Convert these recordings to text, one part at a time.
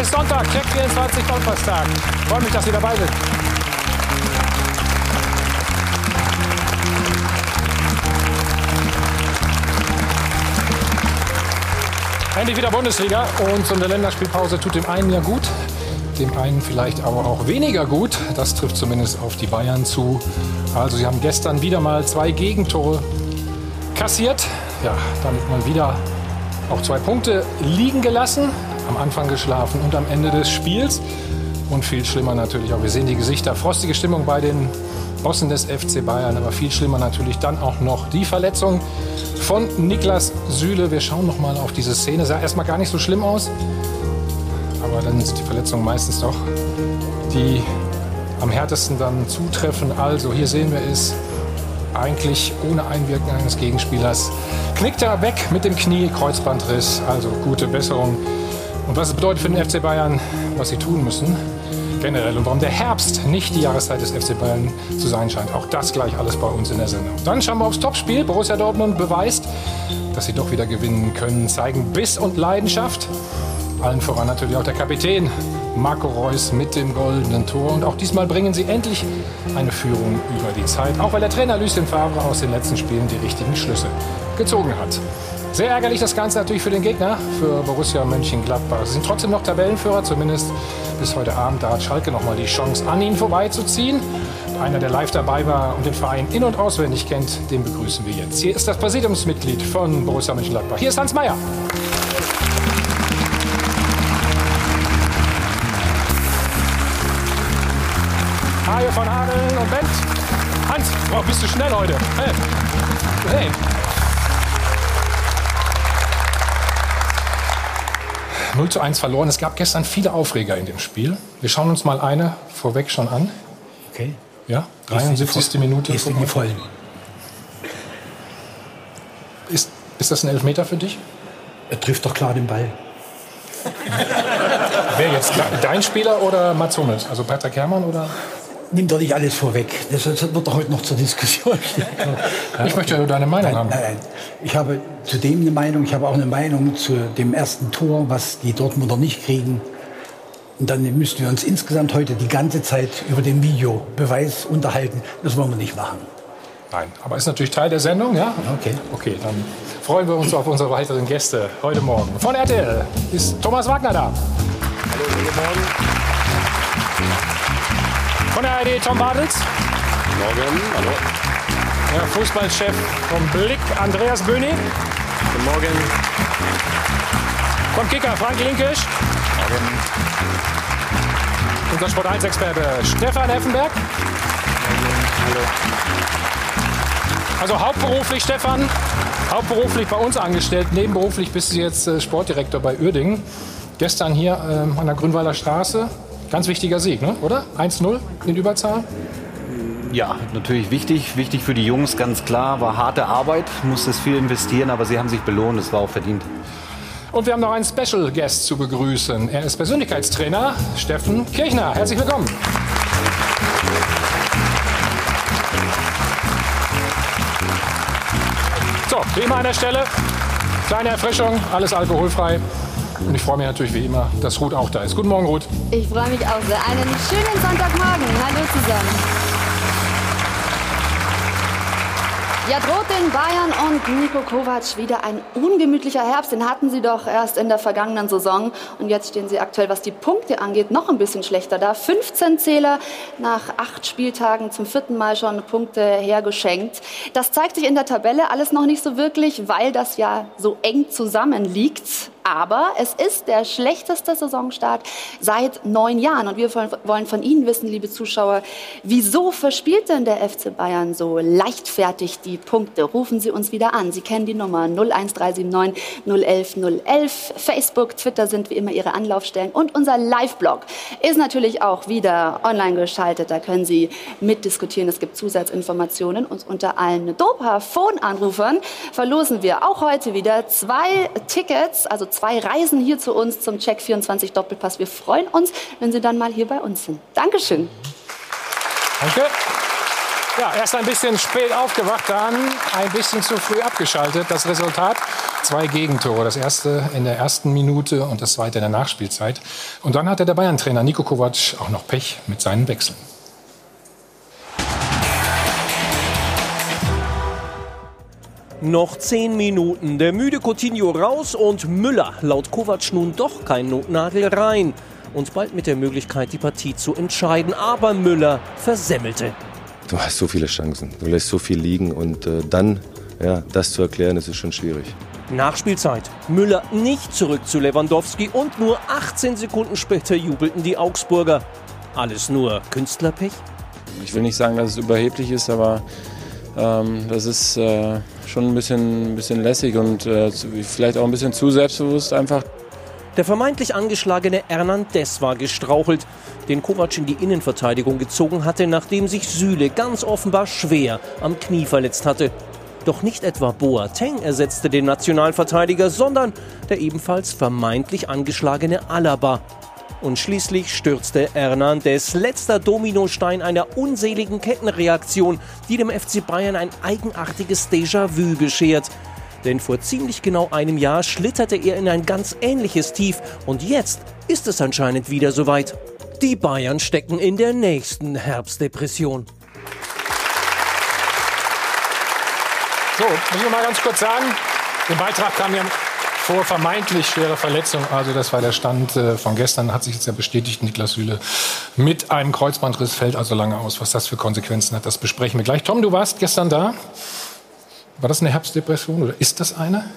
Es ist Sonntag, Check 24 Donnerstag. Freue mich, dass Sie dabei sind. Endlich wieder Bundesliga und so eine Länderspielpause tut dem einen ja gut, dem einen vielleicht aber auch weniger gut. Das trifft zumindest auf die Bayern zu. Also sie haben gestern wieder mal zwei Gegentore kassiert. Ja, damit mal wieder auch zwei Punkte liegen gelassen. Am Anfang geschlafen und am Ende des Spiels. Und viel schlimmer natürlich auch, wir sehen die Gesichter, frostige Stimmung bei den Bossen des FC Bayern. Aber viel schlimmer natürlich dann auch noch die Verletzung von Niklas Süle. Wir schauen noch mal auf diese Szene. Sah erstmal gar nicht so schlimm aus. Aber dann sind die Verletzungen meistens doch die am härtesten dann zutreffen. Also hier sehen wir es eigentlich ohne Einwirken eines Gegenspielers. Knickt er weg mit dem Knie, Kreuzbandriss. Also gute Besserung. Was es bedeutet für den FC Bayern, was sie tun müssen, generell und warum der Herbst nicht die Jahreszeit des FC Bayern zu sein scheint. Auch das gleich alles bei uns in der Sendung. Dann schauen wir aufs Topspiel. Borussia Dortmund beweist, dass sie doch wieder gewinnen können, zeigen Biss und Leidenschaft. Allen voran natürlich auch der Kapitän Marco Reus mit dem goldenen Tor. Und auch diesmal bringen sie endlich eine Führung über die Zeit. Auch weil der Trainer Lucien Favre aus den letzten Spielen die richtigen Schlüsse gezogen hat. Sehr ärgerlich das Ganze natürlich für den Gegner, für Borussia Mönchengladbach. Sie sind trotzdem noch Tabellenführer, zumindest bis heute Abend. Da hat Schalke noch mal die Chance, an ihnen vorbeizuziehen. Einer, der live dabei war und den Verein in- und auswendig kennt, den begrüßen wir jetzt. Hier ist das Präsidiumsmitglied von Borussia Mönchengladbach. Hier ist Hans Meyer. Hajo von Hadeln und Bent. Hans, oh, bist du schnell heute? Hey. hey. Null zu 1 verloren. Es gab gestern viele Aufreger in dem Spiel. Wir schauen uns mal eine vorweg schon an. Okay. Ja, 73. Minute. Ist die voll. Ist, ist das ein Elfmeter für dich? Er trifft doch klar den Ball. Wer jetzt? Dein Spieler oder Mats Hummels? Also Patrick Herrmann oder? Nimm doch nicht alles vorweg. Das wird doch heute noch zur Diskussion stehen. Ich möchte ja nur deine Meinung Nein, haben. nein, nein. Ich habe zudem eine Meinung. Ich habe auch eine Meinung zu dem ersten Tor, was die Dortmunder nicht kriegen. Und dann müssten wir uns insgesamt heute die ganze Zeit über den Videobeweis unterhalten. Das wollen wir nicht machen. Nein, aber ist natürlich Teil der Sendung, ja? Okay. Okay, dann freuen wir uns auf unsere weiteren Gäste heute Morgen. Von RTL ist Thomas Wagner da. Hallo, guten Morgen. Von der ARD Tom Bartels. Morgen. Hallo. Der Fußballchef vom Blick Andreas Böhni. Guten Morgen. Vom Kicker Frank Linkisch. Unser Sport 1 Experte Stefan Effenberg. Hallo. Also hauptberuflich Stefan, hauptberuflich bei uns angestellt, nebenberuflich bist du jetzt äh, Sportdirektor bei Uerdingen. Gestern hier ähm, an der Grünwalder Straße, ganz wichtiger Sieg, ne? oder? 1-0 in Überzahl. Ja, natürlich wichtig. Wichtig für die Jungs, ganz klar. War harte Arbeit, musste es viel investieren, aber sie haben sich belohnt. Es war auch verdient. Und wir haben noch einen Special Guest zu begrüßen. Er ist Persönlichkeitstrainer Steffen Kirchner. Herzlich willkommen. So, wie immer an der Stelle. Kleine Erfrischung, alles alkoholfrei. Und ich freue mich natürlich wie immer, dass Ruth auch da ist. Guten Morgen, Ruth. Ich freue mich auch sehr. Einen schönen Sonntagmorgen. Hallo zusammen. Ja, droht den Bayern und Nico Kovac wieder ein ungemütlicher Herbst. Den hatten sie doch erst in der vergangenen Saison. Und jetzt stehen sie aktuell, was die Punkte angeht, noch ein bisschen schlechter da. 15 Zähler nach acht Spieltagen zum vierten Mal schon Punkte hergeschenkt. Das zeigt sich in der Tabelle alles noch nicht so wirklich, weil das ja so eng zusammenliegt. Aber es ist der schlechteste Saisonstart seit neun Jahren. Und wir wollen von Ihnen wissen, liebe Zuschauer, wieso verspielt denn der FC Bayern so leichtfertig die Punkte? Rufen Sie uns wieder an. Sie kennen die Nummer 01379 011 011. Facebook, Twitter sind wie immer Ihre Anlaufstellen. Und unser Live-Blog ist natürlich auch wieder online geschaltet. Da können Sie mitdiskutieren. Es gibt Zusatzinformationen. Und unter allen Dopa-Phone-Anrufern verlosen wir auch heute wieder zwei Tickets, also zwei Reisen hier zu uns zum Check 24 Doppelpass. Wir freuen uns, wenn Sie dann mal hier bei uns sind. Dankeschön. Danke. Ja, erst ein bisschen spät aufgewacht, dann ein bisschen zu früh abgeschaltet. Das Resultat zwei Gegentore. Das erste in der ersten Minute und das zweite in der Nachspielzeit. Und dann hatte der Bayern-Trainer Niko Kovac auch noch Pech mit seinen Wechseln. Noch zehn Minuten. Der müde Coutinho raus und Müller laut Kovac nun doch kein Notnagel rein. Und bald mit der Möglichkeit, die Partie zu entscheiden. Aber Müller versemmelte. Du hast so viele Chancen, du lässt so viel liegen und äh, dann ja, das zu erklären, das ist schon schwierig. Nachspielzeit. Müller nicht zurück zu Lewandowski und nur 18 Sekunden später jubelten die Augsburger. Alles nur Künstlerpech? Ich will nicht sagen, dass es überheblich ist, aber das ist äh, schon ein bisschen, ein bisschen lässig und äh, vielleicht auch ein bisschen zu selbstbewusst einfach. Der vermeintlich angeschlagene Hernandez war gestrauchelt, den Kovac in die Innenverteidigung gezogen hatte, nachdem sich Süle ganz offenbar schwer am Knie verletzt hatte. Doch nicht etwa Boateng ersetzte den Nationalverteidiger, sondern der ebenfalls vermeintlich angeschlagene Alaba. Und schließlich stürzte Hernandez, letzter Dominostein einer unseligen Kettenreaktion, die dem FC Bayern ein eigenartiges Déjà-vu beschert. Denn vor ziemlich genau einem Jahr schlitterte er in ein ganz ähnliches Tief und jetzt ist es anscheinend wieder soweit. Die Bayern stecken in der nächsten Herbstdepression. So, muss ich mal ganz kurz sagen, der Beitrag kam ja vor vermeintlich schwerer Verletzung. Also das war der Stand äh, von gestern, hat sich jetzt ja bestätigt. Niklas Süle mit einem Kreuzbandriss fällt also lange aus. Was das für Konsequenzen hat, das besprechen wir gleich. Tom, du warst gestern da. War das eine Herbstdepression oder ist das eine?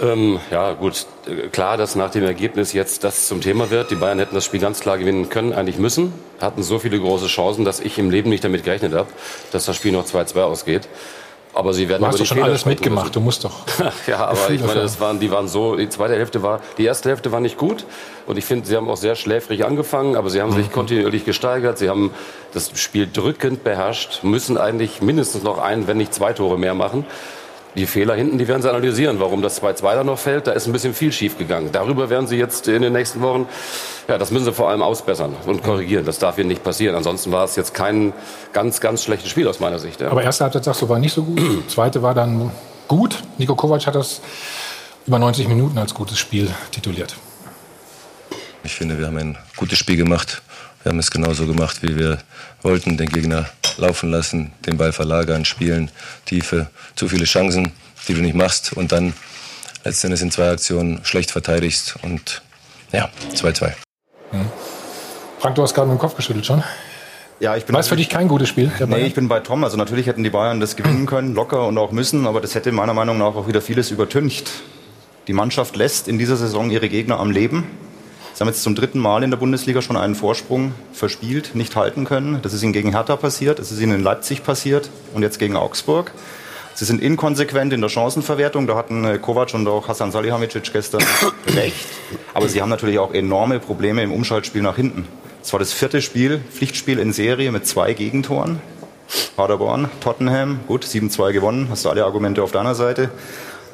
Ähm, ja, gut. Klar, dass nach dem Ergebnis jetzt das zum Thema wird. Die Bayern hätten das Spiel ganz klar gewinnen können, eigentlich müssen. Hatten so viele große Chancen, dass ich im Leben nicht damit gerechnet habe, dass das Spiel noch 2-2 ausgeht. Aber sie werden du hast doch schon alles mitgemacht, müssen. du musst doch. ja, aber ich meine, das waren, die waren so, die zweite Hälfte war, die erste Hälfte war nicht gut. Und ich finde, sie haben auch sehr schläfrig angefangen, aber sie haben mhm. sich kontinuierlich gesteigert. Sie haben das Spiel drückend beherrscht, müssen eigentlich mindestens noch ein, wenn nicht zwei Tore mehr machen. Die Fehler hinten, die werden Sie analysieren, warum das 2-2 da noch fällt. Da ist ein bisschen viel schief gegangen. Darüber werden Sie jetzt in den nächsten Wochen, ja, das müssen Sie vor allem ausbessern und korrigieren. Das darf hier nicht passieren. Ansonsten war es jetzt kein ganz, ganz schlechtes Spiel aus meiner Sicht. Ja. Aber erste Halbzeit sagst du, war nicht so gut. Zweite war dann gut. Nico Kovac hat das über 90 Minuten als gutes Spiel tituliert. Ich finde, wir haben ein gutes Spiel gemacht. Wir haben es genauso gemacht, wie wir wollten. Den Gegner laufen lassen, den Ball verlagern, spielen, Tiefe, zu viele Chancen, die du nicht machst und dann letztendlich in zwei Aktionen schlecht verteidigst und ja, 2-2. Mhm. Frank, du hast gerade mit dem Kopf geschüttelt schon. Ja, ich bin War es für dich kein gutes Spiel? Nee, ich bin bei Tom. Also natürlich hätten die Bayern das gewinnen können, locker und auch müssen, aber das hätte meiner Meinung nach auch wieder vieles übertüncht. Die Mannschaft lässt in dieser Saison ihre Gegner am Leben. Sie haben jetzt zum dritten Mal in der Bundesliga schon einen Vorsprung verspielt, nicht halten können. Das ist ihnen gegen Hertha passiert, das ist ihnen in Leipzig passiert und jetzt gegen Augsburg. Sie sind inkonsequent in der Chancenverwertung. Da hatten äh, Kovac und auch Hasan Salihamidzic gestern recht. Aber sie haben natürlich auch enorme Probleme im Umschaltspiel nach hinten. Es war das vierte Spiel, Pflichtspiel in Serie mit zwei Gegentoren. Paderborn, Tottenham, gut, 7-2 gewonnen, hast du alle Argumente auf deiner Seite.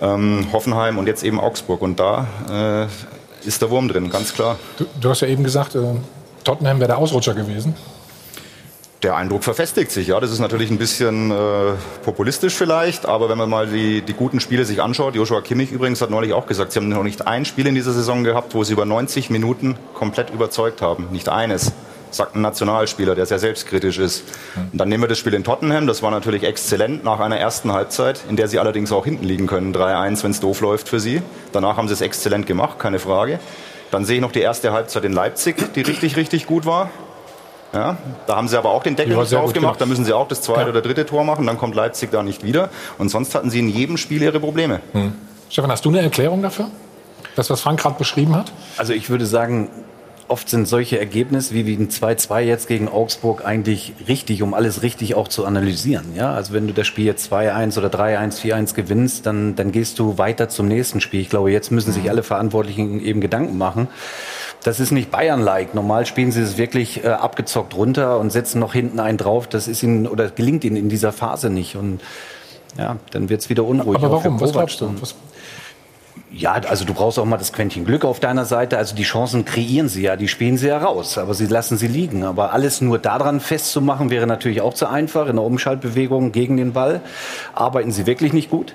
Ähm, Hoffenheim und jetzt eben Augsburg. Und da äh, ist der Wurm drin, ganz klar. Du, du hast ja eben gesagt, äh, Tottenham wäre der Ausrutscher gewesen. Der Eindruck verfestigt sich, ja. Das ist natürlich ein bisschen äh, populistisch vielleicht, aber wenn man mal die, die guten Spiele sich anschaut, Joshua Kimmich übrigens hat neulich auch gesagt, sie haben noch nicht ein Spiel in dieser Saison gehabt, wo sie über 90 Minuten komplett überzeugt haben. Nicht eines sagt ein Nationalspieler, der sehr selbstkritisch ist. Und dann nehmen wir das Spiel in Tottenham, das war natürlich exzellent nach einer ersten Halbzeit, in der sie allerdings auch hinten liegen können, 3-1, wenn es doof läuft für sie. Danach haben sie es exzellent gemacht, keine Frage. Dann sehe ich noch die erste Halbzeit in Leipzig, die richtig, richtig gut war. Ja, da haben sie aber auch den Deckel nicht drauf gemacht, da müssen sie auch das zweite ja. oder dritte Tor machen, dann kommt Leipzig da nicht wieder. Und sonst hatten sie in jedem Spiel ihre Probleme. Hm. Stefan, hast du eine Erklärung dafür? Das, was Frank gerade beschrieben hat? Also ich würde sagen, oft sind solche Ergebnisse wie, wie ein 2-2 jetzt gegen Augsburg eigentlich richtig, um alles richtig auch zu analysieren. Ja? Also wenn du das Spiel jetzt 2-1 oder 3-1, 4-1 gewinnst, dann, dann gehst du weiter zum nächsten Spiel. Ich glaube, jetzt müssen sich mhm. alle Verantwortlichen eben Gedanken machen. Das ist nicht Bayern-like. Normal spielen sie es wirklich äh, abgezockt runter und setzen noch hinten einen drauf. Das ist ihnen oder gelingt ihnen in dieser Phase nicht. Und ja, dann wird es wieder unruhig. Aber warum? Was glaubst du? Was, Ja, also du brauchst auch mal das Quäntchen Glück auf deiner Seite. Also die Chancen kreieren sie ja, die spielen sie ja raus, aber sie lassen sie liegen. Aber alles nur daran festzumachen, wäre natürlich auch zu einfach. In der Umschaltbewegung gegen den Ball arbeiten sie wirklich nicht gut.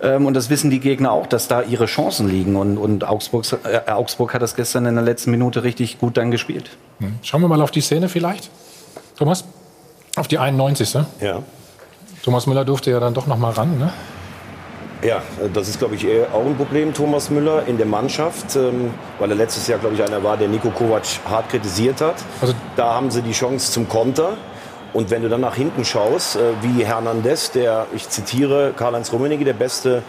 Ähm, und das wissen die Gegner auch, dass da ihre Chancen liegen. Und, und Augsburg, äh, Augsburg hat das gestern in der letzten Minute richtig gut dann gespielt. Hm. Schauen wir mal auf die Szene vielleicht. Thomas? Auf die 91. Ja. Thomas Müller durfte ja dann doch noch mal ran, ne? Ja, das ist, glaube ich, auch ein Problem, Thomas Müller, in der Mannschaft, ähm, weil er letztes Jahr, glaube ich, einer war, der Nico Kovac hart kritisiert hat. Also da haben sie die Chance zum Konter. Und wenn du dann nach hinten schaust, äh, wie Hernandez, der, ich zitiere, Karl-Heinz Rummenigge, der beste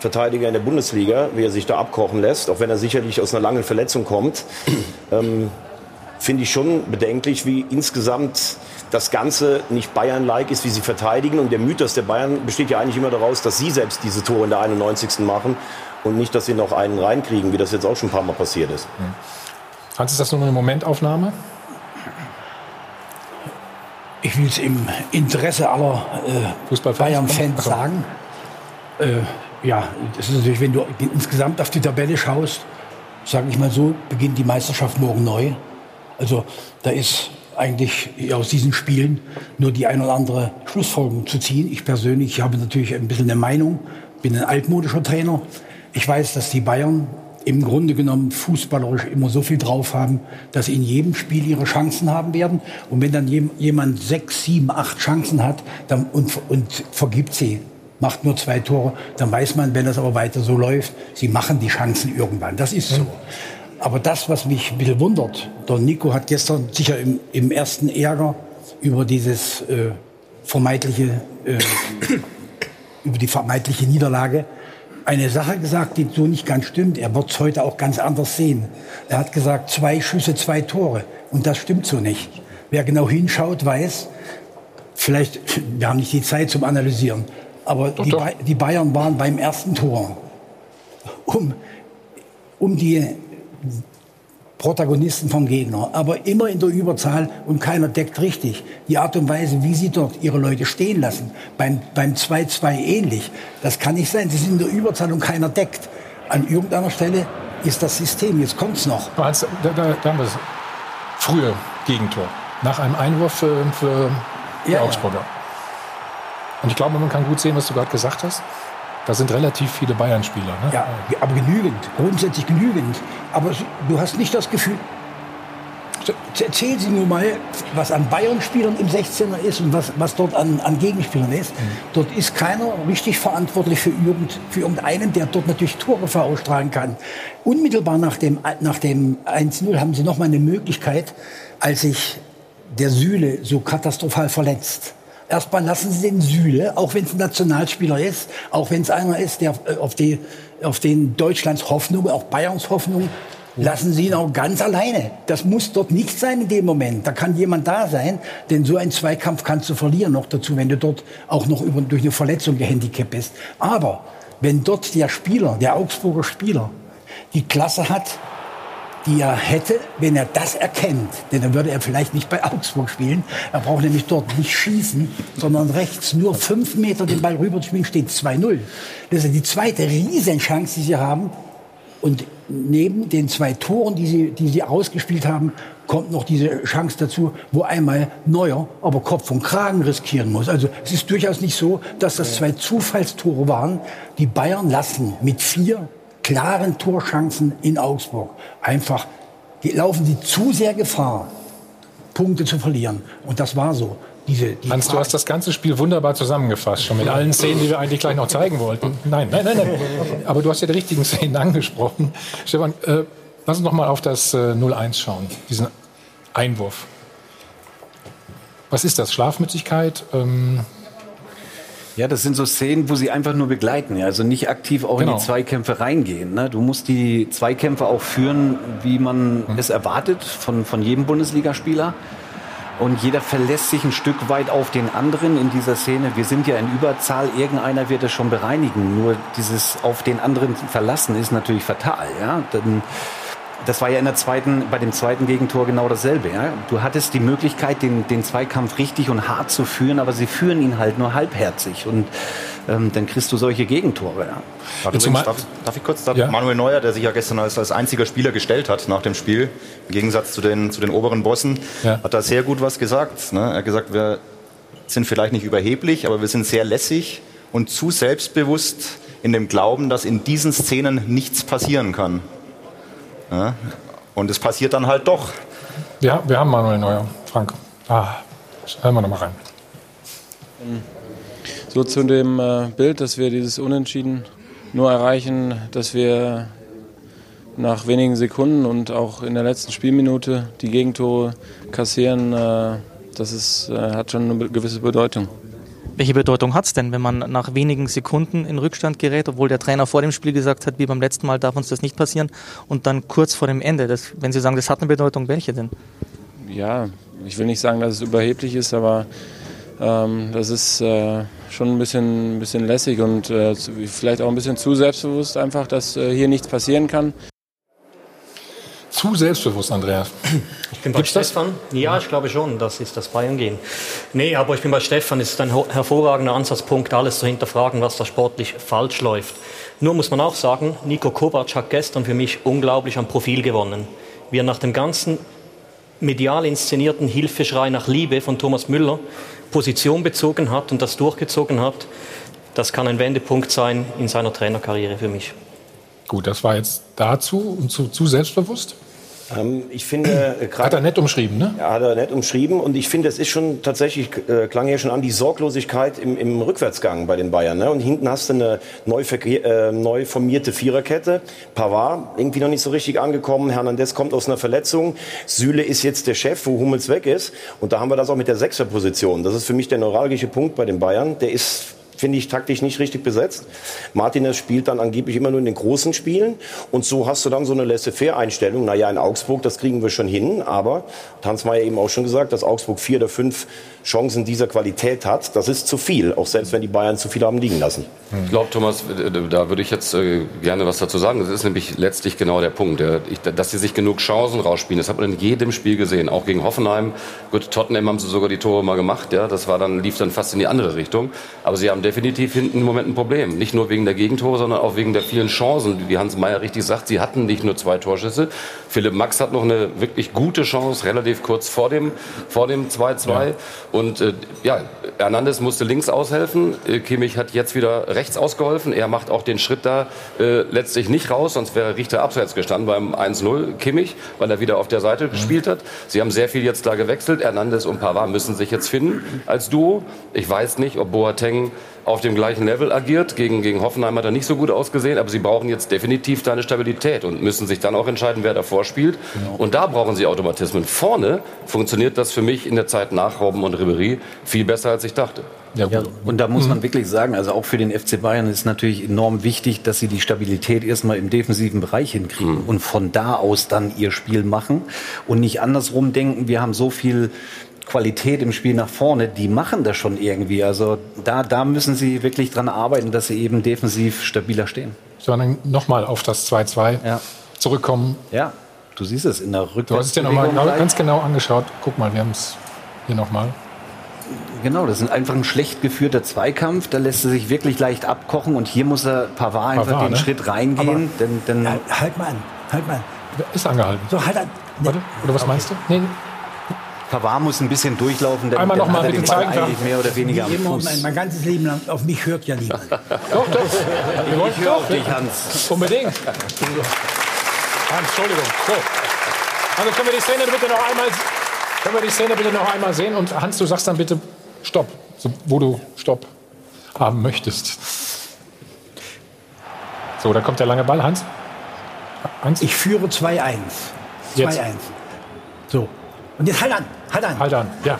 Verteidiger in der Bundesliga, wie er sich da abkochen lässt, auch wenn er sicherlich aus einer langen Verletzung kommt, ähm, finde ich schon bedenklich, wie insgesamt das Ganze nicht Bayern-like ist, wie sie verteidigen. Und der Mythos der Bayern besteht ja eigentlich immer daraus, dass sie selbst diese Tore in der 91. machen und nicht, dass sie noch einen reinkriegen, wie das jetzt auch schon ein paar Mal passiert ist. Hm. Hans, ist das nur eine Momentaufnahme? Ich will es im Interesse aller äh, Bayern-Fans sagen. Äh, ja, das ist natürlich, wenn du insgesamt auf die Tabelle schaust, sage ich mal so, beginnt die Meisterschaft morgen neu. Also da ist eigentlich aus diesen Spielen nur die ein oder andere Schlussfolgerung zu ziehen. Ich persönlich habe natürlich ein bisschen eine Meinung, bin ein altmodischer Trainer. Ich weiß, dass die Bayern im Grunde genommen fußballerisch immer so viel drauf haben, dass sie in jedem Spiel ihre Chancen haben werden. Und wenn dann jemand sechs, sieben, acht Chancen hat dann, und, und vergibt sie, macht nur zwei Tore, dann weiß man, wenn das aber weiter so läuft, sie machen die Chancen irgendwann. Das ist so. Aber das, was mich ein bisschen wundert, der Nico hat gestern sicher im, im ersten Ärger über dieses äh, vermeintliche, äh, über die vermeintliche Niederlage eine Sache gesagt, die so nicht ganz stimmt. Er wird es heute auch ganz anders sehen. Er hat gesagt, zwei Schüsse, zwei Tore. Und das stimmt so nicht. Wer genau hinschaut, weiß, vielleicht, wir haben nicht die Zeit zum Analysieren, aber die, ba die Bayern waren beim ersten Tor um, um die Protagonisten vom Gegner, aber immer in der Überzahl und keiner deckt richtig. Die Art und Weise, wie sie dort ihre Leute stehen lassen, beim 2-2 beim ähnlich, das kann nicht sein. Sie sind in der Überzahl und keiner deckt. An irgendeiner Stelle ist das System, jetzt kommt es noch. Da, da, da haben wir es. Frühe Gegentor. Nach einem Einwurf für, für die ja, Augsburger. Und ich glaube, man kann gut sehen, was du gerade gesagt hast. Da sind relativ viele Bayern-Spieler. Ne? Ja, aber genügend, grundsätzlich genügend. Aber du hast nicht das Gefühl, erzählen Sie nur mal, was an Bayern-Spielern im 16er ist und was, was dort an, an Gegenspielern ist. Mhm. Dort ist keiner richtig verantwortlich für, irgend, für irgendeinen, der dort natürlich Torgefahr ausstrahlen kann. Unmittelbar nach dem, nach dem 1-0 haben Sie noch mal eine Möglichkeit, als sich der Süle so katastrophal verletzt Erstmal lassen Sie den Süle, auch wenn es ein Nationalspieler ist, auch wenn es einer ist, der äh, auf, die, auf den Deutschlands Hoffnung, auch Bayerns Hoffnung, lassen Sie ihn auch ganz alleine. Das muss dort nicht sein in dem Moment. Da kann jemand da sein, denn so ein Zweikampf kannst du verlieren noch dazu, wenn du dort auch noch über, durch eine Verletzung gehandicapt bist. Aber wenn dort der Spieler, der Augsburger Spieler, die Klasse hat, die er hätte, wenn er das erkennt. Denn dann würde er vielleicht nicht bei Augsburg spielen. Er braucht nämlich dort nicht schießen, sondern rechts nur fünf Meter den Ball rüber zu spielen, steht 2-0. Das ist die zweite Riesenchance, die sie haben. Und neben den zwei Toren, die sie, die sie ausgespielt haben, kommt noch diese Chance dazu, wo einmal Neuer aber Kopf und Kragen riskieren muss. Also es ist durchaus nicht so, dass das zwei Zufallstore waren. Die Bayern lassen mit vier klaren Torchancen in Augsburg. Einfach laufen sie zu sehr Gefahr, Punkte zu verlieren. Und das war so. Diese, die Hans, du hast das ganze Spiel wunderbar zusammengefasst, schon mit allen Szenen, die wir eigentlich gleich noch zeigen wollten. Nein, nein, nein, nein. Aber du hast ja die richtigen Szenen angesprochen. Stefan, äh, lass uns noch mal auf das äh, 0-1 schauen, diesen Einwurf. Was ist das? Schlafmützigkeit? Ähm, ja, das sind so Szenen, wo sie einfach nur begleiten, ja? also nicht aktiv auch genau. in die genau. Zweikämpfe reingehen. Ne? Du musst die Zweikämpfe auch führen, wie man mhm. es erwartet von, von jedem Bundesligaspieler. Und jeder verlässt sich ein Stück weit auf den anderen in dieser Szene. Wir sind ja in Überzahl, irgendeiner wird es schon bereinigen. Nur dieses auf den anderen verlassen ist natürlich fatal. Ja? Dann, das war ja in der zweiten, bei dem zweiten Gegentor genau dasselbe. Ja? Du hattest die Möglichkeit, den, den Zweikampf richtig und hart zu führen, aber sie führen ihn halt nur halbherzig. Und ähm, dann kriegst du solche Gegentore. Ja. Übrigens, darf, darf, ich kurz, darf ja. Manuel Neuer, der sich ja gestern als, als einziger Spieler gestellt hat nach dem Spiel, im Gegensatz zu den, zu den oberen Bossen, ja. hat da sehr gut was gesagt. Ne? Er hat gesagt, wir sind vielleicht nicht überheblich, aber wir sind sehr lässig und zu selbstbewusst in dem Glauben, dass in diesen Szenen nichts passieren kann. Ja? Und es passiert dann halt doch. Ja, wir haben Manuel Neuer, Frank. Ah, hören wir nochmal rein. So zu dem äh, Bild, dass wir dieses Unentschieden nur erreichen, dass wir nach wenigen Sekunden und auch in der letzten Spielminute die Gegentore kassieren, äh, das ist, äh, hat schon eine gewisse Bedeutung. Welche Bedeutung hat es denn, wenn man nach wenigen Sekunden in Rückstand gerät, obwohl der Trainer vor dem Spiel gesagt hat, wie beim letzten Mal darf uns das nicht passieren und dann kurz vor dem Ende, das, wenn Sie sagen, das hat eine Bedeutung, welche denn? Ja, ich will nicht sagen, dass es überheblich ist, aber ähm, das ist äh, schon ein bisschen, ein bisschen lässig und äh, vielleicht auch ein bisschen zu selbstbewusst einfach, dass äh, hier nichts passieren kann zu selbstbewusst, Andreas. Ich bin bei Gibt's Stefan. Das? Ja, ich glaube schon, das ist das Bayern gehen. Nee, aber ich bin bei Stefan. Es ist ein hervorragender Ansatzpunkt, alles zu hinterfragen, was da sportlich falsch läuft. Nur muss man auch sagen, Nico Kovac hat gestern für mich unglaublich an Profil gewonnen. Wie er nach dem ganzen medial inszenierten Hilfeschrei nach Liebe von Thomas Müller Position bezogen hat und das durchgezogen hat, das kann ein Wendepunkt sein in seiner Trainerkarriere für mich. Gut, das war jetzt dazu und zu, zu selbstbewusst? Ähm, ich finde, äh, hat er nett umschrieben, ne? Ja, hat er nett umschrieben. Und ich finde, es ist schon tatsächlich, äh, klang ja schon an, die Sorglosigkeit im, im Rückwärtsgang bei den Bayern. Ne? Und hinten hast du eine neu, äh, neu formierte Viererkette. Pavard irgendwie noch nicht so richtig angekommen. Hernandez kommt aus einer Verletzung. Süle ist jetzt der Chef, wo Hummels weg ist. Und da haben wir das auch mit der Sechserposition. Das ist für mich der neuralgische Punkt bei den Bayern. Der ist finde ich taktisch nicht richtig besetzt. Martinez spielt dann angeblich immer nur in den großen Spielen und so hast du dann so eine Laissez-faire-Einstellung. Naja, in Augsburg, das kriegen wir schon hin, aber Hans Meyer eben auch schon gesagt, dass Augsburg vier oder fünf Chancen dieser Qualität hat, das ist zu viel, auch selbst wenn die Bayern zu viel haben liegen lassen. Ich glaube, Thomas, da würde ich jetzt äh, gerne was dazu sagen. Das ist nämlich letztlich genau der Punkt, dass sie sich genug Chancen rausspielen. Das hat man in jedem Spiel gesehen, auch gegen Hoffenheim. Gut, Tottenham haben sie sogar die Tore mal gemacht, ja, das war dann lief dann fast in die andere Richtung. Aber sie haben definitiv hinten im Moment ein Problem, nicht nur wegen der Gegentore, sondern auch wegen der vielen Chancen. Wie Hans Meyer richtig sagt, sie hatten nicht nur zwei Torschüsse. Philipp Max hat noch eine wirklich gute Chance, relativ kurz vor dem vor dem 2-2. Ja. Und äh, ja, Hernandez musste links aushelfen. Äh, Kimmich hat jetzt wieder rechts ausgeholfen. Er macht auch den Schritt da äh, letztlich nicht raus, sonst wäre Richter abseits gestanden beim 1-0 Kimmich, weil er wieder auf der Seite mhm. gespielt hat. Sie haben sehr viel jetzt da gewechselt. Hernandez und Pavard müssen sich jetzt finden als Duo. Ich weiß nicht, ob Boateng auf dem gleichen Level agiert. Gegen, gegen Hoffenheim hat er nicht so gut ausgesehen, aber sie brauchen jetzt definitiv da eine Stabilität und müssen sich dann auch entscheiden, wer davor spielt. Genau. Und da brauchen sie Automatismen. Vorne funktioniert das für mich in der Zeit nach Robben und Ribery viel besser, als ich dachte. Ja, und da muss man mhm. wirklich sagen, also auch für den FC Bayern ist natürlich enorm wichtig, dass sie die Stabilität erstmal im defensiven Bereich hinkriegen mhm. und von da aus dann ihr Spiel machen und nicht andersrum denken, wir haben so viel Qualität im Spiel nach vorne, die machen das schon irgendwie. Also da, da müssen sie wirklich dran arbeiten, dass sie eben defensiv stabiler stehen. Sondern nochmal auf das 2-2 ja. zurückkommen. Ja, du siehst es in der Rückwärts. Du hast es dir nochmal ganz genau angeschaut. Guck mal, wir haben es hier nochmal. Genau, das ist einfach ein schlecht geführter Zweikampf. Da lässt er sich wirklich leicht abkochen und hier muss er Pavard einfach Pavard, den ne? Schritt reingehen. Denn, denn halt, halt mal an, halt mal an. Ist angehalten. So, halt an. Nee. Warte, oder was meinst du? Nee, Pavard muss ein bisschen durchlaufen, denn Einmal noch mal bitte zeigen, eigentlich mehr oder weniger Wie immer, mein, mein, ganzes Leben lang, auf mich hört ja niemand. doch, doch. Ich, ich höre auf dich, Hans. Unbedingt. Hans, Entschuldigung. So. Also können wir die Szene bitte noch einmal, können wir die Szene bitte noch einmal sehen? Und Hans, du sagst dann bitte Stopp, so, wo du Stopp haben möchtest. So, da kommt der lange Ball, Hans. Hans? Ich führe 2-1. 2-1. So. Und jetzt halt an, halt an. Halt an, ja.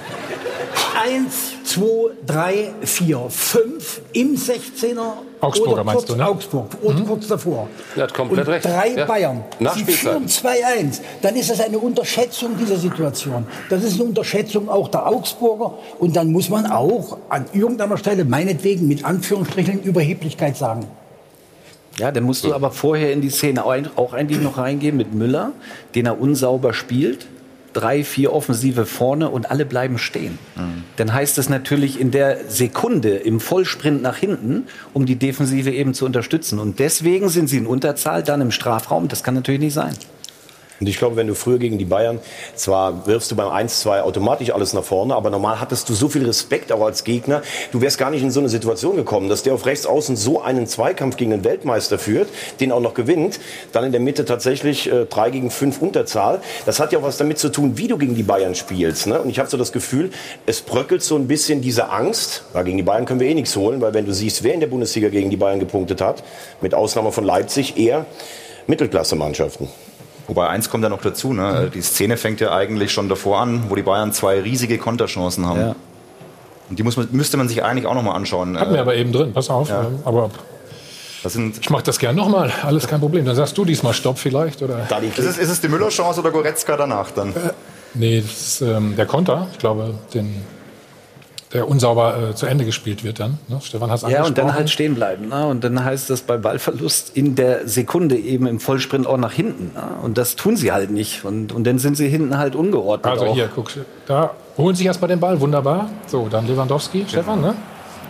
Eins, zwei, drei, vier, fünf im 16er. Augsburger oder meinst kurz, du, ne? Augsburg, oder mhm. kurz davor. Er hat komplett und recht. drei ja. Bayern. Sie führen 2-1. Dann ist das eine Unterschätzung dieser Situation. Das ist eine Unterschätzung auch der Augsburger. Und dann muss man auch an irgendeiner Stelle, meinetwegen mit Anführungsstrichen, Überheblichkeit sagen. Ja, dann musst du aber vorher in die Szene auch eigentlich noch reingehen mit Müller, den er unsauber spielt drei, vier Offensive vorne und alle bleiben stehen. Mhm. Dann heißt es natürlich in der Sekunde im Vollsprint nach hinten, um die Defensive eben zu unterstützen. Und deswegen sind sie in Unterzahl dann im Strafraum. Das kann natürlich nicht sein. Und ich glaube, wenn du früher gegen die Bayern, zwar wirfst du beim 1-2 automatisch alles nach vorne, aber normal hattest du so viel Respekt auch als Gegner. Du wärst gar nicht in so eine Situation gekommen, dass der auf rechts außen so einen Zweikampf gegen den Weltmeister führt, den auch noch gewinnt, dann in der Mitte tatsächlich äh, 3 gegen 5 Unterzahl. Das hat ja auch was damit zu tun, wie du gegen die Bayern spielst. Ne? Und ich habe so das Gefühl, es bröckelt so ein bisschen diese Angst. Ja, gegen die Bayern können wir eh nichts holen, weil wenn du siehst, wer in der Bundesliga gegen die Bayern gepunktet hat, mit Ausnahme von Leipzig, eher Mittelklasse-Mannschaften. Wobei eins kommt ja noch dazu, ne? die Szene fängt ja eigentlich schon davor an, wo die Bayern zwei riesige Konterchancen haben. Ja. Und die muss man, müsste man sich eigentlich auch noch mal anschauen. Hatten wir aber eben drin, pass auf. Ja. Aber ich mache das gerne nochmal, alles kein Problem. Dann sagst du diesmal Stopp vielleicht. Oder? Ist, es, ist es die Müller-Chance oder Goretzka danach dann? Äh, nee, das ist ähm, der Konter. Ich glaube, den der unsauber äh, zu Ende gespielt wird dann. Ne? Stefan hat Ja, und dann halt stehen bleiben. Ne? Und dann heißt das bei Ballverlust in der Sekunde eben im Vollsprint auch nach hinten. Ne? Und das tun sie halt nicht. Und, und dann sind sie hinten halt ungeordnet. Also auch. hier, guck, da holen sich erstmal den Ball, wunderbar. So, dann Lewandowski. Stefan, ne?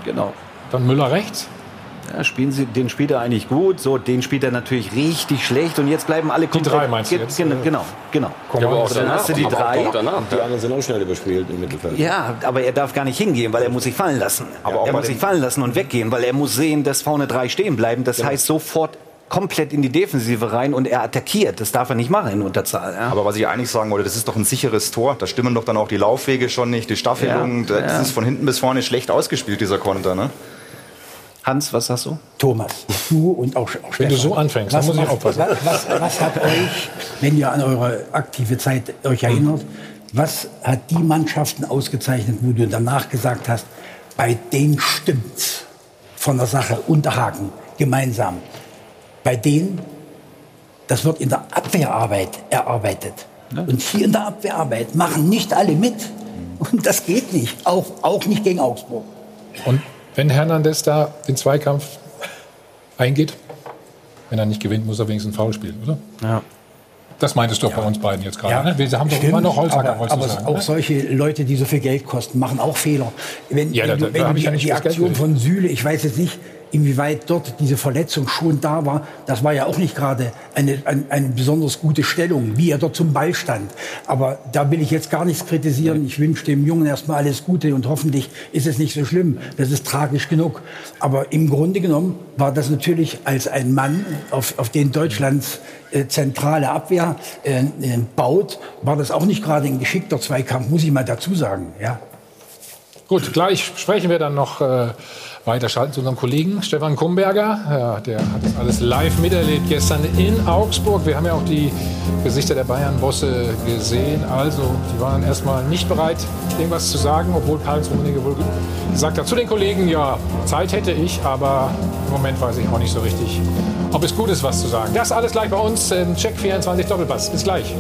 Genau. Dann Müller rechts. Ja, spielen sie, den spielt er eigentlich gut, so den spielt er natürlich richtig schlecht und jetzt bleiben alle Die drei meinst du jetzt? Genau, genau. genau. Ja, aber auch dann hast du die drei. Danach, die anderen sind auch schnell überspielt im Mittelfeld. Ja, aber er darf gar nicht hingehen, weil er muss sich fallen lassen. Aber er muss sich fallen lassen und weggehen, weil er muss sehen, dass vorne drei stehen bleiben. Das genau. heißt sofort komplett in die Defensive rein und er attackiert. Das darf er nicht machen in Unterzahl. Ja. Aber was ich eigentlich sagen wollte, das ist doch ein sicheres Tor. Da stimmen doch dann auch die Laufwege schon nicht, die Staffelung. Ja, das ja. ist von hinten bis vorne schlecht ausgespielt, dieser Konter. Ne? Hans, was sagst du? Thomas, du und auch, auch Wenn du so anfängst, was, dann muss ich aufpassen. Was, was, was, hat euch, wenn ihr an eure aktive Zeit euch erinnert, was hat die Mannschaften ausgezeichnet, wo du danach gesagt hast, bei denen stimmt's von der Sache, Unterhaken, gemeinsam. Bei denen, das wird in der Abwehrarbeit erarbeitet. Und hier in der Abwehrarbeit machen nicht alle mit. Und das geht nicht, auch, auch nicht gegen Augsburg. Und wenn Hernandez da den Zweikampf eingeht, wenn er nicht gewinnt, muss er wenigstens Foul spielen, oder? Ja. Das meintest du ja. bei uns beiden jetzt gerade. Ja, ne? Wir haben doch immer noch Holzhacker, aber, aber sagen, auch ne? solche Leute, die so viel Geld kosten, machen auch Fehler. Wenn, ja, wenn, da, da, wenn da die, ja die Aktion von Süle, ich weiß jetzt nicht, inwieweit dort diese Verletzung schon da war, das war ja auch nicht gerade eine, eine, eine, besonders gute Stellung, wie er dort zum Ball stand. Aber da will ich jetzt gar nichts kritisieren. Ich wünsche dem Jungen erstmal alles Gute und hoffentlich ist es nicht so schlimm. Das ist tragisch genug. Aber im Grunde genommen war das natürlich als ein Mann, auf, auf den Deutschlands äh, zentrale Abwehr äh, äh, baut, war das auch nicht gerade ein geschickter Zweikampf, muss ich mal dazu sagen. Ja. Gut, gleich sprechen wir dann noch äh, weiterschalten zu unserem Kollegen Stefan Kumberger. Ja, der hat das alles live miterlebt gestern in Augsburg. Wir haben ja auch die Gesichter der Bayern-Bosse gesehen. Also, die waren erstmal nicht bereit, irgendwas zu sagen, obwohl Karl-Heinz Rummenigge wohl gesagt hat zu den Kollegen, ja, Zeit hätte ich, aber im Moment weiß ich auch nicht so richtig, ob es gut ist, was zu sagen. Das alles gleich bei uns im Check 24 Doppelpass. Bis gleich.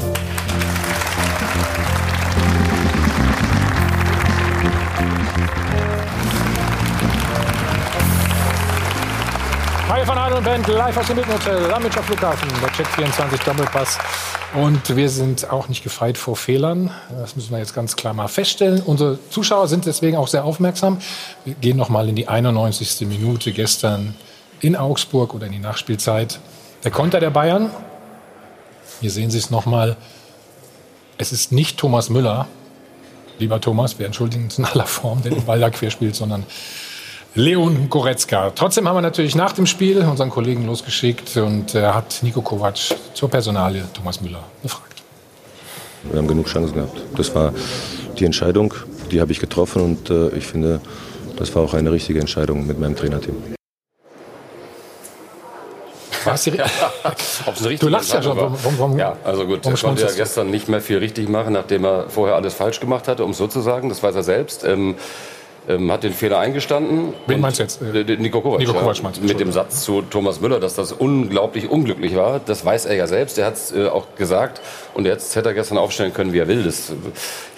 Adel und Band, live aus dem Mittenhotel, Lamitscher Flughafen, der Check 24 Doppelpass. Und wir sind auch nicht gefeit vor Fehlern. Das müssen wir jetzt ganz klar mal feststellen. Unsere Zuschauer sind deswegen auch sehr aufmerksam. Wir gehen noch mal in die 91. Minute gestern in Augsburg oder in die Nachspielzeit. Der Konter der Bayern. Hier sehen Sie es noch mal. Es ist nicht Thomas Müller, lieber Thomas, wir entschuldigen uns in aller Form, der den Ball da querspielt, sondern Leon Goretzka. Trotzdem haben wir natürlich nach dem Spiel unseren Kollegen losgeschickt und er hat Nico Kovac zur Personalie Thomas Müller befragt. Wir haben genug Chancen gehabt. Das war die Entscheidung, die habe ich getroffen und äh, ich finde, das war auch eine richtige Entscheidung mit meinem Trainerteam. Was die, du lachst ja schon. Warum, warum, ja, also gut, er konnte ja gestern nicht mehr viel richtig machen, nachdem er vorher alles falsch gemacht hatte, um es so zu sagen. Das weiß er selbst. Ähm, ähm, hat den Fehler eingestanden. Wen meinst du jetzt? Äh, Nico Kovac. Nico Kovac ja, mit dem Satz zu Thomas Müller, dass das unglaublich unglücklich war. Das weiß er ja selbst. Er hat es äh, auch gesagt. Und jetzt hätte er gestern aufstellen können, wie er will. Das,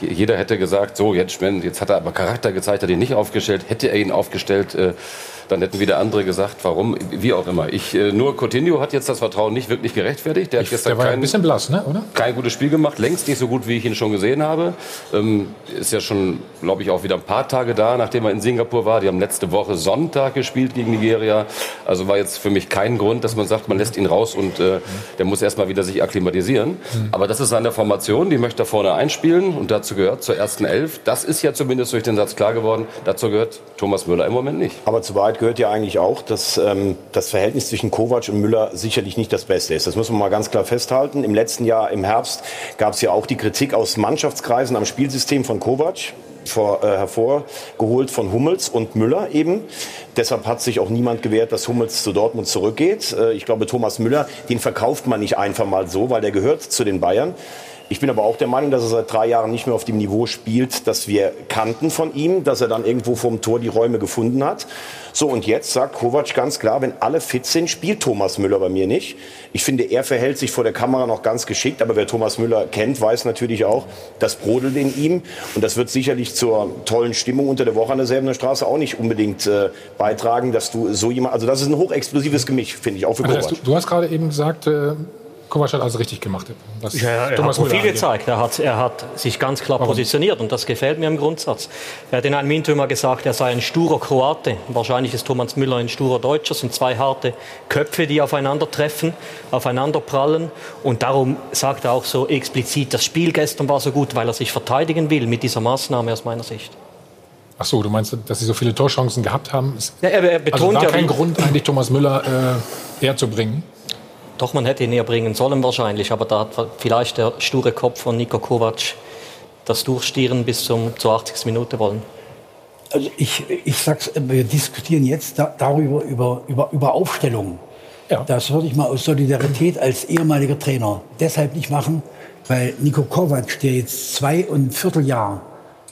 jeder hätte gesagt, so, jetzt, jetzt hat er aber Charakter gezeigt, hat ihn nicht aufgestellt. Hätte er ihn aufgestellt, äh, dann hätten wieder andere gesagt, warum, wie auch immer. Ich, äh, nur Coutinho hat jetzt das Vertrauen nicht wirklich gerechtfertigt. Der hat gestern der war kein, ein bisschen blass, ne? oder? Kein gutes Spiel gemacht, längst nicht so gut, wie ich ihn schon gesehen habe. Ähm, ist ja schon, glaube ich, auch wieder ein paar Tage da, nachdem er in Singapur war. Die haben letzte Woche Sonntag gespielt gegen Nigeria. Also war jetzt für mich kein Grund, dass man sagt, man lässt ihn raus und äh, der muss erstmal wieder sich akklimatisieren. Mhm. Aber das ist seine Formation, die möchte er vorne einspielen und dazu gehört zur ersten Elf. Das ist ja zumindest durch den Satz klar geworden. Dazu gehört Thomas Müller im Moment nicht. Aber zu Wahrheit gehört ja eigentlich auch, dass ähm, das Verhältnis zwischen Kovac und Müller sicherlich nicht das Beste ist. Das muss man mal ganz klar festhalten. Im letzten Jahr im Herbst gab es ja auch die Kritik aus Mannschaftskreisen am Spielsystem von Kovac. Vor, äh, hervorgeholt von Hummels und Müller eben. Deshalb hat sich auch niemand gewehrt, dass Hummels zu Dortmund zurückgeht. Äh, ich glaube, Thomas Müller, den verkauft man nicht einfach mal so, weil der gehört zu den Bayern. Ich bin aber auch der Meinung, dass er seit drei Jahren nicht mehr auf dem Niveau spielt, das wir kannten von ihm, dass er dann irgendwo vorm Tor die Räume gefunden hat. So, und jetzt sagt Kovac ganz klar, wenn alle fit sind, spielt Thomas Müller bei mir nicht. Ich finde, er verhält sich vor der Kamera noch ganz geschickt, aber wer Thomas Müller kennt, weiß natürlich auch, das brodelt in ihm. Und das wird sicherlich zur tollen Stimmung unter der Woche an der Säbener Straße auch nicht unbedingt äh, beitragen, dass du so jemand, also das ist ein hochexplosives Gemisch, finde ich, auch für Kovac. Also, du, du, hast gerade eben gesagt, äh Kovac hat also richtig gemacht. Was ja, er Thomas hat viel gezeigt. Er hat, er hat sich ganz klar Warum? positioniert und das gefällt mir im Grundsatz. Er hat in einem Interview gesagt, er sei ein sturer Kroate. Wahrscheinlich ist Thomas Müller ein sturer Deutscher. Es sind zwei harte Köpfe, die aufeinandertreffen, aufeinander prallen. Und darum sagt er auch so explizit, das Spiel gestern war so gut, weil er sich verteidigen will mit dieser Maßnahme aus meiner Sicht. Ach so, du meinst, dass sie so viele Torchancen gehabt haben? Ja, er, er betont also war ja kein Grund, eigentlich Thomas Müller äh, herzubringen. Doch, man hätte ihn näher bringen sollen wahrscheinlich, aber da hat vielleicht der sture Kopf von Niko Kovac das Durchstieren bis zum, zur 80. Minute wollen. Also ich, ich sag's, wir diskutieren jetzt da, darüber, über, über, über Aufstellungen. Ja. Das würde ich mal aus Solidarität als ehemaliger Trainer deshalb nicht machen, weil Niko Kovac, der jetzt zwei und ein Vierteljahr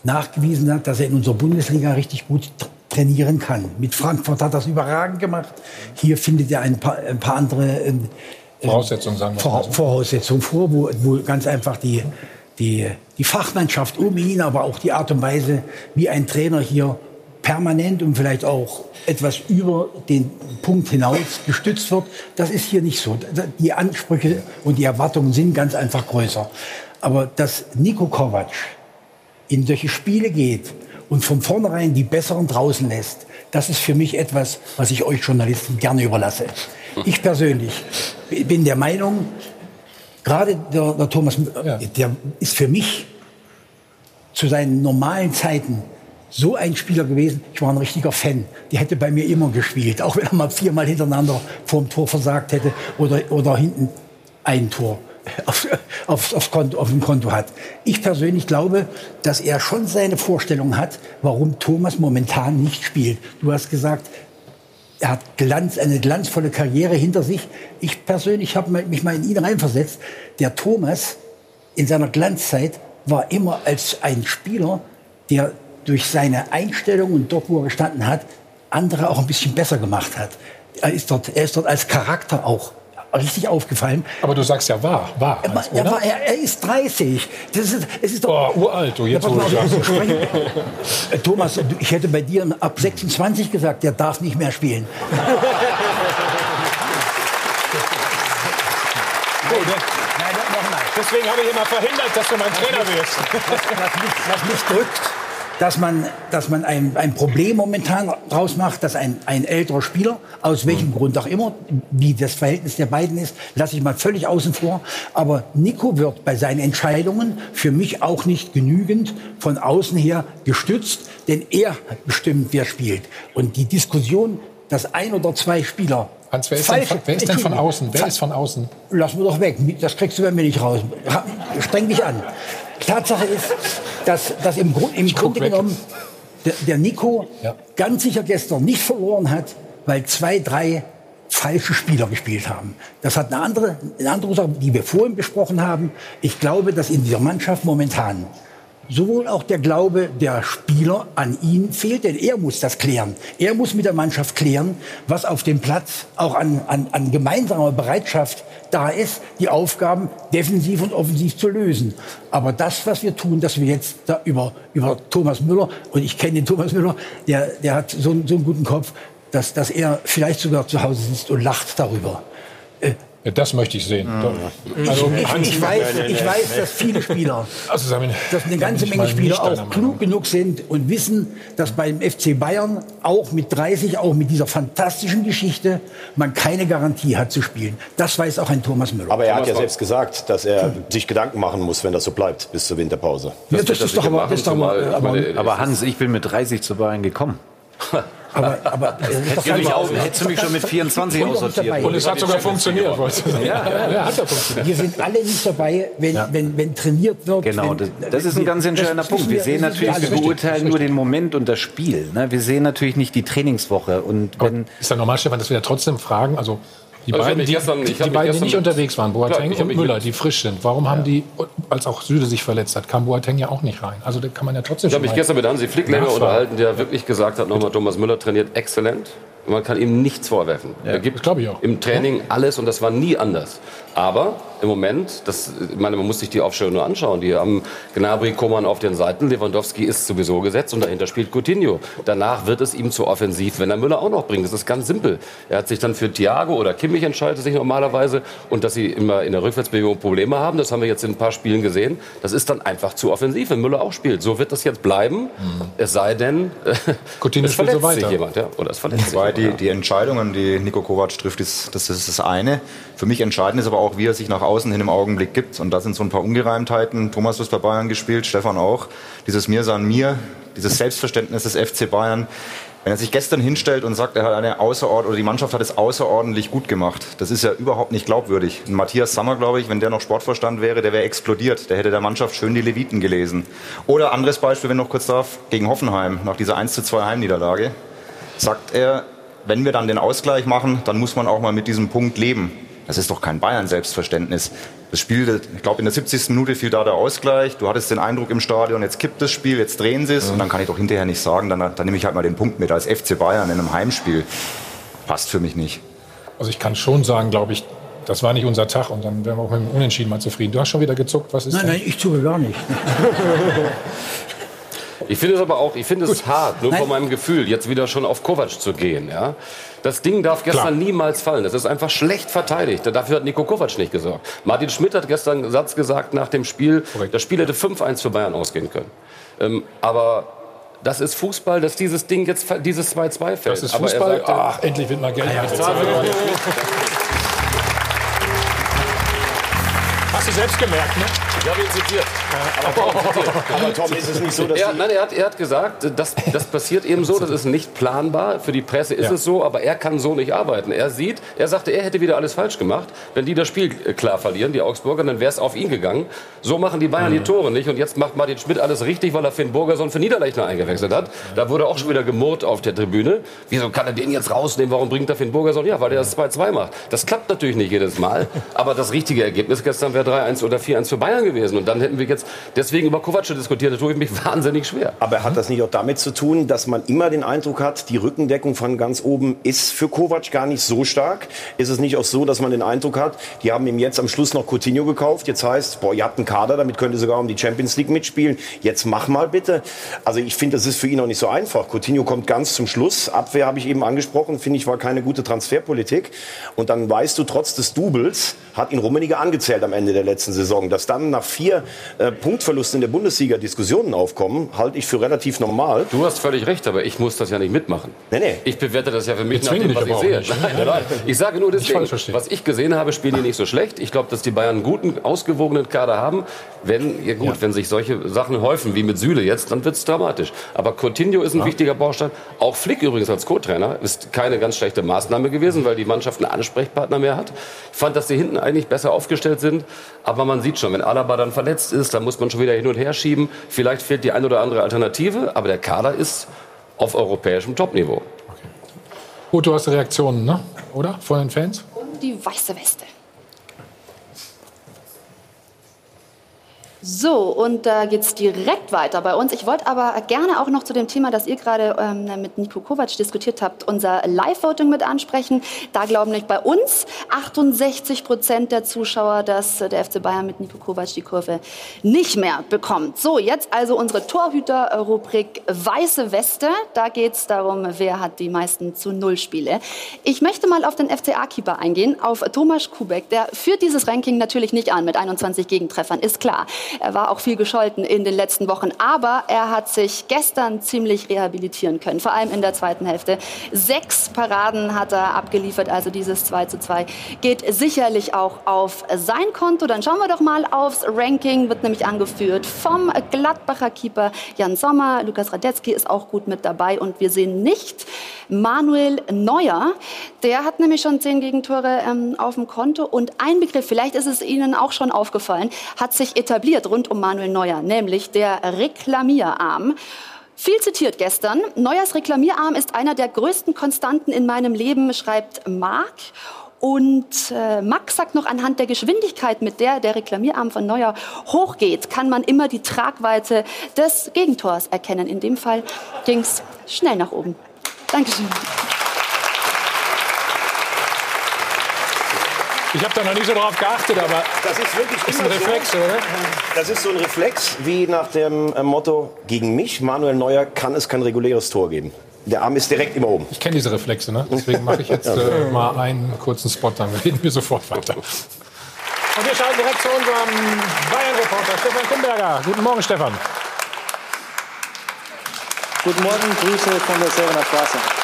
nachgewiesen hat, dass er in unserer Bundesliga richtig gut trainieren kann. Mit Frankfurt hat er das überragend gemacht. Hier findet er ein paar, ein paar andere äh, Voraussetzungen, sagen wir Vor, so. Voraussetzungen vor, wo, wo ganz einfach die, die, die Fachmannschaft um ihn, aber auch die Art und Weise, wie ein Trainer hier permanent und vielleicht auch etwas über den Punkt hinaus gestützt wird. Das ist hier nicht so. Die Ansprüche und die Erwartungen sind ganz einfach größer. Aber dass Niko Kovac in solche Spiele geht, und von vornherein die Besseren draußen lässt, das ist für mich etwas, was ich euch Journalisten gerne überlasse. Ich persönlich bin der Meinung, gerade der, der Thomas, der ist für mich zu seinen normalen Zeiten so ein Spieler gewesen. Ich war ein richtiger Fan. Der hätte bei mir immer gespielt, auch wenn er mal viermal hintereinander vorm Tor versagt hätte oder, oder hinten ein Tor auf, auf, auf, Konto, auf dem Konto hat. Ich persönlich glaube, dass er schon seine Vorstellung hat, warum Thomas momentan nicht spielt. Du hast gesagt, er hat Glanz, eine glanzvolle Karriere hinter sich. Ich persönlich habe mich mal in ihn reinversetzt. Der Thomas in seiner Glanzzeit war immer als ein Spieler, der durch seine Einstellung und dort, wo er gestanden hat, andere auch ein bisschen besser gemacht hat. Er ist dort, er ist dort als Charakter auch richtig aufgefallen. Aber du sagst ja wahr, wahr. Er, er, war, er, er ist 30. Das ist, es ist doch, oh, uralt, du jetzt ja, mal, so äh, Thomas, ich hätte bei dir ab 26 gesagt, der darf nicht mehr spielen. Deswegen habe ich immer verhindert, dass du mein Trainer wirst. Was mich drückt, dass man, dass man ein, ein Problem momentan rausmacht, dass ein, ein älterer Spieler, aus welchem mhm. Grund auch immer, wie das Verhältnis der beiden ist, lasse ich mal völlig außen vor. Aber Nico wird bei seinen Entscheidungen für mich auch nicht genügend von außen her gestützt, denn er bestimmt, wer spielt. Und die Diskussion, dass ein oder zwei Spieler Hans, wer ist, denn von, wer ist denn von außen? Wer ist von außen? Lass mir doch weg. Das kriegst du bei mir nicht raus. Streng dich an. Tatsache ist, dass, dass im, Grund, im Grunde genommen der, der Nico ja. ganz sicher gestern nicht verloren hat, weil zwei, drei falsche Spieler gespielt haben. Das hat eine andere, eine andere Sache, die wir vorhin besprochen haben. Ich glaube, dass in dieser Mannschaft momentan sowohl auch der Glaube der Spieler an ihn fehlt, denn er muss das klären. Er muss mit der Mannschaft klären, was auf dem Platz auch an, an, an gemeinsamer Bereitschaft da ist, die Aufgaben defensiv und offensiv zu lösen. Aber das, was wir tun, dass wir jetzt da über, über Thomas Müller, und ich kenne den Thomas Müller, der, der hat so, so einen guten Kopf, dass, dass er vielleicht sogar zu Hause sitzt und lacht darüber. Äh, das möchte ich sehen. Mhm. Also, ich, ich, weiß, ich weiß, dass viele Spieler, also, dass eine ganze Menge Spieler auch klug genug sind und wissen, dass beim FC Bayern auch mit 30, auch mit dieser fantastischen Geschichte, man keine Garantie hat zu spielen. Das weiß auch ein Thomas Müller. Aber er hat ja selbst gesagt, dass er sich Gedanken machen muss, wenn das so bleibt bis zur Winterpause. Das, ja, das, das ist doch aber, aber, aber Hans, ich bin mit 30 zu Bayern gekommen. Aber, aber hättest, du mich auch, hättest du mich schon mit 24 aussortiert. Und es hat sogar funktioniert. Ja, ja, ja, hat ja funktioniert. Wir sind alle nicht dabei, wenn, ja. wenn, wenn trainiert wird. Genau, wenn, das, das ist ein ganz entscheidender Punkt. Wir sehen natürlich, wir beurteilen nur den Moment und das Spiel. Ne? Wir sehen natürlich nicht die Trainingswoche. Und wenn ist ja normal, Stefan, dass wir ja trotzdem fragen, also die also beiden, die, gestern, die, die beiden, die nicht unterwegs waren, Boateng klar, und Müller, die frisch sind. Warum ja. haben die, als auch Süde sich verletzt hat, kam Boateng ja auch nicht rein. Also da kann man ja trotzdem Ich habe mich gestern mit Hansi Flick länger unterhalten, der wirklich gesagt hat, nochmal, Thomas Müller trainiert exzellent. Man kann ihm nichts vorwerfen. Ja, er gibt im Training alles und das war nie anders. Aber im Moment, das, ich meine, man muss sich die Aufstellung nur anschauen. Die haben Gnabry, Koman auf den Seiten, Lewandowski ist sowieso gesetzt und dahinter spielt Coutinho. Danach wird es ihm zu offensiv, wenn er Müller auch noch bringt. Das ist ganz simpel. Er hat sich dann für Thiago oder Kimmich entscheidet sich normalerweise und dass sie immer in der Rückwärtsbewegung Probleme haben, das haben wir jetzt in ein paar Spielen gesehen. Das ist dann einfach zu offensiv, wenn Müller auch spielt. So wird das jetzt bleiben. Mhm. Es sei denn, Coutinho es verletzt so sich jemand, ja, oder es verletzt sich die, die Entscheidungen, die Nico Kovac trifft, ist, das ist das eine. Für mich entscheidend ist aber auch, wie er sich nach außen hin im Augenblick gibt. Und da sind so ein paar Ungereimtheiten. Thomas, du bei Bayern gespielt, Stefan auch. Dieses Mir san mir, dieses Selbstverständnis des FC Bayern. Wenn er sich gestern hinstellt und sagt, er hat eine außerordentlich, oder die Mannschaft hat es außerordentlich gut gemacht, das ist ja überhaupt nicht glaubwürdig. Und Matthias Sammer, glaube ich, wenn der noch Sportvorstand wäre, der wäre explodiert. Der hätte der Mannschaft schön die Leviten gelesen. Oder anderes Beispiel, wenn noch kurz darf, gegen Hoffenheim, nach dieser 1 zu 2 Heimniederlage, sagt er, wenn wir dann den Ausgleich machen, dann muss man auch mal mit diesem Punkt leben. Das ist doch kein Bayern-Selbstverständnis. Das Spiel, ich glaube, in der 70. Minute fiel da der Ausgleich. Du hattest den Eindruck im Stadion, jetzt kippt das Spiel, jetzt drehen sie es. Ja. Und dann kann ich doch hinterher nicht sagen, dann, dann nehme ich halt mal den Punkt mit als FC Bayern in einem Heimspiel. Passt für mich nicht. Also ich kann schon sagen, glaube ich, das war nicht unser Tag und dann wären wir auch mit dem Unentschieden mal zufrieden. Du hast schon wieder gezuckt, was ist Nein, denn? nein, ich zucke gar nicht. Ich finde es aber auch, ich finde es hart, nur Nein. von meinem Gefühl, jetzt wieder schon auf Kovac zu gehen. Ja? Das Ding darf gestern Klar. niemals fallen. Das ist einfach schlecht verteidigt. Dafür hat Nico Kovac nicht gesorgt. Martin Schmidt hat gestern einen Satz gesagt nach dem Spiel, Korrekt. das Spiel hätte 5-1 für Bayern ausgehen können. Ähm, aber das ist Fußball, dass dieses Ding jetzt, dieses 2-2 fällt. Das ist Fußball, sagte, ach, endlich wird mal Geld. Ja, Hast du selbst gemerkt, ne? Ich habe ihn zitiert. Aber, aber Tom, ist es nicht so, dass... Er, nein, er hat, er hat gesagt, das, das passiert eben so, das ist nicht planbar. Für die Presse ist ja. es so, aber er kann so nicht arbeiten. Er sieht, er sagte, er hätte wieder alles falsch gemacht. Wenn die das Spiel äh, klar verlieren, die Augsburger, dann wäre es auf ihn gegangen. So machen die Bayern mhm. die Tore nicht. Und jetzt macht Martin Schmidt alles richtig, weil er Finn Burgerson für Niederlechner eingewechselt hat. Da wurde auch schon wieder gemurrt auf der Tribüne. Wieso kann er den jetzt rausnehmen? Warum bringt er Finn Burgerson? Ja, weil er das 2-2 macht. Das klappt natürlich nicht jedes Mal. Aber das richtige Ergebnis gestern wäre 3-1 oder 4-1 für Bayern gewesen. Und dann hätten wir jetzt deswegen über Kovac diskutiert. Da tue ich mich wahnsinnig schwer. Aber hat das nicht auch damit zu tun, dass man immer den Eindruck hat, die Rückendeckung von ganz oben ist für Kovac gar nicht so stark? Ist es nicht auch so, dass man den Eindruck hat, die haben ihm jetzt am Schluss noch Coutinho gekauft. Jetzt heißt, boah, ihr habt einen Kader, damit könnt ihr sogar um die Champions League mitspielen. Jetzt mach mal bitte. Also ich finde, das ist für ihn auch nicht so einfach. Coutinho kommt ganz zum Schluss. Abwehr habe ich eben angesprochen, finde ich, war keine gute Transferpolitik. Und dann weißt du, trotz des Doubles hat ihn Rummenigge angezählt am Ende der letzten Saison. Dass dann nach vier äh, Punktverlusten in der Bundesliga Diskussionen aufkommen, halte ich für relativ normal. Du hast völlig recht, aber ich muss das ja nicht mitmachen. Nee, nee. Ich bewerte das ja für mich nach dem, was ich sehe. Nein, nein, nein. Ich sage nur deswegen, ich was ich gesehen habe, spielen die nicht so schlecht. Ich glaube, dass die Bayern einen guten, ausgewogenen Kader haben. Wenn, ja gut, ja. wenn sich solche Sachen häufen, wie mit Süle jetzt, dann wird es dramatisch. Aber Coutinho ist ein ja. wichtiger Baustein. Auch Flick übrigens als Co-Trainer ist keine ganz schlechte Maßnahme gewesen, weil die Mannschaft einen Ansprechpartner mehr hat. Ich fand, dass sie hinten eigentlich besser aufgestellt sind. Aber man sieht schon, wenn Alaba dann verletzt ist, dann muss man schon wieder hin und her schieben. Vielleicht fehlt die ein oder andere Alternative, aber der Kader ist auf europäischem Topniveau. Okay. Gut, du hast Reaktionen, ne? oder? Von den Fans? Und die weiße Weste. So, und da geht es direkt weiter bei uns. Ich wollte aber gerne auch noch zu dem Thema, das ihr gerade ähm, mit Nico Kovac diskutiert habt, unser Live-Voting mit ansprechen. Da glauben nicht bei uns 68 Prozent der Zuschauer, dass der FC Bayern mit Nico Kovac die Kurve nicht mehr bekommt. So, jetzt also unsere Torhüter-Rubrik Weiße Weste. Da geht es darum, wer hat die meisten zu Null Spiele. Ich möchte mal auf den FCA-Keeper eingehen, auf Thomas Kubek. Der führt dieses Ranking natürlich nicht an mit 21 Gegentreffern, ist klar. Er war auch viel gescholten in den letzten Wochen, aber er hat sich gestern ziemlich rehabilitieren können, vor allem in der zweiten Hälfte. Sechs Paraden hat er abgeliefert, also dieses 2 zu 2 geht sicherlich auch auf sein Konto. Dann schauen wir doch mal aufs Ranking, wird nämlich angeführt vom Gladbacher Keeper Jan Sommer. Lukas Radetzky ist auch gut mit dabei und wir sehen nicht Manuel Neuer. Der hat nämlich schon zehn Gegentore ähm, auf dem Konto und ein Begriff, vielleicht ist es Ihnen auch schon aufgefallen, hat sich etabliert rund um Manuel Neuer, nämlich der Reklamierarm. Viel zitiert gestern. Neuers Reklamierarm ist einer der größten Konstanten in meinem Leben, schreibt Marc. Und äh, Max sagt noch, anhand der Geschwindigkeit, mit der der Reklamierarm von Neuer hochgeht, kann man immer die Tragweite des Gegentors erkennen. In dem Fall ging es schnell nach oben. Dankeschön. Ich habe da noch nicht so drauf geachtet, aber das ist wirklich ist ein Reflex, so. oder? Das ist so ein Reflex wie nach dem äh, Motto: Gegen mich, Manuel Neuer, kann es kein reguläres Tor geben. Der Arm ist direkt immer oben. Ich kenne diese Reflexe, ne? deswegen mache ich jetzt äh, mal einen kurzen Spot, dann reden wir sofort weiter. Und wir schalten direkt zu unserem Bayern-Reporter Stefan Kumberger. Guten Morgen, Stefan. Guten Morgen, Grüße von der Serener Straße.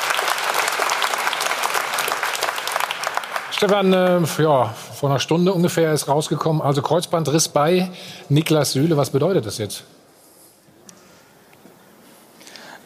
Stefan, äh, ja, vor einer Stunde ungefähr ist rausgekommen, also Kreuzbandriss bei Niklas Süle. Was bedeutet das jetzt?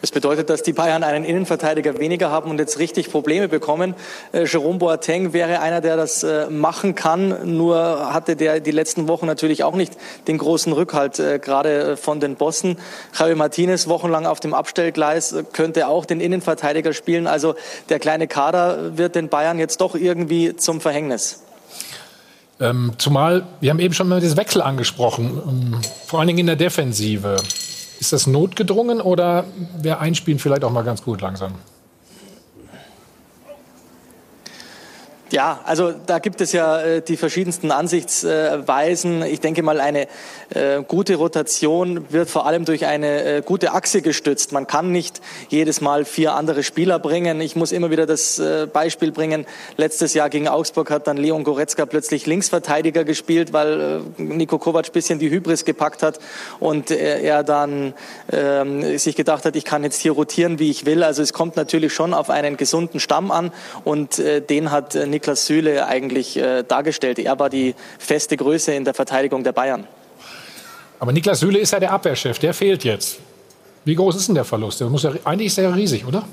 Es bedeutet, dass die Bayern einen Innenverteidiger weniger haben und jetzt richtig Probleme bekommen. Äh, Jerome Boateng wäre einer, der das äh, machen kann. Nur hatte der die letzten Wochen natürlich auch nicht den großen Rückhalt, äh, gerade von den Bossen. Javi Martinez wochenlang auf dem Abstellgleis könnte auch den Innenverteidiger spielen. Also der kleine Kader wird den Bayern jetzt doch irgendwie zum Verhängnis. Ähm, zumal, wir haben eben schon mal das Wechsel angesprochen, ähm, vor allen Dingen in der Defensive. Ist das notgedrungen oder wäre Einspielen vielleicht auch mal ganz gut langsam? Ja, also da gibt es ja äh, die verschiedensten Ansichtsweisen. Ich denke mal, eine äh, gute Rotation wird vor allem durch eine äh, gute Achse gestützt. Man kann nicht jedes Mal vier andere Spieler bringen. Ich muss immer wieder das Beispiel bringen. Letztes Jahr gegen Augsburg hat dann Leon Goretzka plötzlich Linksverteidiger gespielt, weil Nico Kovac bisschen die Hybris gepackt hat und er dann ähm, sich gedacht hat, ich kann jetzt hier rotieren, wie ich will. Also es kommt natürlich schon auf einen gesunden Stamm an und den hat Nico Niklas Süle eigentlich äh, dargestellt. Er war die feste Größe in der Verteidigung der Bayern. Aber Niklas Süle ist ja der Abwehrchef, der fehlt jetzt. Wie groß ist denn der Verlust? Der muss ja, eigentlich ist er riesig, oder?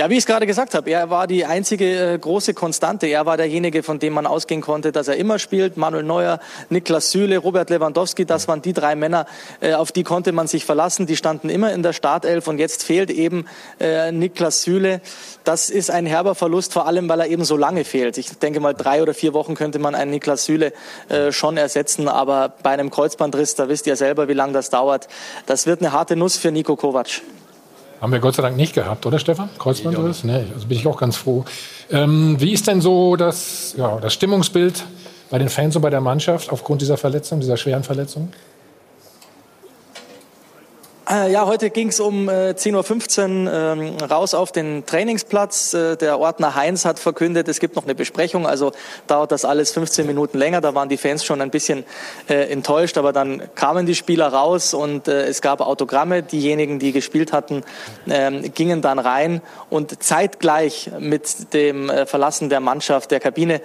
Ja, wie ich es gerade gesagt habe, er war die einzige äh, große Konstante. Er war derjenige, von dem man ausgehen konnte, dass er immer spielt. Manuel Neuer, Niklas Süle, Robert Lewandowski, das waren die drei Männer, äh, auf die konnte man sich verlassen. Die standen immer in der Startelf und jetzt fehlt eben äh, Niklas Süle. Das ist ein herber Verlust, vor allem, weil er eben so lange fehlt. Ich denke mal, drei oder vier Wochen könnte man einen Niklas Süle äh, schon ersetzen, aber bei einem Kreuzbandriss, da wisst ihr selber, wie lange das dauert. Das wird eine harte Nuss für Nico Kovac. Haben wir Gott sei Dank nicht gehabt, oder Stefan? Kreuzbandriss? Nee, also bin ich auch ganz froh. Ähm, wie ist denn so das, ja, das Stimmungsbild bei den Fans und bei der Mannschaft aufgrund dieser Verletzung, dieser schweren Verletzung? Äh, ja, heute ging es um äh, 10.15 Uhr ähm, raus auf den Trainingsplatz. Äh, der Ordner Heinz hat verkündet, es gibt noch eine Besprechung, also dauert das alles 15 Minuten länger. Da waren die Fans schon ein bisschen äh, enttäuscht, aber dann kamen die Spieler raus und äh, es gab Autogramme. Diejenigen, die gespielt hatten, ähm, gingen dann rein und zeitgleich mit dem äh, Verlassen der Mannschaft, der Kabine,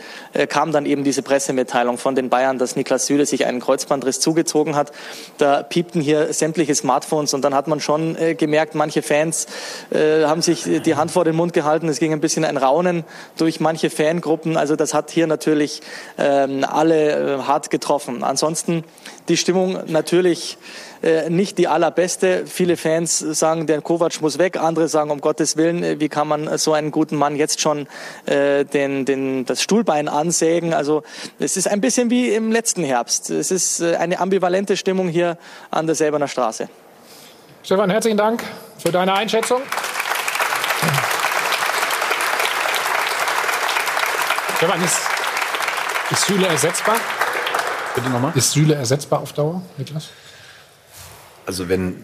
kam dann eben diese Pressemitteilung von den Bayern, dass Niklas Süle sich einen Kreuzbandriss zugezogen hat. Da piepten hier sämtliche Smartphones Und dann hat man schon äh, gemerkt, manche Fans äh, haben sich die Hand vor den Mund gehalten. Es ging ein bisschen ein Raunen durch manche Fangruppen. Also das hat hier natürlich ähm, alle äh, hart getroffen. Ansonsten die Stimmung natürlich äh, nicht die allerbeste. Viele Fans sagen, der Kovac muss weg. Andere sagen, um Gottes Willen, äh, wie kann man so einen guten Mann jetzt schon äh, den, den, das Stuhlbein ansägen? Also es ist ein bisschen wie im letzten Herbst. Es ist äh, eine ambivalente Stimmung hier an der Selberner Straße. Stefan, herzlichen Dank für deine Einschätzung. Stefan, ist, ist Süle ersetzbar? Bitte nochmal? Ist Süle ersetzbar auf Dauer, Niklas? Also wenn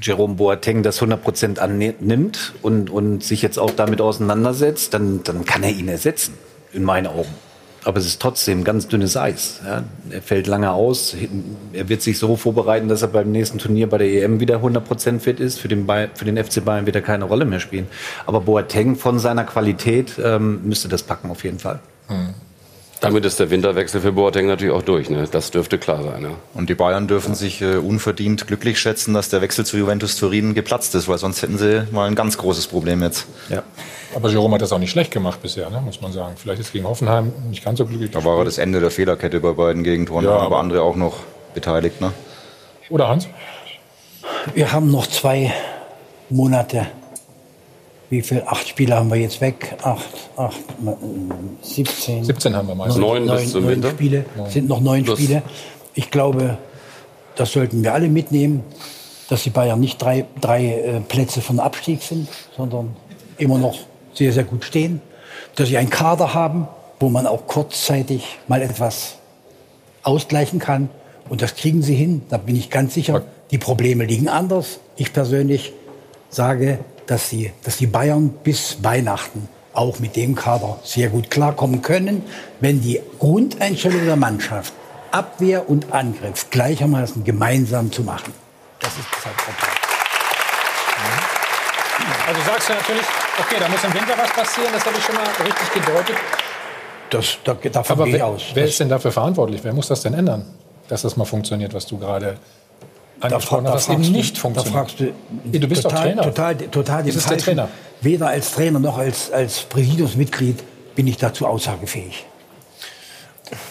Jerome Boateng das 100% annimmt und, und sich jetzt auch damit auseinandersetzt, dann, dann kann er ihn ersetzen, in meinen Augen. Aber es ist trotzdem ganz dünnes Eis. Ja. Er fällt lange aus. Er wird sich so vorbereiten, dass er beim nächsten Turnier bei der EM wieder 100% fit ist. Für den, für den FC Bayern wird er keine Rolle mehr spielen. Aber Boateng von seiner Qualität ähm, müsste das packen auf jeden Fall. Mhm. Damit ist der Winterwechsel für Boateng natürlich auch durch. Ne? Das dürfte klar sein. Ja. Und die Bayern dürfen sich äh, unverdient glücklich schätzen, dass der Wechsel zu Juventus Turin geplatzt ist, weil sonst hätten sie mal ein ganz großes Problem jetzt. Ja. Aber Jerome hat das auch nicht schlecht gemacht bisher, ne? muss man sagen. Vielleicht ist gegen Hoffenheim nicht ganz so glücklich. Da war das Ende der Fehlerkette bei beiden Gegentoren, ja, aber, aber andere auch noch beteiligt. Ne? Oder Hans? Wir haben noch zwei Monate wie viel? Acht Spiele haben wir jetzt weg. Acht, acht, 17. 17 haben wir meistens. Neun, neun bis zum neun Winter. Spiele. Neun. Sind noch neun Plus. Spiele. Ich glaube, das sollten wir alle mitnehmen, dass die Bayern nicht drei, drei äh, Plätze von Abstieg sind, sondern immer noch sehr, sehr gut stehen. Dass sie einen Kader haben, wo man auch kurzzeitig mal etwas ausgleichen kann. Und das kriegen sie hin, da bin ich ganz sicher. Die Probleme liegen anders. Ich persönlich sage, dass die, dass die Bayern bis Weihnachten auch mit dem Kader sehr gut klarkommen können, wenn die Grundeinstellung der Mannschaft, Abwehr und Angriff gleichermaßen gemeinsam zu machen. Das ist das Hauptproblem. Also sagst du natürlich, okay, da muss im Winter was passieren, das habe ich schon mal richtig gedeutet. Das, da, davon Aber gehe ich aus. wer ist denn dafür verantwortlich? Wer muss das denn ändern, dass das mal funktioniert, was du gerade angesprochen da, hast, was eben du, nicht funktioniert? Da fragst du, du bist total, doch Trainer. Total, total das ist der Trainer. Weder als Trainer noch als, als Präsidiumsmitglied bin ich dazu aussagefähig.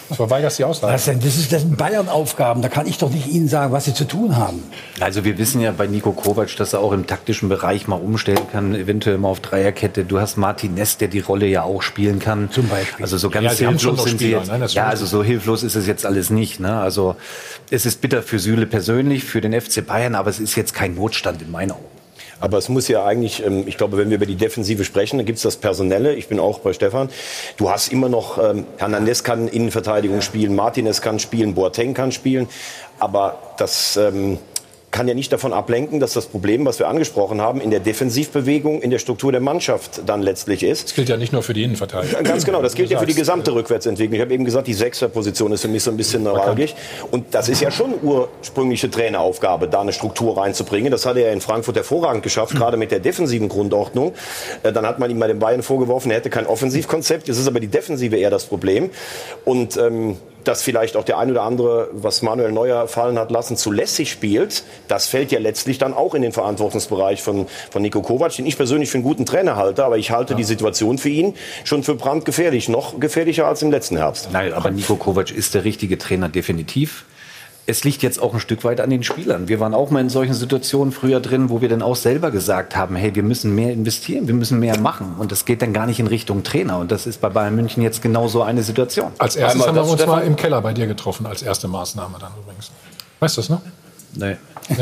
Du verweigerst die Aussage. Was denn? Das, ist, das sind Bayern-Aufgaben. Da kann ich doch nicht Ihnen sagen, was Sie zu tun haben. Also wir wissen ja bei Nico Kovac, dass er auch im taktischen Bereich mal umstellen kann, eventuell mal auf Dreierkette. Du hast Martin Ness, der die Rolle ja auch spielen kann. Zum Beispiel. Also so ganz Ja, sie hilflos sind sie Spieler, jetzt. ne? Das ja, also so hilflos ist es jetzt alles nicht. Ne? Also es ist bitter für Süle persönlich, für den FC Bayern, aber es ist jetzt kein Notstand in meinen Augen. Aber es muss ja eigentlich, ähm, ich glaube, wenn wir über die Defensive sprechen, dann gibt es das Personelle. Ich bin auch bei Stefan. Du hast immer noch, ähm, Hernandez kann Innenverteidigung spielen, Martinez kann spielen, Boateng kann spielen. Aber das ähm, kann ja nicht davon ablenken, dass das Problem, was wir angesprochen haben, in der Defensivbewegung, in der Struktur der Mannschaft dann letztlich ist. Das gilt ja nicht nur für die Innenverteidiger. Ganz genau, das gilt ja für die gesamte Rückwärtsentwicklung. Ich habe eben gesagt, die Sechserposition ist für mich so ein bisschen neuralgisch. Und das ist ja schon ursprüngliche Traineraufgabe, da eine Struktur reinzubringen. Das hat er ja in Frankfurt hervorragend geschafft, gerade mit der defensiven Grundordnung. Äh, Dann hat man ihm bei den Bayern vorgeworfen, er hätte kein Offensivkonzept. Jetzt ist aber die Defensive eher das Problem. Und ähm, dass vielleicht auch der ein oder andere, was Manuel Neuer fallen hat lassen, zu lässig spielt, das fällt ja letztlich dann auch in den Verantwortungsbereich von, von Nico Kovac, den ich persönlich für einen guten Trainer halte, aber ich halte die Situation für ihn schon für brandgefährlich, noch gefährlicher als im letzten Herbst. Nein, aber Nico Kovac ist der richtige Trainer definitiv. Es liegt jetzt auch ein Stück weit an den Spielern. Wir waren auch mal in solchen Situationen früher drin, wo wir dann auch selber gesagt haben, hey, wir müssen mehr investieren, wir müssen mehr machen. Und das geht dann gar nicht in Richtung Trainer. Und das ist bei Bayern München jetzt genau so eine Situation. Als erstes Einmal haben wir uns Stefan. mal im Keller bei dir getroffen, als erste Maßnahme dann übrigens. Weißt du das noch? Nee.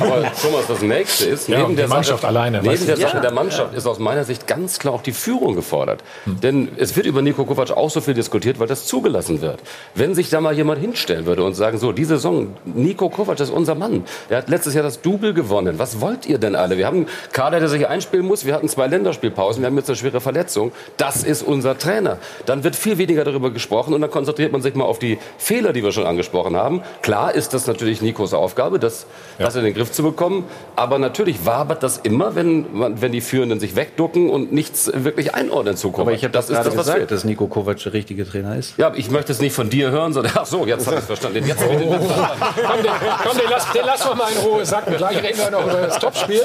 Aber Thomas, das nächste ist, Ja, neben der Mannschaft Sache, alleine, weißt Neben du? der Ja. Sache der Mannschaft ist aus meiner Sicht ganz klar auch die Führung gefordert. Denn es wird über Nico Kovac auch so viel diskutiert, weil das zugelassen wird. Wenn sich da mal jemand hinstellen würde und sagen, so, die Saison, Nico Kovac ist unser Mann. Der hat letztes Jahr das Double gewonnen. Was wollt ihr denn alle? Wir haben einen Kader, der sich einspielen muss. Wir hatten zwei Länderspielpausen. Wir haben jetzt eine schwere Verletzung. Das ist unser Trainer. Dann wird viel weniger darüber gesprochen und dann konzentriert man sich mal auf die Fehler, die wir schon angesprochen haben. Klar ist das natürlich Nikos Aufgabe. Aufgabe, das, ja. das in den Griff zu bekommen. Aber natürlich wabert das immer, wenn, wenn die Führenden sich wegducken und nichts wirklich einordnen zu Aber ich habe das, das gerade das, gesagt, dass Nico Kovac der richtige Trainer ist. Ja, ich möchte es nicht von dir hören, sondern ach so, jetzt habe ich es verstanden. Jetzt oh. den, komm, den, komm den, lass, den lassen wir mal in Ruhe sacken. Gleich reden wir noch über das Topspiel.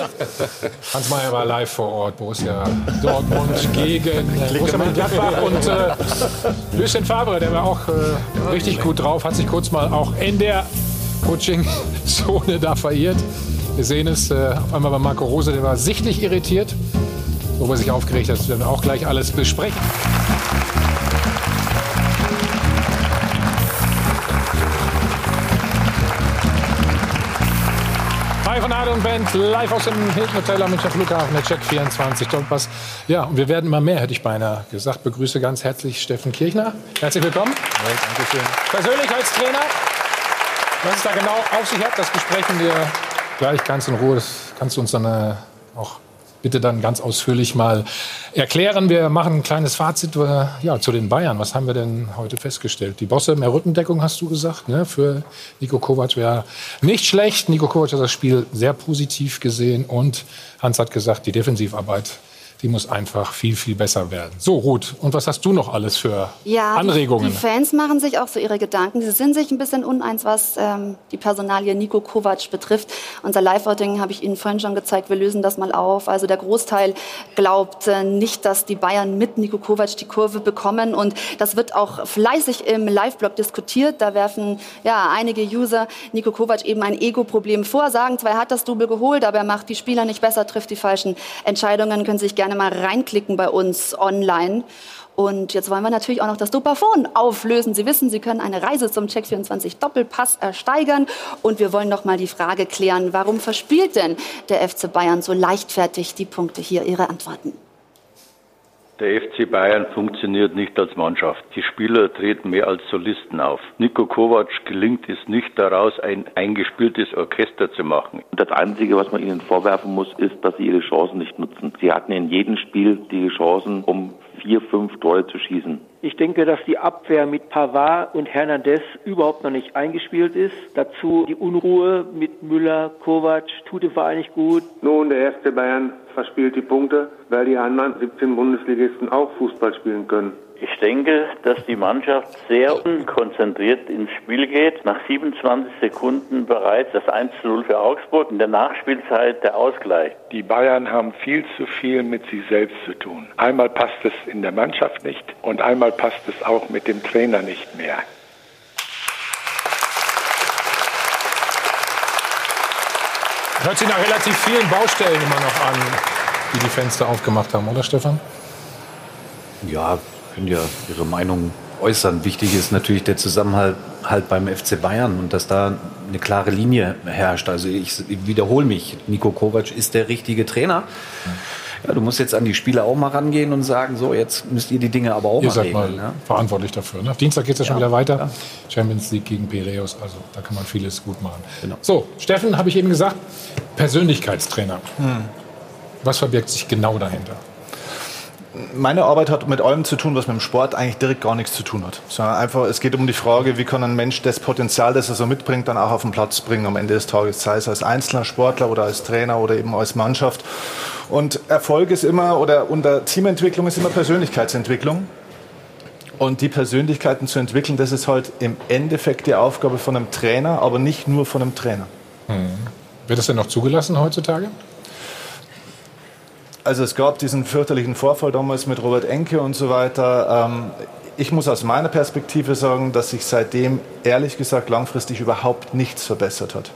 Hans Meyer war live vor Ort. Borussia Dortmund gegen Borussia Mönchengladbach und äh, Lucien Favre, der war auch äh, richtig gut drauf, hat sich kurz mal auch in der Coaching-Zone da verirrt. Wir sehen es äh, auf einmal bei Marco Rose, der war sichtlich irritiert, wo er sich aufgeregt hat. Das werden wir auch gleich alles besprechen. Hi von Adel und Band, live aus dem Hilton Hotel am Münchner Flughafen, der Check 24 Dollpass. Ja, und wir werden immer mehr, hätte ich beinahe gesagt. Begrüße ganz herzlich Steffen Kirchner. Herzlich willkommen. Ja, danke schön. Persönlich als Trainer. Was es da genau auf sich hat, das besprechen wir gleich ganz in Ruhe. Das kannst du uns dann äh, auch bitte dann ganz ausführlich mal erklären. Wir machen ein kleines Fazit äh, ja, zu den Bayern. Was haben wir denn heute festgestellt? Die Bosse, mehr Rückendeckung hast du gesagt, ne? für Nico Kovac wäre nicht schlecht. Nico Kovac hat das Spiel sehr positiv gesehen und Hans hat gesagt, die Defensivarbeit die muss einfach viel, viel besser werden. So, Ruth, und was hast du noch alles für ja, Anregungen? Die, die Fans machen sich auch so ihre Gedanken. Sie sind sich ein bisschen uneins, was ähm, die Personalie Nico Kovac betrifft. Unser Live-Outing habe ich Ihnen vorhin schon gezeigt. Wir lösen das mal auf. Also der Großteil glaubt äh, nicht, dass die Bayern mit Nico Kovac die Kurve bekommen. Und das wird auch fleißig im Live-Blog diskutiert. Da werfen ja, einige User Nico Kovac eben ein Ego-Problem vor, sagen zwar, er hat das Double geholt, aber er macht die Spieler nicht besser, trifft die falschen Entscheidungen, können sich gerne gerne mal reinklicken bei uns online. Und jetzt wollen wir natürlich auch noch das Dopafon auflösen. Sie wissen, Sie können eine Reise zum Check24 Doppelpass ersteigern. Und wir wollen noch mal die Frage klären, warum verspielt denn der FC Bayern so leichtfertig die Punkte? Hier Ihre Antworten. Der FC Bayern funktioniert nicht als Mannschaft. Die Spieler treten mehr als Solisten auf. Nico Kovac gelingt es nicht daraus, ein eingespieltes Orchester zu machen. Das Einzige, was man ihnen vorwerfen muss, ist, dass sie ihre Chancen nicht nutzen. Sie hatten in jedem Spiel die Chancen, um vier, fünf Tore zu schießen. Ich denke, dass die Abwehr mit Pavard und Hernandez überhaupt noch nicht eingespielt ist. Dazu die Unruhe mit Müller, Kovac, tut dem Verein nicht gut. Nun, der erste Bayern verspielt die Punkte, weil die anderen 17 Bundesligisten auch Fußball spielen können. Ich denke, dass die Mannschaft sehr unkonzentriert ins Spiel geht. Nach 27 Sekunden bereits das 1 zu 0 für Augsburg. In der Nachspielzeit der Ausgleich. Die Bayern haben viel zu viel mit sich selbst zu tun. Einmal passt es in der Mannschaft nicht und einmal passt es auch mit dem Trainer nicht mehr. Hört sich nach relativ vielen Baustellen immer noch an, die die Fenster aufgemacht haben, oder Stefan? Ja, können ja ihre Meinung äußern. Wichtig ist natürlich der Zusammenhalt halt beim FC Bayern und dass da eine klare Linie herrscht. Also ich, wiederhole mich, Nico Kovac ist der richtige Trainer. Ja, du musst jetzt an die Spieler auch mal rangehen und sagen, so, jetzt müsst ihr die Dinge aber auch ihr mal seid regeln. Mal ja? verantwortlich dafür. Ne? Dienstag geht es ja schon wieder weiter. Ja. Champions League gegen Piraeus, also da kann man vieles gut machen. Genau. So, Steffen, habe ich eben gesagt, Persönlichkeitstrainer. Hm. Was verbirgt sich genau dahinter? Meine Arbeit hat mit allem zu tun, was mit dem Sport eigentlich direkt gar nichts zu tun hat. Sondern einfach, es geht um die Frage, wie kann ein Mensch das Potenzial, das er so mitbringt, dann auch auf den Platz bringen am Ende des Tages, sei es als einzelner Sportler oder als Trainer oder eben als Mannschaft. Und Erfolg ist immer, oder unter Teamentwicklung ist immer Persönlichkeitsentwicklung. Und die Persönlichkeiten zu entwickeln, das ist halt im Endeffekt die Aufgabe von einem Trainer, aber nicht nur von einem Trainer. Hm. Wird das denn noch zugelassen heutzutage? Also es gab diesen fürchterlichen Vorfall damals mit Robert Enke und so weiter. Ähm, ich muss aus meiner Perspektive sagen, dass sich seitdem ehrlich gesagt langfristig überhaupt nichts verbessert hat.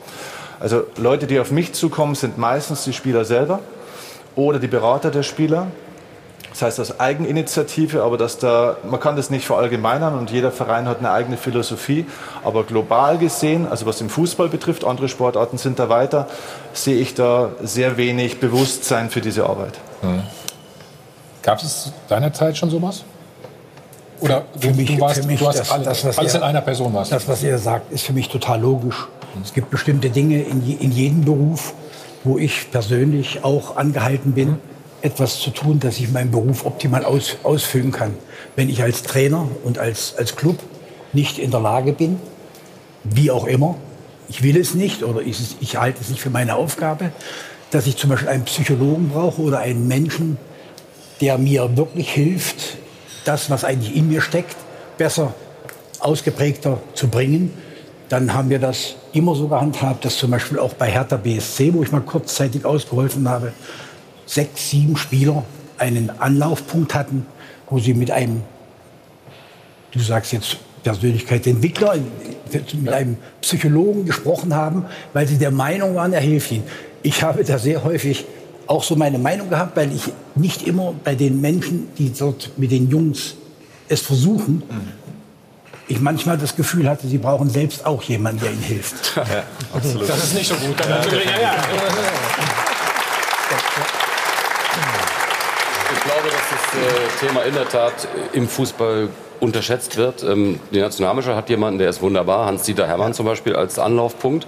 Also Leute, die auf mich zukommen, sind meistens die Spieler selber oder die Berater der Spieler. Das heißt aus Eigeninitiative, aber dass da, man kann das nicht verallgemeinern und jeder Verein hat eine eigene Philosophie. Aber global gesehen, also was den Fußball betrifft, andere Sportarten sind da weiter, sehe ich da sehr wenig Bewusstsein für diese Arbeit. Mhm. Gab es seinerzeit schon sowas? Oder du, für mich, du warst, für mich du hast das, alle, das, was alles ihr, in einer Person warst? Das, was ihr sagt, ist für mich total logisch. Es gibt bestimmte Dinge in, in jedem Beruf, wo ich persönlich auch angehalten bin, etwas zu tun, dass ich meinen Beruf optimal aus, ausfüllen kann. Wenn ich als Trainer und als, als Club nicht in der Lage bin, wie auch immer, ich will es nicht oder ich, ich halte es nicht für meine Aufgabe, dass ich zum Beispiel einen Psychologen brauche oder einen Menschen, der mir wirklich hilft, das, was eigentlich in mir steckt, besser, ausgeprägter zu bringen. Dann haben wir das immer so gehandhabt, dass zum Beispiel auch bei Hertha BSC, wo ich mal kurzzeitig ausgeholfen habe, sechs, sieben Spieler einen Anlaufpunkt hatten, wo sie mit einem, du sagst jetzt Persönlichkeitsentwickler, mit einem Psychologen gesprochen haben, weil sie der Meinung waren, er hilft ihnen. Ich habe da sehr häufig auch so meine Meinung gehabt, weil ich nicht immer bei den Menschen, die dort mit den Jungs es versuchen, ich manchmal das Gefühl hatte, sie brauchen selbst auch jemanden, der ihnen hilft. Ja, absolut. Das ist nicht so gut. Ja, ja, das äh, Thema in der Tat im Fußball unterschätzt wird. Ähm, die Nationalmannschaft hat jemanden, der ist wunderbar, Hans-Dieter Hermann zum Beispiel als Anlaufpunkt.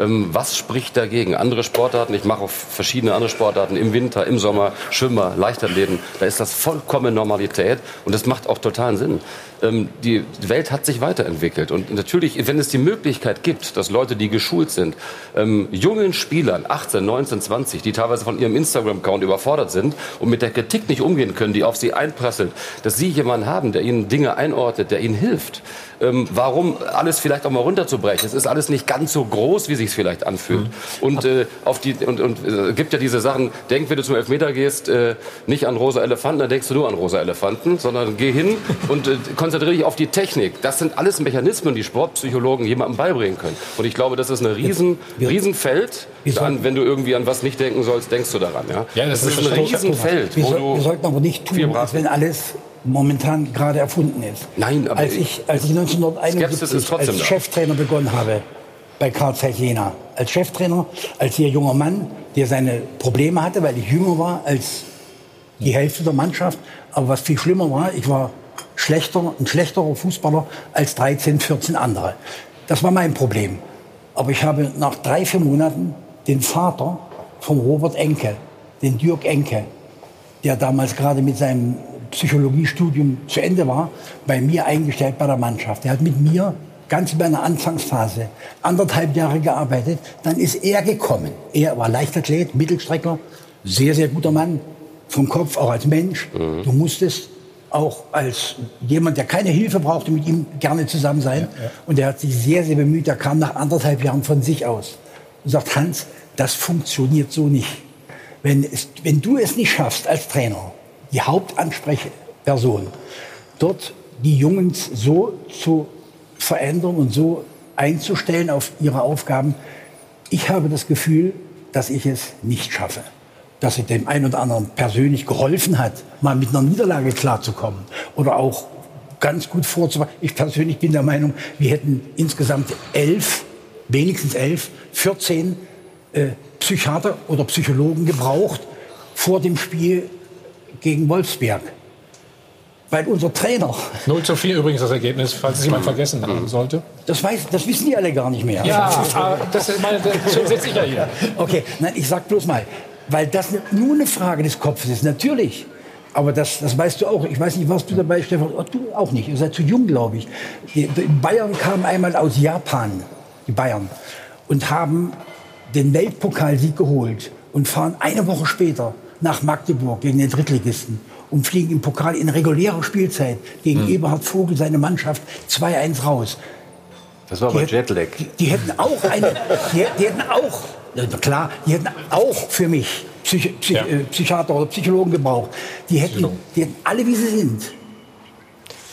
Ähm, was spricht dagegen? Andere Sportarten, ich mache auch verschiedene andere Sportarten im Winter, im Sommer, Schwimmer, Leichtathleten, da ist das vollkommen Normalität und das macht auch totalen Sinn. Ähm, die Welt hat sich weiterentwickelt und natürlich, wenn es die Möglichkeit gibt, dass Leute, die geschult sind, ähm, jungen Spielern, 18, 19, 20, die teilweise von ihrem Instagram-Account überfordert sind und mit der Kritik nicht umgehen können, die auf sie einprasselt, dass sie jemanden haben, der ihnen Dinge einordnet, der ihnen hilft, warum alles vielleicht auch mal runterzubrechen. Es ist alles nicht ganz so groß, wie sich es vielleicht anfühlt. Mhm. Und äh, auf die und, und äh, gibt ja diese Sachen. Denk, wenn du zum Elfmeter gehst, äh, nicht an rosa Elefanten, dann denkst du nur an rosa Elefanten, sondern geh hin und äh, konzentriere dich auf die Technik. Das sind alles Mechanismen, die Sportpsychologen jemandem beibringen können. Und ich glaube, das ist ein riesen, Riesenfeld. An, wenn du irgendwie an was nicht denken sollst, denkst du daran. Ja, ja das, das ist ein Riesenfeld. Wir, wir sollten aber nicht tun, als wenn alles momentan gerade erfunden ist. Nein, aber als ich, als ich 1971 als Cheftrainer begonnen habe bei Karl Zeiss Jena, als Cheftrainer, als sehr junger Mann, der seine Probleme hatte, weil ich jünger war als die Hälfte der Mannschaft. Aber was viel schlimmer war, ich war schlechter, ein schlechterer Fußballer als 13, 14 andere. Das war mein Problem. Aber ich habe nach drei, vier Monaten den Vater von Robert Enke, den Dirk Enke, der damals gerade mit seinem Psychologiestudium zu Ende war, bei mir eingestellt bei der Mannschaft. Er hat mit mir ganz in meiner Anfangsphase anderthalb Jahre gearbeitet. Dann ist er gekommen. Er war Leichtathlet, Mittelstrecker, sehr, sehr guter Mann, vom Kopf, auch als Mensch. Mhm. Du musstest auch als jemand, der keine Hilfe brauchte, mit ihm gerne zusammen sein. Ja, ja. Und er hat sich sehr, sehr bemüht. Er kam nach anderthalb Jahren von sich aus und sagt, Hans, das funktioniert so nicht. Wenn, es, wenn du es nicht schaffst als Trainer, die Hauptansprechperson, dort die Jungs so zu verändern und so einzustellen auf ihre Aufgaben. Ich habe das Gefühl, dass ich es nicht schaffe. Dass es dem einen oder anderen persönlich geholfen hat, mal mit einer Niederlage klarzukommen oder auch ganz gut vorzubereiten. Ich persönlich bin der Meinung, wir hätten insgesamt elf, wenigstens elf, 14 äh, Psychiater oder Psychologen gebraucht vor dem Spiel gegen Wolfsberg. Weil unser Trainer. 0 zu 4 übrigens das Ergebnis, falls es jemand vergessen haben sollte. Das, weiß, das wissen die alle gar nicht mehr. Ja, das ist meine, so sitze ich ja hier. Okay, nein, ich sag bloß mal, weil das nur eine Frage des Kopfes ist, natürlich. Aber das, das weißt du auch. Ich weiß nicht, warst du dabei, Stefan? Oh, du auch nicht. Ihr seid zu jung, glaube ich. Die Bayern kamen einmal aus Japan, die Bayern, und haben den Weltpokalsieg geholt und fahren eine Woche später nach Magdeburg gegen den Drittligisten und fliegen im Pokal in regulärer Spielzeit gegen mhm. Eberhard Vogel seine Mannschaft 2-1 raus. Das war aber Jetlag. Die, die, hätten auch eine, die, die hätten auch, klar, die hätten auch für mich Psych, Psych, ja. äh, Psychiater oder Psychologen gebraucht. Die hätten, die hätten alle, wie sie sind,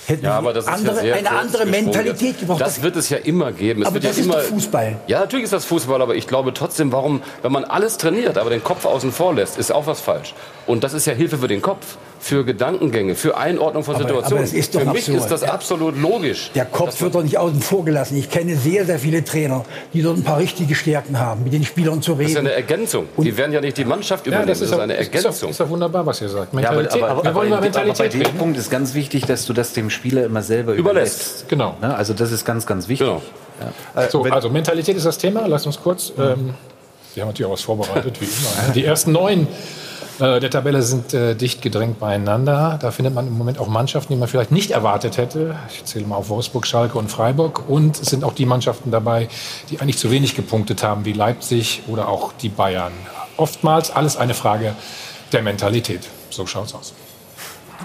hätten ja, aber das andere, ist ja eine andere Mentalität gebraucht. Das wird es ja immer geben. Es aber das ja ist immer, Fußball. Ja, natürlich ist das Fußball, aber ich glaube trotzdem, warum, wenn man alles trainiert, aber den Kopf außen vor lässt, ist auch was falsch. Und das ist ja Hilfe für den Kopf für Gedankengänge, für Einordnung von aber, Situationen. Aber ist doch für mich absurd. ist das absolut logisch. Der Kopf wird doch nicht außen vor gelassen. Ich kenne sehr, sehr viele Trainer, die dort ein paar richtige Stärken haben, mit den Spielern zu reden. Das ist ja eine Ergänzung. Und die werden ja nicht die Mannschaft übernehmen. Ja, das, ist, das ist eine Ergänzung. Ist, ist doch wunderbar, was ihr sagt. Mentalität. Ja, aber, aber, Wir wollen aber, Mentalität aber bei dem Punkt ist ganz wichtig, dass du das dem Spieler immer selber überlässt. überlässt. Genau. Ja, also das ist ganz, ganz wichtig. Genau. Ja. So, also Mentalität ist das Thema. Lass uns kurz. Ähm, wir haben natürlich auch was vorbereitet, wie immer. Die ersten neun äh, der Tabelle sind äh, dicht gedrängt beieinander. Da findet man im Moment auch Mannschaften, die man vielleicht nicht erwartet hätte. Ich zähle mal auf Wolfsburg, Schalke und Freiburg. Und es sind auch die Mannschaften dabei, die eigentlich zu wenig gepunktet haben, wie Leipzig oder auch die Bayern. Oftmals alles eine Frage der Mentalität. So schaut's aus.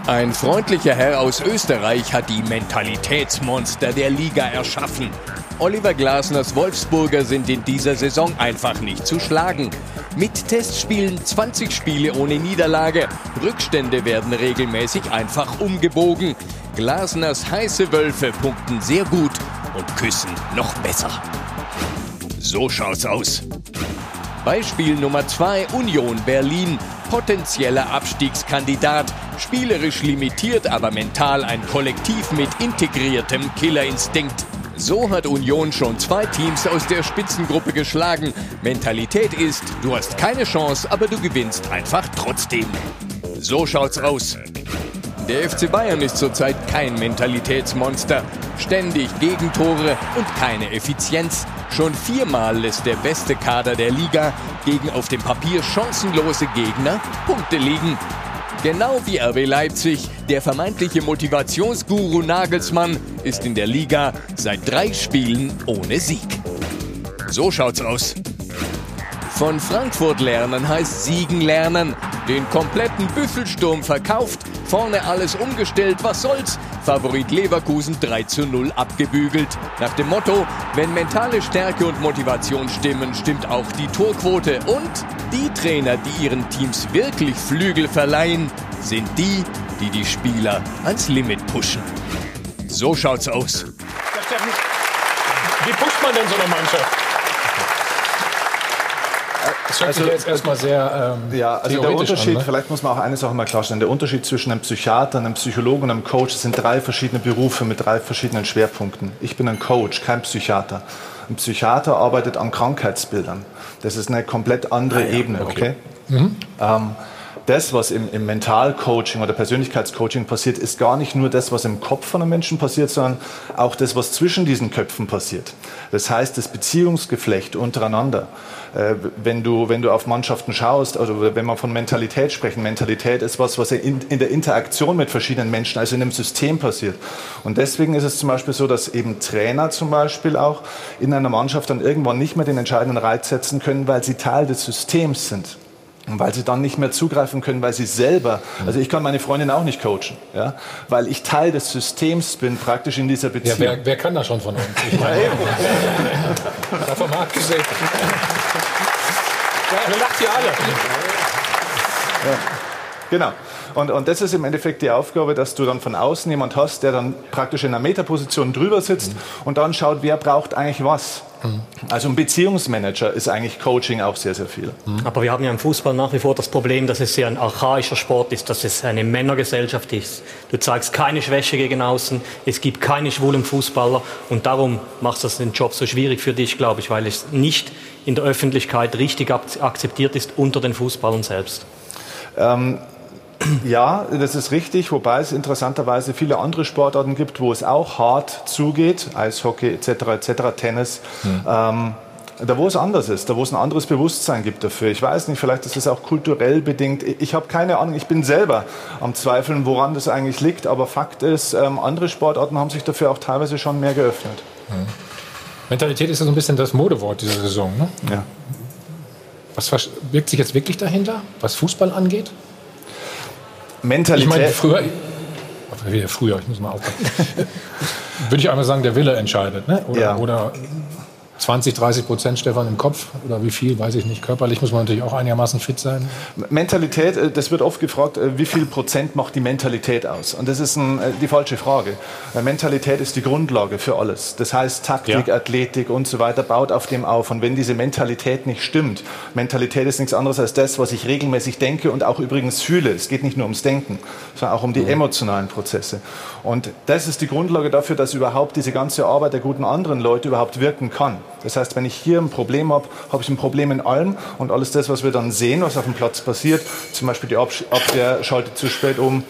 Ein freundlicher Herr aus Österreich hat die Mentalitätsmonster der Liga erschaffen. Oliver Glasners Wolfsburger sind in dieser Saison einfach nicht zu schlagen. Mit Testspielen 20 Spiele ohne Niederlage. Rückstände werden regelmäßig einfach umgebogen. Glasners heiße Wölfe punkten sehr gut und küssen noch besser. So schaut's aus. Beispiel Nummer 2 Union Berlin. Potenzieller Abstiegskandidat. Spielerisch limitiert, aber mental ein Kollektiv mit integriertem Killerinstinkt. So hat Union schon zwei Teams aus der Spitzengruppe geschlagen. Mentalität ist, du hast keine Chance, aber du gewinnst einfach trotzdem. So schaut's aus. Der FC Bayern ist zurzeit kein Mentalitätsmonster. Ständig Gegentore und keine Effizienz. Schon viermal lässt der beste Kader der Liga gegen auf dem Papier chancenlose Gegner Punkte liegen. Genau wie RB Leipzig, der vermeintliche Motivationsguru Nagelsmann ist in der Liga seit drei Spielen ohne Sieg. So schaut's aus. Von Frankfurt lernen heißt Siegen lernen. Den kompletten Büffelsturm verkauft, vorne alles umgestellt, was soll's? Favorit Leverkusen 3 zu 0 abgebügelt. Nach dem Motto, wenn mentale Stärke und Motivation stimmen, stimmt auch die Torquote. Und die Trainer, die ihren Teams wirklich Flügel verleihen, sind die, die die Spieler ans Limit pushen. So schaut's aus. Wie pusht man denn so eine Mannschaft? Das hört Also, sich jetzt erstmal sehr ähm, Ja, also der Unterschied, an, ne? vielleicht muss man auch eine Sache mal klarstellen, der Unterschied zwischen einem Psychiater, einem Psychologen und einem Coach das sind drei verschiedene Berufe mit drei verschiedenen Schwerpunkten. Ich bin ein Coach, kein Psychiater. Ein Psychiater arbeitet an Krankheitsbildern. Das ist eine komplett andere Ah Ebene, okay? Ähm, das, was im, im Mentalcoaching oder Persönlichkeitscoaching passiert, ist gar nicht nur das, was im Kopf von einem Menschen passiert, sondern auch das, was zwischen diesen Köpfen passiert. Das heißt, das Beziehungsgeflecht untereinander. Äh, wenn, du, wenn du auf Mannschaften schaust, also wenn man von Mentalität sprechen, Mentalität ist was, was in, in der Interaktion mit verschiedenen Menschen, also in einem System passiert. Und deswegen ist es zum Beispiel so, dass eben Trainer zum Beispiel auch in einer Mannschaft dann irgendwann nicht mehr den entscheidenden Reiz setzen können, weil sie Teil des Systems sind. Und weil sie dann nicht mehr zugreifen können, weil sie selber, also ich kann meine Freundin auch nicht coachen, ja, weil ich Teil des Systems bin, praktisch in dieser Ja, Beziehung. wer, wer kann das schon von uns? Ich meine, davon mal abgesehen. Wir lacht hier alle. Ja. Genau. Und, und das ist im Endeffekt die Aufgabe, dass du dann von außen jemand hast, der dann praktisch in einer Metaposition drüber sitzt und dann schaut, wer braucht eigentlich was. Also ein Beziehungsmanager ist eigentlich Coaching auch sehr, sehr viel. Aber wir haben ja im Fußball nach wie vor das Problem, dass es sehr ein archaischer Sport ist, dass es eine Männergesellschaft ist. Du zeigst keine Schwäche gegen außen, es gibt keine schwulen Fußballer und darum macht das den Job so schwierig für dich, glaube ich, weil es nicht in der Öffentlichkeit richtig ak- akzeptiert ist unter den Fußballern selbst. Ähm, ja, das ist richtig, wobei es interessanterweise viele andere Sportarten gibt, wo es auch hart zugeht, Eishockey etc. etc. Tennis. Ähm, da wo es anders ist, da wo es ein anderes Bewusstsein gibt dafür. Ich weiß nicht, vielleicht ist es auch kulturell bedingt. Ich habe keine Ahnung, ich bin selber am Zweifeln, woran das eigentlich liegt. Aber Fakt ist, ähm, andere Sportarten haben sich dafür auch teilweise schon mehr geöffnet. Mentalität ist ja so ein bisschen das Modewort dieser Saison. Ne? Ja. Was wirkt sich jetzt wirklich dahinter, was Fußball angeht? Mentalität. Ich meine, früher, wieder früher, ich muss mal aufpassen. Würde ich einmal sagen, der Wille entscheidet. Ne? Oder, Ja. oder 20, 30 Prozent Stefan im Kopf oder wie viel, weiß ich nicht. Körperlich muss man natürlich auch einigermaßen fit sein. Mentalität, äh, das wird oft gefragt, äh, wie viel Prozent macht die Mentalität aus? Und das ist ein, äh, die falsche Frage. Mentalität ist die Grundlage für alles. Das heißt, Taktik, Ja. Athletik und so weiter baut auf dem auf. Und wenn diese Mentalität nicht stimmt, Mentalität ist nichts anderes als das, was ich regelmäßig denke und auch übrigens fühle. Es geht nicht nur ums Denken, sondern auch um die emotionalen Prozesse. Und das ist die Grundlage dafür, dass überhaupt diese ganze Arbeit der guten anderen Leute überhaupt wirken kann. Das heißt, wenn ich hier ein Problem habe, habe ich ein Problem in allem und alles das, was wir dann sehen, was auf dem Platz passiert, zum Beispiel die Abwehr schaltet zu spät um,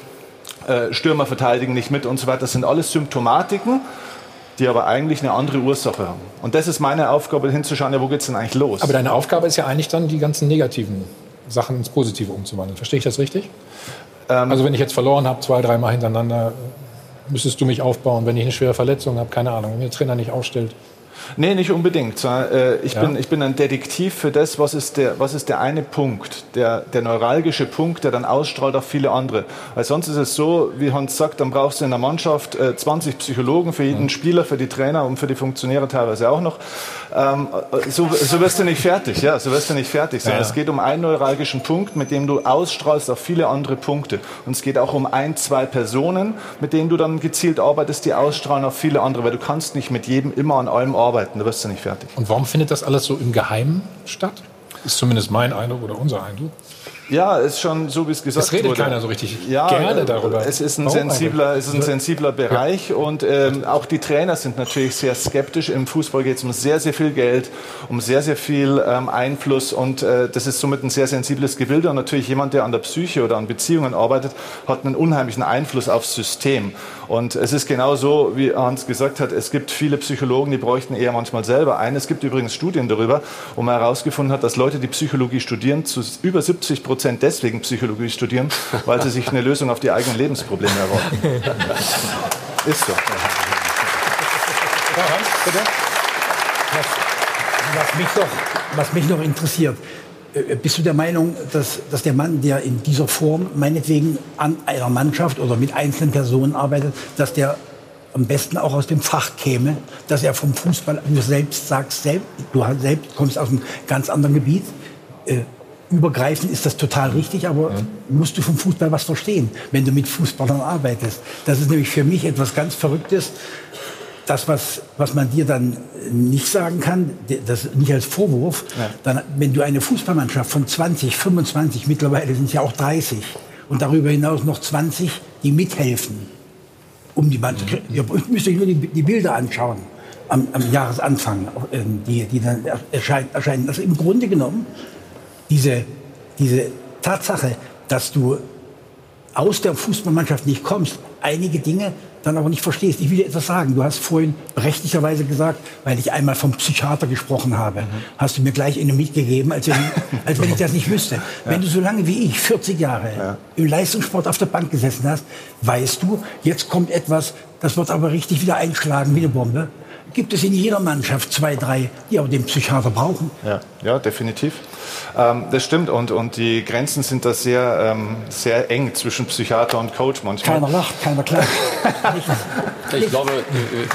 äh, Stürmer verteidigen nicht mit und so weiter, das sind alles Symptomatiken, die aber eigentlich eine andere Ursache haben. Und das ist meine Aufgabe, hinzuschauen, ja, wo geht es denn eigentlich los? Aber deine Aufgabe ist ja eigentlich dann, die ganzen negativen Sachen ins Positive umzuwandeln. Verstehe ich das richtig? Ähm, also wenn ich jetzt verloren habe, zwei, dreimal hintereinander, müsstest du mich aufbauen. Wenn ich eine schwere Verletzung habe, keine Ahnung, wenn der Trainer nicht aufstellt, Nee, nicht unbedingt. Äh, ich, ja. bin, ich bin ein Detektiv für das, was ist der, was ist der eine Punkt, der, der neuralgische Punkt, der dann ausstrahlt auf viele andere. Weil sonst ist es so, wie Hans sagt, dann brauchst du in der Mannschaft 20 äh, Psychologen für jeden mhm. Spieler, für die Trainer und für die Funktionäre teilweise auch noch. Ähm, äh, so, so wirst du nicht fertig, ja, so wirst du nicht fertig sein. Ja. Es geht um einen neuralgischen Punkt, mit dem du ausstrahlst auf viele andere Punkte. Und es geht auch um ein, zwei Personen, mit denen du dann gezielt arbeitest, die ausstrahlen auf viele andere, weil du kannst nicht mit jedem immer an allem arbeiten arbeiten, da wirst du nicht fertig. Und warum findet das alles so im Geheimen statt? Ist zumindest mein Eindruck oder unser Eindruck. Ja, ist schon so, wie es gesagt wurde. Es redet wurde. keiner so richtig ja, gerne darüber. Es ist ein sensibler, es ist ein sensibler Bereich ja. und ähm, auch die Trainer sind natürlich sehr skeptisch. Im Fußball geht es um sehr, sehr viel Geld, um sehr, sehr viel ähm, Einfluss und äh, das ist somit ein sehr sensibles Gebilde. Und natürlich jemand, der an der Psyche oder an Beziehungen arbeitet, hat einen unheimlichen Einfluss aufs System. Und es ist genau so, wie Hans gesagt hat, es gibt viele Psychologen, die bräuchten eher manchmal selber einen. Es gibt übrigens Studien darüber, wo man herausgefunden hat, dass Leute, die Psychologie studieren, zu über 70 Prozent deswegen Psychologie studieren, weil sie sich eine Lösung auf die eigenen Lebensprobleme erwarten. Ist so. Ja, Hans, bitte. Was, was, mich noch, was mich noch interessiert, bist du der Meinung, dass, dass der Mann, der in dieser Form meinetwegen an einer Mannschaft oder mit einzelnen Personen arbeitet, dass der am besten auch aus dem Fach käme, dass er vom Fußball, du selbst sagst, selbst, du selbst kommst aus einem ganz anderen Gebiet, äh, übergreifend ist das total richtig, aber ja. musst du vom Fußball was verstehen, wenn du mit Fußballern arbeitest. Das ist nämlich für mich etwas ganz Verrücktes. Das, was, was man dir dann nicht sagen kann, das nicht als Vorwurf, ja. dann, wenn du eine Fußballmannschaft von 20, 25, mittlerweile sind es ja auch 30 und darüber hinaus noch 20, die mithelfen, um die Mannschaft. Mhm. Ihr müsst euch nur die, die Bilder anschauen am, am Jahresanfang, äh, die, die dann erscheinen. Also im Grunde genommen diese, diese Tatsache, dass du aus der Fußballmannschaft nicht kommst, einige Dinge dann aber nicht verstehst. Ich will dir etwas sagen. Du hast vorhin berechtigterweise gesagt, weil ich einmal vom Psychiater gesprochen habe, mhm. hast du mir gleich eine mitgegeben, als wenn, als wenn ich das nicht wüsste. Ja. Wenn du so lange wie ich, 40 Jahre, ja. im Leistungssport auf der Bank gesessen hast, weißt du, jetzt kommt etwas, das wird aber richtig wieder einschlagen wie eine Bombe. Gibt es in jeder Mannschaft zwei, drei, die auch den Psychiater brauchen? Ja, ja definitiv. Ähm, das stimmt und, und die Grenzen sind da sehr, ähm, sehr eng zwischen Psychiater und Coach manchmal. Keiner lacht, keiner klagt. ich glaube, äh, äh,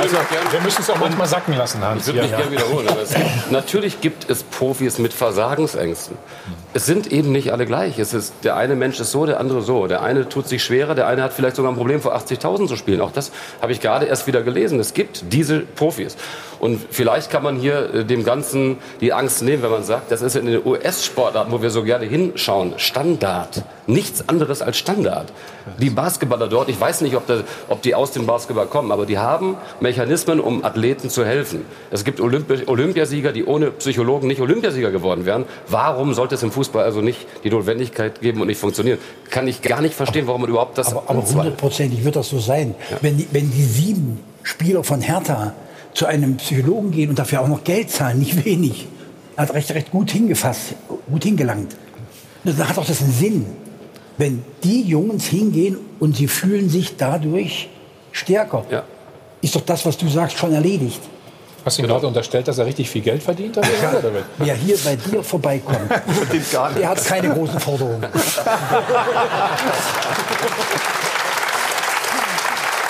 Also, wir müssen es auch manchmal sacken lassen, Hans. Ich würde mich ja, gerne wiederholen. Aber gibt, natürlich gibt es Profis mit Versagensängsten. Es sind eben nicht alle gleich. Es ist, der eine Mensch ist so, der andere so. Der eine tut sich schwerer, der eine hat vielleicht sogar ein Problem, vor 80.000 zu spielen. Auch das habe ich gerade erst wieder gelesen. Es gibt diese Profis. Und vielleicht kann man hier äh, dem Ganzen die Angst nehmen, wenn man sagt, das ist in den US-Sportarten, wo wir so gerne hinschauen, Standard. Nichts anderes als Standard. Die Basketballer dort, ich weiß nicht, ob, das, ob die aus dem Basketball kommen, aber die haben Mechanismen, um Athleten zu helfen. Es gibt Olympi Olympiasieger, die ohne Psychologen nicht Olympiasieger geworden wären. Warum sollte es im Fußball also nicht die Notwendigkeit geben und nicht funktionieren? Kann ich gar nicht verstehen, warum man überhaupt das... Aber hundertprozentig wird das so sein. Ja. Wenn, die, wenn die sieben Spieler von Hertha zu einem Psychologen gehen und dafür auch noch Geld zahlen, nicht wenig, hat recht, recht gut hingefasst, gut hingelangt. Da hat auch das einen Sinn, wenn die Jungs hingehen und sie fühlen sich dadurch stärker. Ja. Ist doch das, was du sagst, schon erledigt. Hast du ihm gerade unterstellt, dass er richtig viel Geld verdient? Oder? Wer hier bei dir vorbeikommt, der hat keine großen Forderungen.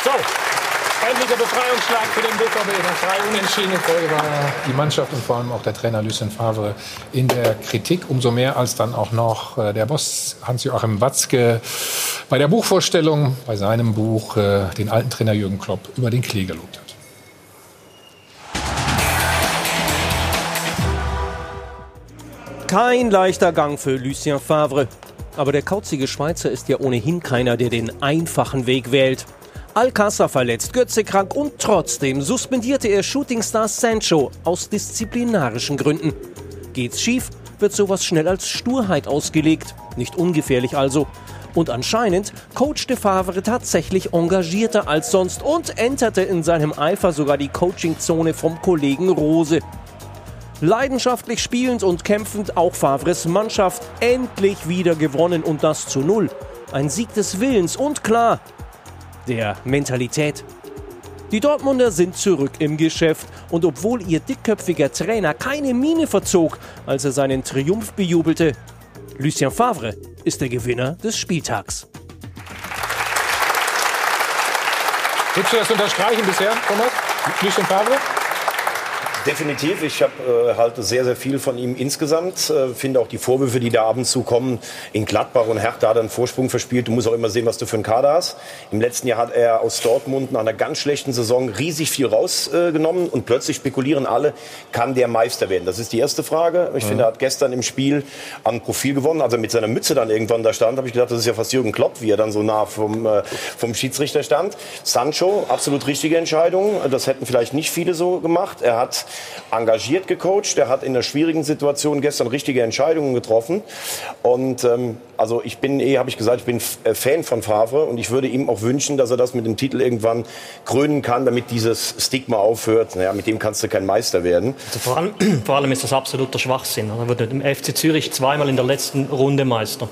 so, endlicher Befreiungsschlag für den BVB. Nach drei unentschiedenen Folge war die Mannschaft und vor allem auch der Trainer Lucien Favre in der Kritik. Umso mehr als dann auch noch äh, der Boss Hans-Joachim Watzke bei der Buchvorstellung, bei seinem Buch, äh, den alten Trainer Jürgen Klopp über den Klee gelobt hat. Kein leichter Gang für Lucien Favre. Aber der kauzige Schweizer ist ja ohnehin keiner, der den einfachen Weg wählt. Alcázar verletzt, Götze krank und trotzdem suspendierte er Shootingstar Sancho aus disziplinarischen Gründen. Geht's schief, wird sowas schnell als Sturheit ausgelegt. Nicht ungefährlich also. Und anscheinend coachte Favre tatsächlich engagierter als sonst und enterte in seinem Eifer sogar die Coachingzone vom Kollegen Rose. Leidenschaftlich spielend und kämpfend auch Favres Mannschaft endlich wieder gewonnen und das zu Null. Ein Sieg des Willens und klar, der Mentalität. Die Dortmunder sind zurück im Geschäft und obwohl ihr dickköpfiger Trainer keine Miene verzog, als er seinen Triumph bejubelte, Lucien Favre ist der Gewinner des Spieltags. Würdest du das unterstreichen bisher, Thomas? Lucien Favre? Definitiv. Ich habe äh, halte sehr, sehr viel von ihm insgesamt. Äh, finde auch die Vorwürfe, die da ab und zu kommen, in Gladbach und Hertha hat er einen Vorsprung verspielt. Du musst auch immer sehen, was du für einen Kader hast. Im letzten Jahr hat er aus Dortmund nach einer ganz schlechten Saison riesig viel rausgenommen äh, und plötzlich spekulieren alle, kann der Meister werden? Das ist die erste Frage. Ich mhm. finde, er hat gestern im Spiel an Profil gewonnen. Also mit seiner Mütze dann irgendwann da stand, habe ich gedacht, das ist ja fast Jürgen Klopp, wie er dann so nah vom, äh, vom Schiedsrichter stand. Sancho, absolut richtige Entscheidung. Das hätten vielleicht nicht viele so gemacht. Er hat engagiert gecoacht. Er hat in einer schwierigen Situation gestern richtige Entscheidungen getroffen. Und ähm, also ich bin eh, habe ich gesagt, ich bin äh, Fan von Favre und ich würde ihm auch wünschen, dass er das mit dem Titel irgendwann krönen kann, damit dieses Stigma aufhört. Naja, mit dem kannst du kein Meister werden. Also vor, allem, vor allem ist das absoluter Schwachsinn. Er wurde im FC Zürich zweimal in der letzten Runde Meister.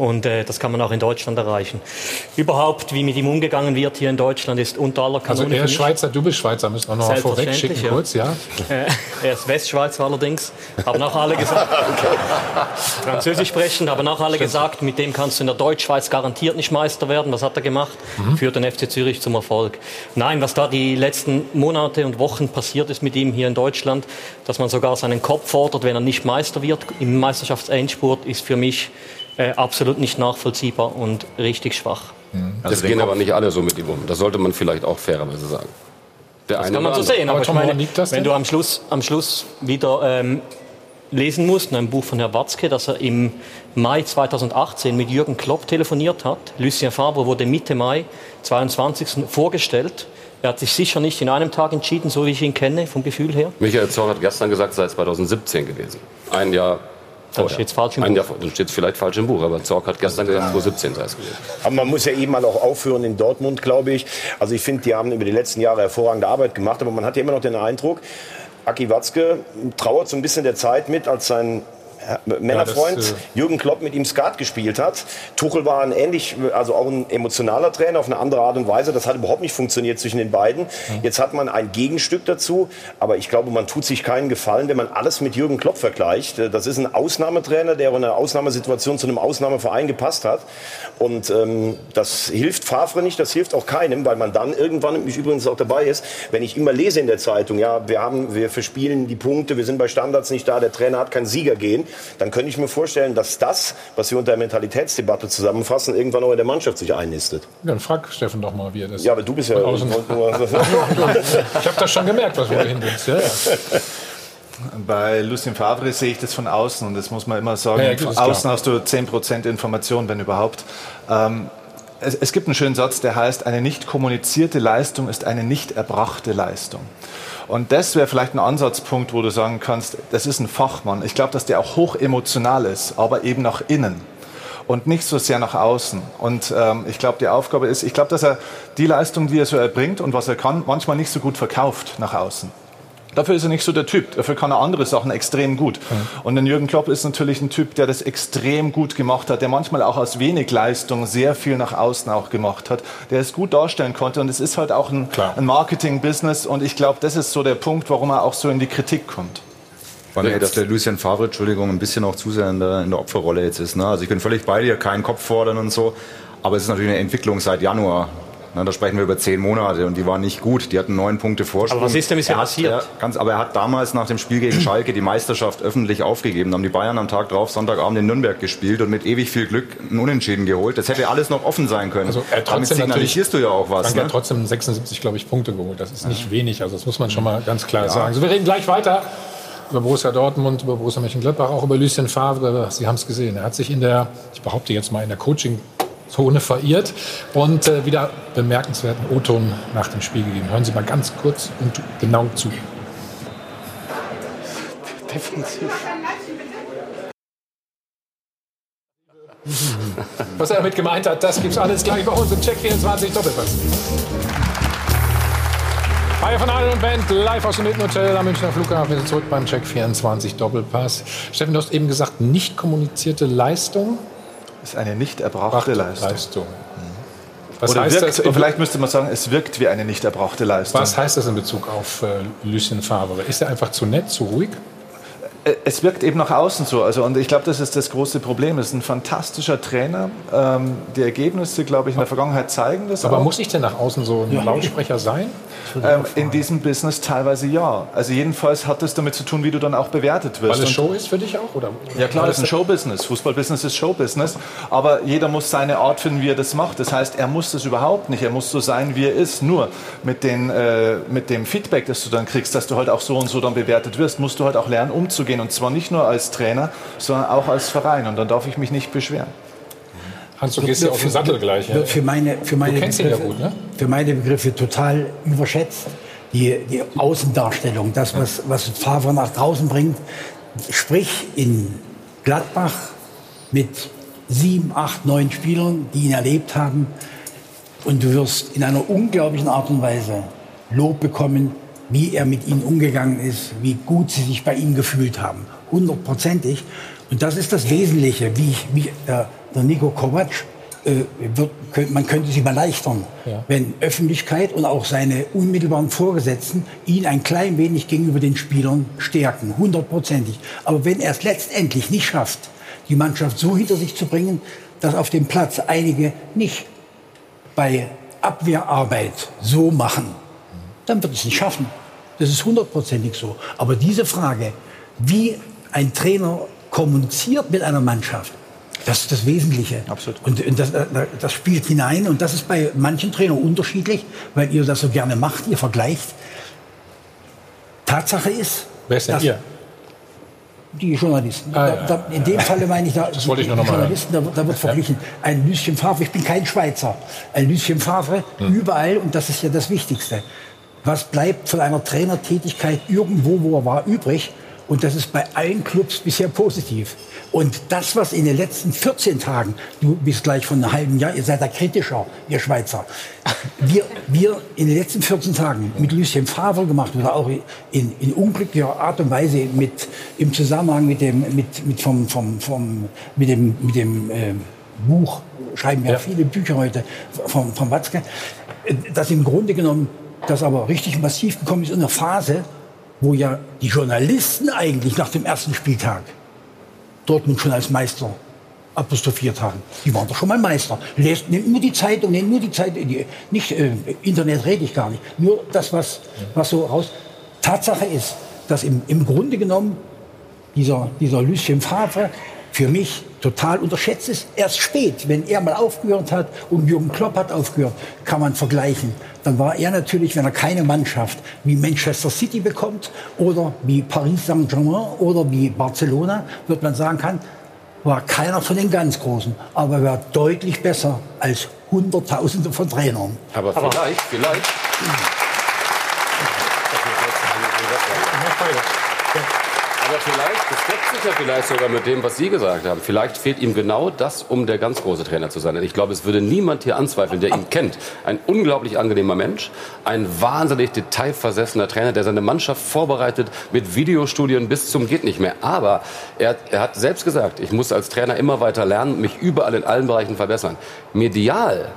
Und äh, das kann man auch in Deutschland erreichen. Überhaupt, wie mit ihm umgegangen wird hier in Deutschland, ist unter aller Kanone. Also er ist Schweizer, du bist Schweizer, müssen wir noch mal vorweg schicken ja. kurz, ja? Äh, er ist Westschweizer allerdings. Haben auch alle gesagt, Französisch sprechend, haben auch alle Stimmt. gesagt, mit dem kannst du in der Deutschschweiz garantiert nicht Meister werden. Was hat er gemacht? Mhm. Führt den FC Zürich zum Erfolg. Nein, was da die letzten Monate und Wochen passiert ist mit ihm hier in Deutschland, dass man sogar seinen Kopf fordert, wenn er nicht Meister wird im Meisterschaftsendspurt, ist für mich äh, absolut nicht nachvollziehbar und richtig schwach. Mhm. Also das gehen aber nicht alle so mit ihm um. Das sollte man vielleicht auch fairerweise sagen. Der das kann man so sehen. Aber, aber ich meine, wenn du am Schluss, am Schluss wieder ähm, lesen musst, in einem Buch von Herrn Watzke, dass er im Mai 2018 mit Jürgen Klopp telefoniert hat. Lucien Favre wurde Mitte Mai 22. vorgestellt. Er hat sich sicher nicht in einem Tag entschieden, so wie ich ihn kenne, vom Gefühl her. Michael Zorn hat gestern gesagt, sei 2017 gewesen. Ein Jahr dann steht es falsch im Buch. Jahr, dann steht es vielleicht falsch im Buch, aber Zorc hat gestern gesagt, 2017 sei es gewesen. Aber man muss ja eben mal auch aufhören in Dortmund, glaube ich. Also ich finde, die haben über die letzten Jahre hervorragende Arbeit gemacht, aber man hat ja immer noch den Eindruck, Aki Watzke trauert so ein bisschen der Zeit mit, als sein Männerfreund ja, das, äh Jürgen Klopp mit ihm Skat gespielt hat. Tuchel war ein ähnlich, also auch ein emotionaler Trainer auf eine andere Art und Weise. Das hat überhaupt nicht funktioniert zwischen den beiden. Mhm. Jetzt hat man ein Gegenstück dazu, aber ich glaube, man tut sich keinen Gefallen, wenn man alles mit Jürgen Klopp vergleicht. Das ist ein Ausnahmetrainer, der in einer Ausnahmesituation zu einem Ausnahmeverein gepasst hat. Und ähm, das hilft Favre nicht, das hilft auch keinem, weil man dann irgendwann, mich übrigens auch dabei ist, wenn ich immer lese in der Zeitung, ja, wir haben, wir verspielen die Punkte, wir sind bei Standards nicht da, der Trainer hat kein Sieger gehen, dann könnte ich mir vorstellen, dass das, was wir unter der Mentalitätsdebatte zusammenfassen, irgendwann auch in der Mannschaft sich einnistet. Ja, dann frag Steffen doch mal, wie er das. Ja, aber du bist ja. ich habe das schon gemerkt, was du dahin willst. Ja, ja. Bei Lucien Favre sehe ich das von außen und das muss man immer sagen. Ja, von außen klar. hast du 10% Information, wenn überhaupt. Ähm, es, es, gibt einen schönen Satz, der heißt, eine nicht kommunizierte Leistung ist eine nicht erbrachte Leistung. Und das wäre vielleicht ein Ansatzpunkt, wo du sagen kannst, das ist ein Fachmann. Ich glaube, dass der auch hoch emotional ist, aber eben nach innen und nicht so sehr nach außen. Und ähm, ich glaube, die Aufgabe ist, ich glaube, dass er die Leistung, die er so erbringt und was er kann, manchmal nicht so gut verkauft nach außen. Dafür ist er nicht so der Typ. Dafür kann er andere Sachen extrem gut. Mhm. Und der Jürgen Klopp ist natürlich ein Typ, der das extrem gut gemacht hat, der manchmal auch aus wenig Leistung sehr viel nach außen auch gemacht hat, der es gut darstellen konnte. Und es ist halt auch ein, ein Marketing-Business. Und ich glaube, das ist so der Punkt, warum er auch so in die Kritik kommt. Weil ja, jetzt der Lucien Favre, Entschuldigung, ein bisschen auch zu sehr in der, in der Opferrolle jetzt ist. Ne? Also ich bin völlig bei dir, keinen Kopf fordern und so. Aber es ist natürlich eine Entwicklung seit Januar. Na, da sprechen wir über zehn Monate und die waren nicht gut. Die hatten neun Punkte Vorsprung. Aber was ist denn bisher passiert? Er, ganz, aber er hat damals nach dem Spiel gegen Schalke die Meisterschaft öffentlich aufgegeben. Da haben die Bayern am Tag drauf Sonntagabend in Nürnberg gespielt und mit ewig viel Glück einen Unentschieden geholt. Das hätte alles noch offen sein können. Also er Damit signalisierst du ja auch was. Ne? hat trotzdem 76, glaube ich, Punkte geholt. Das ist nicht ja. wenig. Also das muss man schon mal ganz klar ja. sagen. Also wir reden gleich weiter über Borussia Dortmund, über Borussia Mönchengladbach, auch über Lucien Favre. Sie haben es gesehen. Er hat sich in der, ich behaupte jetzt mal, in der Coaching Zone verirrt und äh, wieder bemerkenswerten O-Ton nach dem Spiel gegeben. Hören Sie mal ganz kurz und genau zu. Defensiv. Was er damit gemeint hat, das gibt's alles gleich bei uns im Check 24 Doppelpass. Hi von Adel und Band, live aus dem Hilton Hotel am Münchner Flughafen. Wir sind zurück beim Check 24 Doppelpass. Steffen, du hast eben gesagt, nicht kommunizierte Leistung. Ist eine nicht erbrachte Leistung. Leistung. Was Oder heißt wirkt, das? Vielleicht müsste man sagen, es wirkt wie eine nicht erbrachte Leistung. Was heißt das in Bezug auf äh, Lucien Favre? Ist er einfach zu nett, zu ruhig? Äh, es wirkt eben nach außen so. Also, und ich glaube, das ist das große Problem. Es ist ein fantastischer Trainer. Ähm, die Ergebnisse, glaube ich, in der Vergangenheit zeigen das. Aber auch. muss ich denn nach außen so ein ja. Lautsprecher sein? Ähm, in diesem Business teilweise ja. Also jedenfalls hat das damit zu tun, wie du dann auch bewertet wirst. Weil es Show ist für dich auch? Oder? Ja klar, es ist ein Showbusiness. Fußballbusiness ist Showbusiness. Aber jeder muss seine Art finden, wie er das macht. Das heißt, er muss das überhaupt nicht. Er muss so sein, wie er ist. Nur mit, den, äh, mit dem Feedback, das du dann kriegst, dass du halt auch so und so dann bewertet wirst, musst du halt auch lernen, umzugehen. Und zwar nicht nur als Trainer, sondern auch als Verein. Und dann darf ich mich nicht beschweren. Hans, du gehst ja auf den Sattel gleich. Ja. Für meine, für meine du kennst Begriffe, ihn ja gut, ne? Für meine Begriffe total überschätzt. Die, die Außendarstellung, das, was, was Favre nach draußen bringt. Sprich in Gladbach mit sieben, acht, neun Spielern, die ihn erlebt haben. Und du wirst in einer unglaublichen Art und Weise Lob bekommen, wie er mit ihnen umgegangen ist, wie gut sie sich bei ihm gefühlt haben. Hundertprozentig. Und das ist das Wesentliche, wie, wie äh, der Nico Kovac, äh, wird, könnt, man könnte sich mal leichtern, ja. wenn Öffentlichkeit und auch seine unmittelbaren Vorgesetzten ihn ein klein wenig gegenüber den Spielern stärken, hundertprozentig. Aber wenn er es letztendlich nicht schafft, die Mannschaft so hinter sich zu bringen, dass auf dem Platz einige nicht bei Abwehrarbeit so machen, dann wird es nicht schaffen. Das ist hundertprozentig so. Aber diese Frage, wie ein Trainer kommuniziert mit einer Mannschaft, das ist das Wesentliche. Absolut. Und, und das, das, spielt hinein. Und das ist bei manchen Trainern unterschiedlich, weil ihr das so gerne macht, ihr vergleicht. Tatsache ist. Wer ist denn ihr? Die Journalisten. Ah, da, da, in dem Falle meine ich, da, das wollte ich noch mal Journalisten, da, da, wird verglichen. Ein Lucien Favre, ich bin kein Schweizer. Ein Lucien Favre hm. überall, und das ist ja das Wichtigste. Was bleibt von einer Trainertätigkeit irgendwo, wo er war, übrig? Und das ist bei allen Clubs bisher positiv. Und das, was in den letzten 14 Tagen, du bist gleich von einem halben Jahr, ihr seid da kritischer, ihr Schweizer, wir, wir in den letzten 14 Tagen mit Lucien Favre gemacht oder auch in, in unglücklicher Art und Weise mit, im Zusammenhang mit dem, mit, mit vom, vom, vom, mit dem, mit dem äh, Buch, schreiben ja, ja, viele Bücher heute von, von Watzke, dass im Grunde genommen das aber richtig massiv gekommen ist in einer Phase, wo ja die Journalisten eigentlich nach dem ersten Spieltag Dortmund schon als Meister apostrophiert haben. Die waren doch schon mal Meister. Lest, nehmt nur die Zeitung, nehmt nur die Zeitung, nicht äh, Internet rede ich gar nicht. Nur das, was, was so raus. Tatsache ist, dass im, im Grunde genommen dieser, dieser Lucien Favre für mich total unterschätzt ist. Erst spät, wenn er mal aufgehört hat und Jürgen Klopp hat aufgehört, kann man vergleichen. Dann war er natürlich, wenn er keine Mannschaft wie Manchester City bekommt oder wie Paris Saint-Germain oder wie Barcelona, wird man sagen kann, war keiner von den ganz Großen, aber er war deutlich besser als Hunderttausende von Trainern. Aber vielleicht, vielleicht. Aber vielleicht, das deckt sich ja vielleicht sogar mit dem, was Sie gesagt haben. Vielleicht fehlt ihm genau das, um der ganz große Trainer zu sein. ich glaube, es würde niemand hier anzweifeln, der ihn kennt. Ein unglaublich angenehmer Mensch, ein wahnsinnig detailversessener Trainer, der seine Mannschaft vorbereitet mit Videostudien bis zum geht nicht mehr. Aber er, er hat selbst gesagt, ich muss als Trainer immer weiter lernen, mich überall in allen Bereichen verbessern. Medial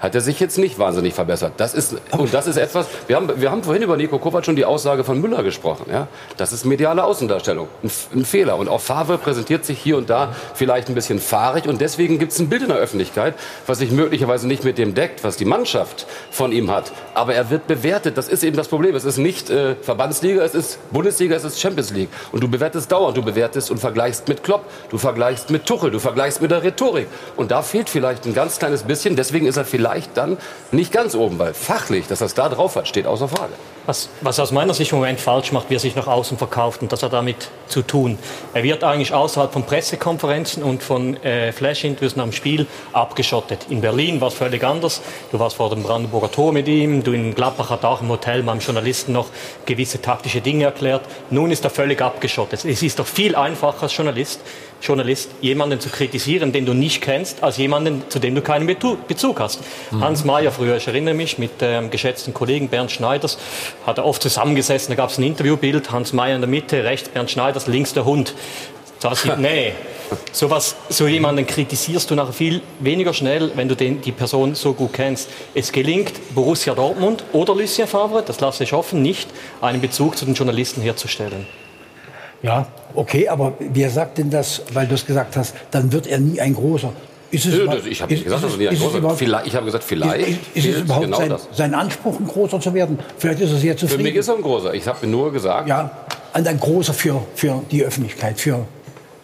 hat er sich jetzt nicht wahnsinnig verbessert. Das ist, und das ist etwas, wir haben, wir haben vorhin über Nico Kovac schon die Aussage von Müller gesprochen. Ja? Das ist mediale Außendarstellung. Ein, ein Fehler. Und auch Favre präsentiert sich hier und da vielleicht ein bisschen fahrig. Und deswegen gibt es ein Bild in der Öffentlichkeit, was sich möglicherweise nicht mit dem deckt, was die Mannschaft von ihm hat. Aber er wird bewertet. Das ist eben das Problem. Es ist nicht äh, Verbandsliga, es ist Bundesliga, es ist Champions League. Und du bewertest dauernd. Du bewertest und vergleichst mit Klopp. Du vergleichst mit Tuchel. Du vergleichst mit der Rhetorik. Und da fehlt vielleicht ein ganz kleines bisschen. Deswegen ist er vielleicht vielleicht dann nicht ganz oben, weil fachlich, dass das da drauf hat, steht außer Frage. Was, was aus meiner Sicht im Moment falsch macht, wie er sich nach außen verkauft und das hat damit zu tun. Er wird eigentlich außerhalb von Pressekonferenzen und von äh, Flash-Interviews nach dem Spiel abgeschottet. In Berlin war es völlig anders. Du warst vor dem Brandenburger Tor mit ihm. Du in Gladbach hat auch im Hotel meinem Journalisten noch gewisse taktische Dinge erklärt. Nun ist er völlig abgeschottet. Es ist doch viel einfacher als Journalist, Journalist jemanden zu kritisieren, den du nicht kennst, als jemanden, zu dem du keinen Bezug hast. Mhm. Hans Mayer früher, ich erinnere mich, mit dem ähm, geschätzten Kollegen Bernd Schneiders, hat er oft zusammengesessen, da gab es ein Interviewbild, Hans Mayer in der Mitte, rechts Bernd Schneiders, links der Hund. Da sieht, nee, sowas, so jemanden kritisierst du nachher viel weniger schnell, wenn du den, die Person so gut kennst. Es gelingt Borussia Dortmund oder Lucien Favre, das lasse ich offen, nicht einen Bezug zu den Journalisten herzustellen. Ja, okay, aber wer sagt denn das, weil du es gesagt hast, dann wird er nie ein großer. Ist es Nö, ich habe nicht gesagt, dass er nie ein großer vielleicht, Ich habe gesagt, vielleicht. Ist, ist, ist es überhaupt genau sein, sein, Anspruch, ein großer zu werden? Vielleicht ist er sehr zufrieden. Für mich ist er ein großer. Ich habe nur gesagt. Ja, ein großer für, für die Öffentlichkeit, für,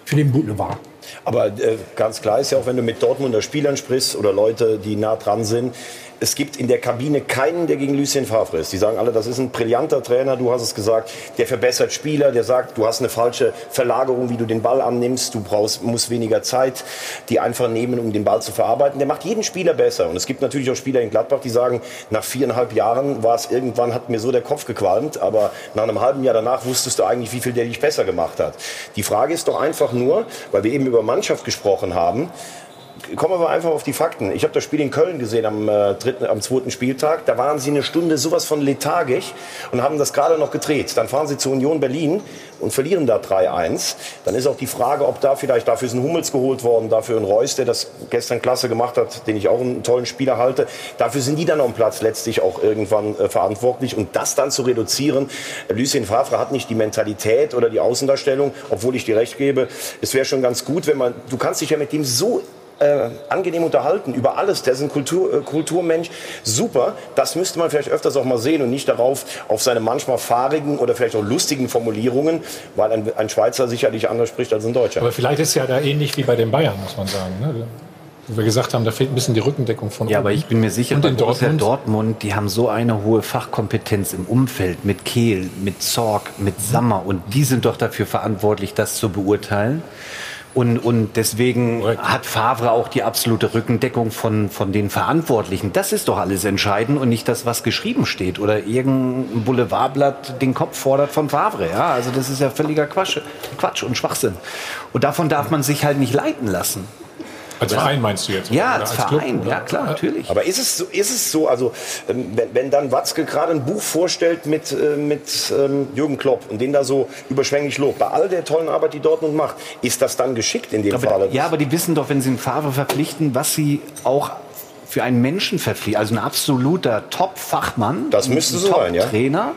für den Boulevard. Aber äh, ganz klar ist ja auch, wenn du mit Dortmunder Spielern sprichst oder Leute, die nah dran sind, es gibt in der Kabine keinen, der gegen Lucien Favre ist. Die sagen alle, das ist ein brillanter Trainer, du hast es gesagt, der verbessert Spieler, der sagt, du hast eine falsche Verlagerung, wie du den Ball annimmst, du brauchst, musst weniger Zeit, die einfach nehmen, um den Ball zu verarbeiten. Der macht jeden Spieler besser. Und es gibt natürlich auch Spieler in Gladbach, die sagen, nach viereinhalb Jahren war es irgendwann, hat mir so der Kopf gequalmt, aber nach einem halben Jahr danach wusstest du eigentlich, wie viel der dich besser gemacht hat. Die Frage ist doch einfach nur, weil wir eben über Mannschaft gesprochen haben, kommen wir einfach auf die Fakten. Ich habe das Spiel in Köln gesehen am, äh, dritten, am zweiten Spieltag. Da waren sie eine Stunde sowas von lethargisch und haben das gerade noch gedreht. Dann fahren sie zur Union Berlin und verlieren da 3-1. Dann ist auch die Frage, ob da vielleicht, dafür ist ein Hummels geholt worden, dafür ein Reus, der das gestern klasse gemacht hat, den ich auch einen tollen Spieler halte. Dafür sind die dann am Platz letztlich auch irgendwann äh, verantwortlich. Und das dann zu reduzieren, Lucien Favre hat nicht die Mentalität oder die Außendarstellung, obwohl ich dir recht gebe, es wäre schon ganz gut, wenn man, du kannst dich ja mit dem so äh, angenehm unterhalten über alles. Der ist ein Kultur, äh, Kulturmensch. Super. Das müsste man vielleicht öfters auch mal sehen und nicht darauf auf seine manchmal fahrigen oder vielleicht auch lustigen Formulierungen, weil ein, ein Schweizer sicherlich anders spricht als ein Deutscher. Aber vielleicht ist ja da ähnlich wie bei den Bayern, muss man sagen. Ne? Wo wir gesagt haben, da fehlt ein bisschen die Rückendeckung von Ja, aber ich bin mir sicher, bei Dortmund? Dortmund, die haben so eine hohe Fachkompetenz im Umfeld mit Kehl, mit Zorg, mit Sammer und die sind doch dafür verantwortlich, das zu beurteilen. Und, und deswegen hat Favre auch die absolute Rückendeckung von, von den Verantwortlichen. Das ist doch alles entscheidend und nicht das, was geschrieben steht oder irgendein Boulevardblatt den Kopf fordert von Favre. Ja, also das ist ja völliger Quatsch, Quatsch und Schwachsinn. Und davon darf man sich halt nicht leiten lassen. Als Verein meinst du jetzt? Ja, als, als Verein, Club, ja klar, natürlich. Aber ist es so, ist es so also ähm, wenn, wenn dann Watzke gerade ein Buch vorstellt mit, äh, mit ähm, Jürgen Klopp und den da so überschwänglich lobt, bei all der tollen Arbeit, die Dortmund macht, ist das dann geschickt in dem aber, Fall? Ja, aber die wissen doch, wenn sie einen Fahrer verpflichten, was sie auch für einen Menschen verpflichten, also ein absoluter Top-Fachmann, das müsste so sein, ja. Trainer.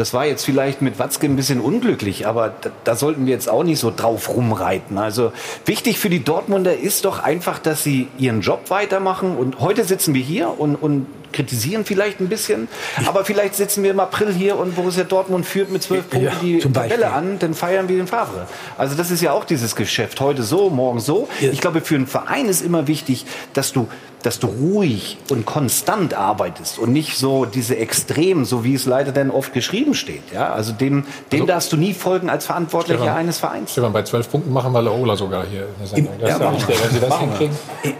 Das war jetzt vielleicht mit Watzke ein bisschen unglücklich, aber da, da, sollten wir jetzt auch nicht so drauf rumreiten. Also wichtig für die Dortmunder ist doch einfach, dass sie ihren Job weitermachen. Und heute sitzen wir hier und, und kritisieren vielleicht ein bisschen, aber vielleicht sitzen wir im April hier und Borussia Dortmund führt mit zwölf Punkten ja, die Tabelle an, dann feiern wir den Favre. Also das ist ja auch dieses Geschäft. Heute so, morgen so. Ja. Ich glaube, für einen Verein ist immer wichtig, dass du dass du ruhig und konstant arbeitest und nicht so diese Extremen, so wie es leider dann oft geschrieben steht. Ja, also dem, dem also, darfst du nie folgen als Verantwortlicher Stefan, eines Vereins. Stefan, bei zwölf Punkten machen wir Laola sogar hier in der Sendung. Im, das ja, ist wenn Sie das hinkriegen.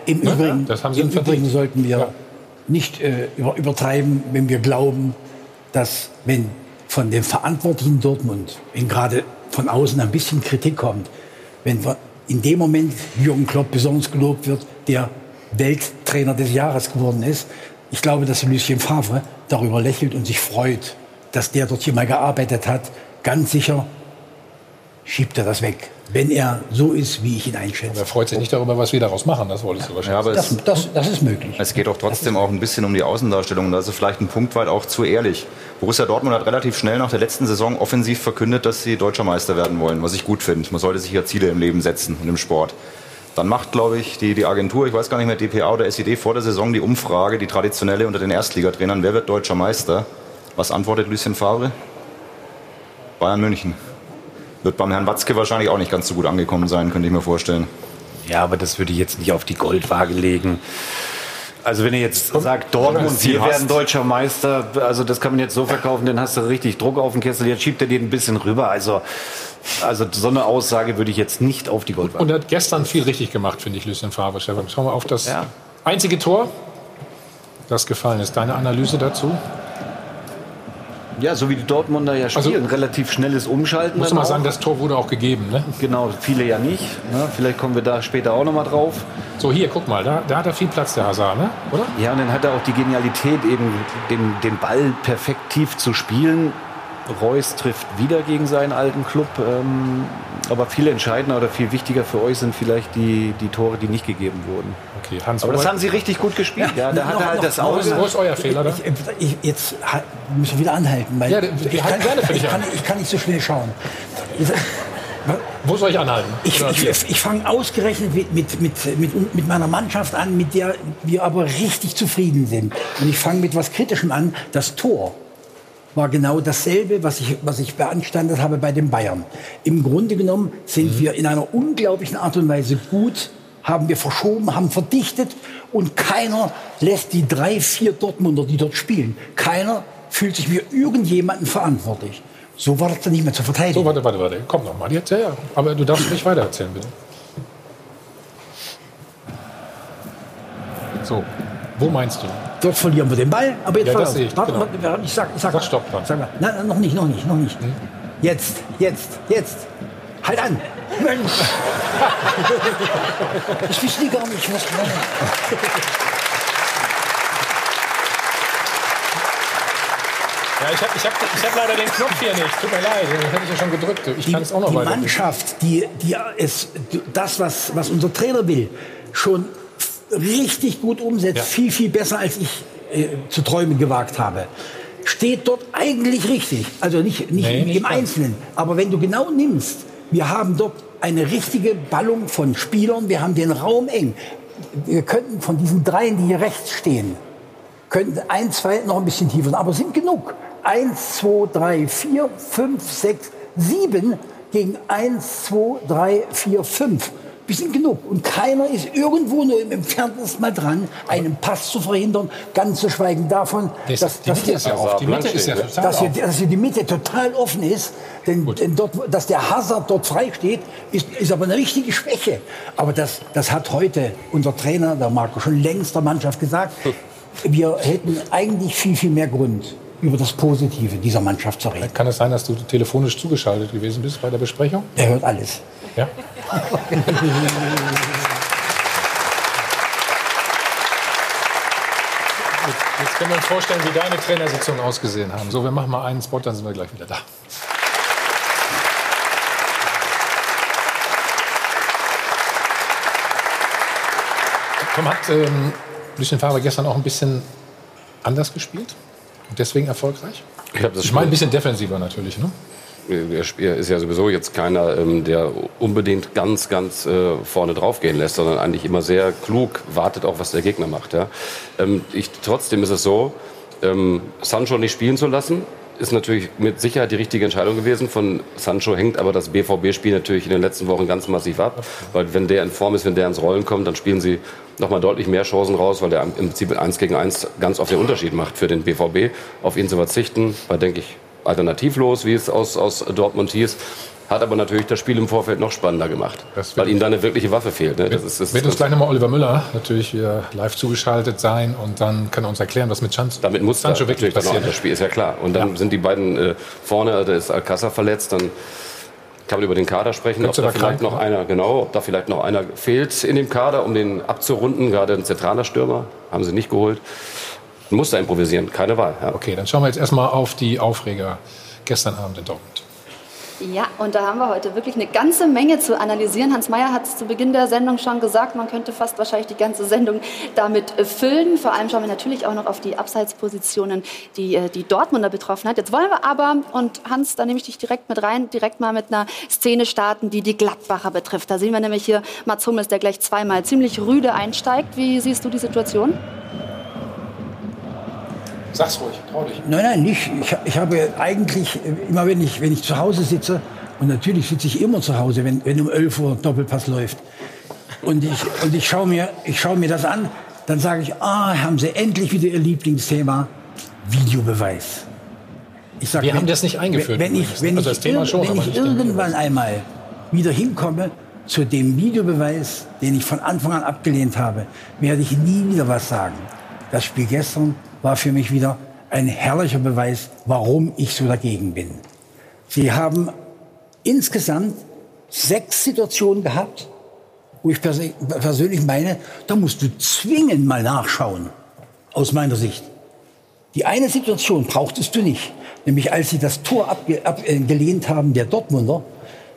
Im, Übrigen, das haben Sie im Übrigen sollten wir ja. Nicht äh, übertreiben, wenn wir glauben, dass wenn von den Verantwortlichen Dortmund, wenn gerade von außen ein bisschen Kritik kommt, wenn in dem Moment Jürgen Klopp besonders gelobt wird, der Welttrainer des Jahres geworden ist. Ich glaube, dass Lucien Favre darüber lächelt und sich freut, dass der dort hier mal gearbeitet hat. Ganz sicher schiebt er das weg, wenn er so ist, wie ich ihn einschätze. er freut sich nicht darüber, was wir daraus machen, das wolltest du wahrscheinlich. Ja, aber das, das, das, ist möglich. Es geht auch trotzdem auch ein bisschen um die Außendarstellung. Und das ist vielleicht ein Punkt weit auch zu ehrlich. Borussia Dortmund hat relativ schnell nach der letzten Saison offensiv verkündet, dass sie deutscher Meister werden wollen, was ich gut finde. Man sollte sich ja Ziele im Leben setzen und im Sport. Dann macht, glaube ich, die, die Agentur, ich weiß gar nicht mehr, DPA oder SED, vor der Saison die Umfrage, die traditionelle unter den Erstligatrainern, wer wird deutscher Meister? Was antwortet Lucien Favre? Bayern München. Wird beim Herrn Watzke wahrscheinlich auch nicht ganz so gut angekommen sein, könnte ich mir vorstellen. Ja, aber das würde ich jetzt nicht auf die Goldwaage legen. Also wenn ihr jetzt sagt, Dortmund, wir werden deutscher Meister, also das kann man jetzt so verkaufen, dann hast du richtig Druck auf den Kessel, jetzt schiebt er den ein bisschen rüber. Also also so eine Aussage würde ich jetzt nicht auf die Goldwaage. Und er hat gestern viel richtig gemacht, finde ich, Lucien Favre. Stefan, schauen wir auf das ja. einzige Tor, das gefallen ist. Deine Analyse dazu? Ja, so wie die Dortmunder ja also spielen, also, relativ schnelles Umschalten. Muss man sagen, das Tor wurde auch gegeben, ne? Genau, viele ja nicht. Ne? Vielleicht kommen wir da später auch noch mal drauf. So, hier, guck mal, da, da hat er viel Platz, der Hazard, ne? oder? Ja, und dann hat er auch die Genialität, eben den, den Ball perfekt tief zu spielen. Reus trifft wieder gegen seinen alten Club. Ähm, aber viel entscheidender oder viel wichtiger für euch sind vielleicht die, die Tore, die nicht gegeben wurden. Okay, Hans, aber das haben sie richtig gut gespielt. Ja, ja da hat er halt noch, das auch. Wo ist, wo ist euer Fehler da? Ich, ich, jetzt müssen wir wieder anhalten. Weil ja, ich, kann, gerne für dich ich, kann, ich kann nicht so schnell schauen. Wo soll ich anhalten? Ich, ich, ich fange ausgerechnet mit, mit, mit, mit, mit meiner Mannschaft an, mit der wir aber richtig zufrieden sind. Und ich fange mit was Kritischem an, das Tor war genau dasselbe, was ich, was ich beanstandet habe bei den Bayern. Im Grunde genommen sind mhm. wir in einer unglaublichen Art und Weise gut, haben wir verschoben, haben verdichtet und keiner lässt die drei, vier Dortmunder, die dort spielen, keiner fühlt sich für irgendjemanden verantwortlich. So war das dann nicht mehr zu verteidigen. So, warte, warte, warte. Komm noch mal. Jetzt, ja, ja. Aber du darfst nicht weiter erzählen, bitte. So, wo meinst du? Dort verlieren wir den Ball, aber jetzt ja, das sehe ich, warte, genau. warte, ich sag, ich sag, sag stopp dran. Sag mal. Nein, noch nicht, noch nicht, noch nicht. Hm? Jetzt, jetzt, jetzt. Halt an. Mensch. ich wüsste gar nicht, was. Ja, ich habe ich hab, ich hab leider den Knopf hier nicht. Tut mir leid, den hätte ich ja schon gedrückt. Ich kann es auch noch Die. Mannschaft, die, die es, das, was, was unser Trainer will, schon richtig gut umsetzt, ja. viel, viel besser, als ich äh, zu träumen gewagt habe, steht dort eigentlich richtig. Also nicht, nicht, nee, nicht im Einzelnen. Aber wenn du genau nimmst, wir haben dort eine richtige Ballung von Spielern, wir haben den Raum eng. Wir könnten von diesen dreien, die hier rechts stehen, könnten ein, zwei noch ein bisschen tiefer, aber sind genug. Eins, zwei, drei, vier, fünf, sechs, sieben gegen eins, zwei, drei, vier, fünf. Wir sind genug. Und keiner ist irgendwo nur im entferntesten mal dran, einen Pass zu verhindern, ganz zu schweigen davon, das, dass, die dass, die, ja auf, die Mitte ist ja total dass, wir, dass die Mitte total offen ist. Denn, denn dort, dass der Hazard dort frei steht, ist, ist aber eine richtige Schwäche. Aber das, das hat heute unser Trainer, der Marco, schon längst der Mannschaft gesagt. Wir hätten eigentlich viel, viel mehr Grund, über das Positive dieser Mannschaft zu reden. Kann es sein, dass du telefonisch zugeschaltet gewesen bist bei der Besprechung? Er hört alles. Ja? Jetzt können wir uns vorstellen, wie deine Trainersitzungen ausgesehen haben. So, wir machen mal einen Spot, dann sind wir gleich wieder da. Tom, hat ähm, Lucien Favre gestern auch ein bisschen anders gespielt? Und deswegen erfolgreich? Ich, das ich meine ein bisschen defensiver natürlich, ne? Er ist ja sowieso jetzt keiner, ähm, der unbedingt ganz, ganz äh, vorne drauf gehen lässt, sondern eigentlich immer sehr klug wartet auch, was der Gegner macht. Ähm, ich, trotzdem ist es so, ähm, Sancho nicht spielen zu lassen, ist natürlich mit Sicherheit die richtige Entscheidung gewesen. Von Sancho hängt aber das BVB-Spiel natürlich in den letzten Wochen ganz massiv ab. Weil wenn der in Form ist, wenn der ins Rollen kommt, dann spielen sie nochmal deutlich mehr Chancen raus, weil der im Prinzip mit 1 gegen 1 ganz oft den Unterschied macht für den BVB. Auf ihn zu verzichten, war, denke ich, alternativlos, wie es aus, aus Dortmund hieß. Hat aber natürlich das Spiel im Vorfeld noch spannender gemacht, weil ihm da eine wirkliche Waffe fehlt. Ne? Das ist, das wird uns gleich nochmal Oliver Müller natürlich wieder live zugeschaltet sein und dann kann er uns erklären, was mit Sancho, Damit muss Sancho da wirklich passieren. Das Spiel ist ja klar. Und dann ja. sind die beiden äh, vorne, da ist Alcázar verletzt, dann kann man über den Kader sprechen, ob da, da vielleicht noch einer, genau, ob da vielleicht noch einer fehlt in dem Kader, um den abzurunden. Gerade ein zentraler Stürmer haben sie nicht geholt. Man muss da improvisieren, keine Wahl. Ja. Okay, dann schauen wir jetzt erstmal auf die Aufreger gestern Abend in Dortmund. Ja, und da haben wir heute wirklich eine ganze Menge zu analysieren. Hans Mayer hat es zu Beginn der Sendung schon gesagt, man könnte fast wahrscheinlich die ganze Sendung damit füllen. Vor allem schauen wir natürlich auch noch auf die Abseitspositionen, die äh, die Dortmunder betroffen hat. Jetzt wollen wir aber, und Hans, da nehme ich dich direkt mit rein, direkt mal mit einer Szene starten, die die Gladbacher betrifft. Da sehen wir nämlich hier Mats Hummels, der gleich zweimal ziemlich rüde einsteigt. Wie siehst du die Situation? Sag's ruhig, trau dich. Nein, nein, nicht. Ich, ich habe eigentlich, immer wenn ich, wenn ich zu Hause sitze, und natürlich sitze ich immer zu Hause, wenn, wenn um 11 Uhr Doppelpass läuft, und ich, und ich schaue mir, ich schau mir das an, dann sage ich, ah, haben Sie endlich wieder Ihr Lieblingsthema, Videobeweis. Ich sag, Wir wenn, haben das nicht eingeführt. Wenn, wenn ich, wenn also ich, schon, wenn ich irgendwann einmal wieder hinkomme zu dem Videobeweis, den ich von Anfang an abgelehnt habe, werde ich nie wieder was sagen. Das Spiel gestern war für mich wieder ein herrlicher Beweis, warum ich so dagegen bin. Sie haben insgesamt sechs Situationen gehabt, wo ich persönlich meine, da musst du zwingend mal nachschauen, aus meiner Sicht. Die eine Situation brauchtest du nicht, nämlich als sie das Tor abgelehnt ab, äh, haben, der Dortmunder.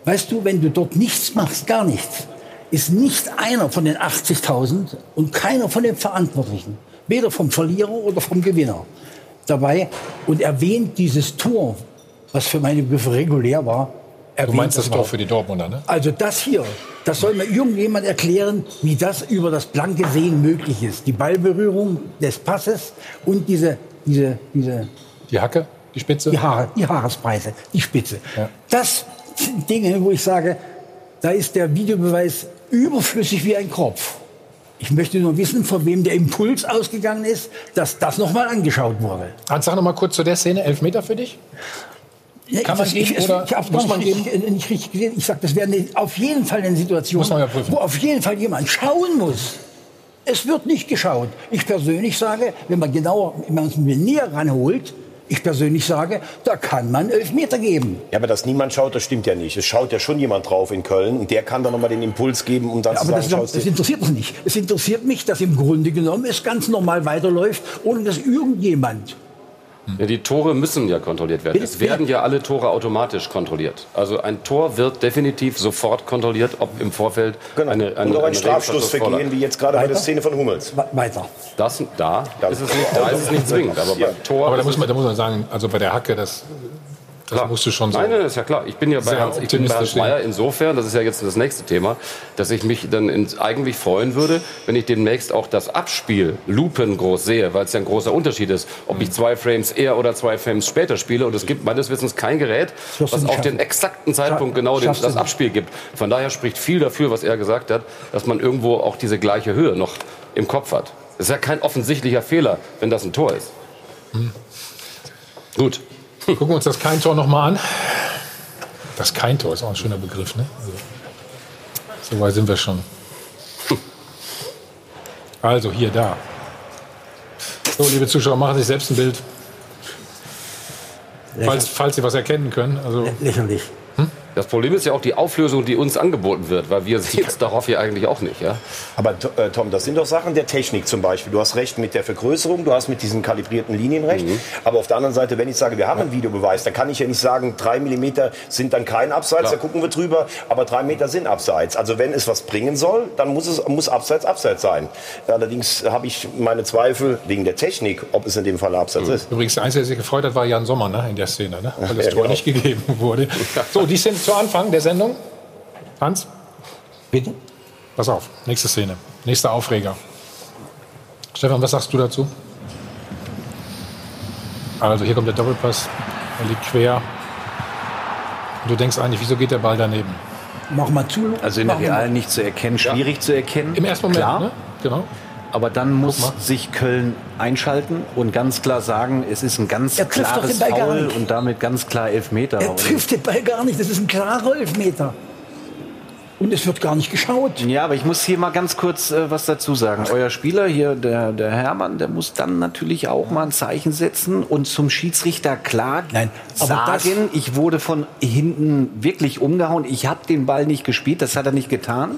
Weißt du, wenn du dort nichts machst, gar nichts, ist nicht einer von den 80.000 und keiner von den Verantwortlichen, weder vom Verlierer oder vom Gewinner, dabei und erwähnt dieses Tor, was für meine Begriffe regulär war. Du meinst das, das Tor für die Dortmunder, ne? Also das hier, das soll mir irgendjemand erklären, wie das über das blanke Sehen möglich ist. Die Ballberührung des Passes und diese, diese, diese die Hacke, die Spitze, die Haare, die Haaresbreite, die Spitze. Ja. Das sind Dinge, wo ich sage, da ist der Videobeweis überflüssig wie ein Kropf. Ich möchte nur wissen, von wem der Impuls ausgegangen ist, dass das nochmal angeschaut wurde. Hans, sag noch mal kurz zu der Szene. Elfmeter für dich? Kann man ich, geben, ich, oder ich, man geben? Nicht, nicht richtig gesehen. Ich sage, das wäre auf jeden Fall eine Situation, ja wo auf jeden Fall jemand schauen muss. Es wird nicht geschaut. Ich persönlich sage, wenn man genauer, wenn man es mir näher ranholt, ich persönlich sage, da kann man Elfmeter geben. Ja, aber dass niemand schaut, das stimmt ja nicht. Es schaut ja schon jemand drauf in Köln und der kann dann nochmal den Impuls geben, um dann ja, zu aber sagen, das, das interessiert mich nicht. Es interessiert mich, dass im Grunde genommen es ganz normal weiterläuft, ohne dass irgendjemand ja, die Tore müssen ja kontrolliert werden. Es werden ja alle Tore automatisch kontrolliert. Also ein Tor wird definitiv sofort kontrolliert, ob im Vorfeld genau. eine, eine, Und auch ein Strafstoßvergehen, wie jetzt gerade bei der Szene von Hummels. Weiter. Das, da, ist es nicht, da ist es nicht zwingend, aber ja. beim Tor... Aber da muss, man, da muss man sagen, also bei der Hacke, das das klar. musst du schon so. Nein, nein, ist ja klar. Ich bin ja bei Hans, ich bin bei Hans Meyer insofern, das ist ja jetzt das nächste Thema, dass ich mich dann ins, eigentlich freuen würde, wenn ich demnächst auch das Abspiel lupengroß sehe, weil es ja ein großer Unterschied ist, ob ich zwei Frames eher oder zwei Frames später spiele. Und es gibt meines Wissens kein Gerät, was auf den exakten Zeitpunkt genau den, das Abspiel gibt. Von daher spricht viel dafür, was er gesagt hat, dass man irgendwo auch diese gleiche Höhe noch im Kopf hat. Das ist ja kein offensichtlicher Fehler, wenn das ein Tor ist. Hm. Gut. Gucken wir uns das Keintor noch mal an. Das Keintor ist auch ein schöner Begriff, ne? Also, so weit sind wir schon. Also hier, da. So, liebe Zuschauer, machen Sie sich selbst ein Bild. Falls, falls Sie was erkennen können. Also, Lächerlich. Das Problem ist ja auch die Auflösung, die uns angeboten wird, weil wir sehen es darauf ja eigentlich auch nicht. Ja? Aber äh, Tom, das sind doch Sachen der Technik zum Beispiel. Du hast recht mit der Vergrößerung, du hast mit diesen kalibrierten Linien recht. Mhm. Aber auf der anderen Seite, wenn ich sage, wir haben einen Videobeweis, dann kann ich ja nicht sagen, drei Millimeter sind dann kein Abseits, Klar. da gucken wir drüber, aber drei Meter sind Abseits. Also wenn es was bringen soll, dann muss es muss Abseits Abseits sein. Allerdings habe ich meine Zweifel wegen der Technik, ob es in dem Fall Abseits mhm. ist. Übrigens, der Einzige, der sich gefreut hat, war Jan Sommer ne, in der Szene, ne? weil das ja, Tor genau. nicht gegeben wurde. So, die sind zu Anfang der Sendung. Hans? Bitte? Pass auf, nächste Szene, nächster Aufreger. Stefan, was sagst du dazu? Also hier kommt der Doppelpass, er liegt quer. Und du denkst eigentlich, wieso geht der Ball daneben? Mach mal zu. Also in der Real nicht zu erkennen, schwierig ja. zu erkennen. Im ersten Moment, Klar. Ne? Genau. Aber dann muss sich Köln einschalten und ganz klar sagen, es ist ein ganz klares Foul und damit ganz klar Elfmeter. Er trifft den Ball gar nicht, das ist ein klarer Elfmeter. Und es wird gar nicht geschaut. Ja, aber ich muss hier mal ganz kurz äh, was dazu sagen. Euer Spieler hier, der, der Hermann, der muss dann natürlich auch mal ein Zeichen setzen und zum Schiedsrichter klar Nein, sagen, ich wurde von hinten wirklich umgehauen. Ich habe den Ball nicht gespielt, das hat er nicht getan.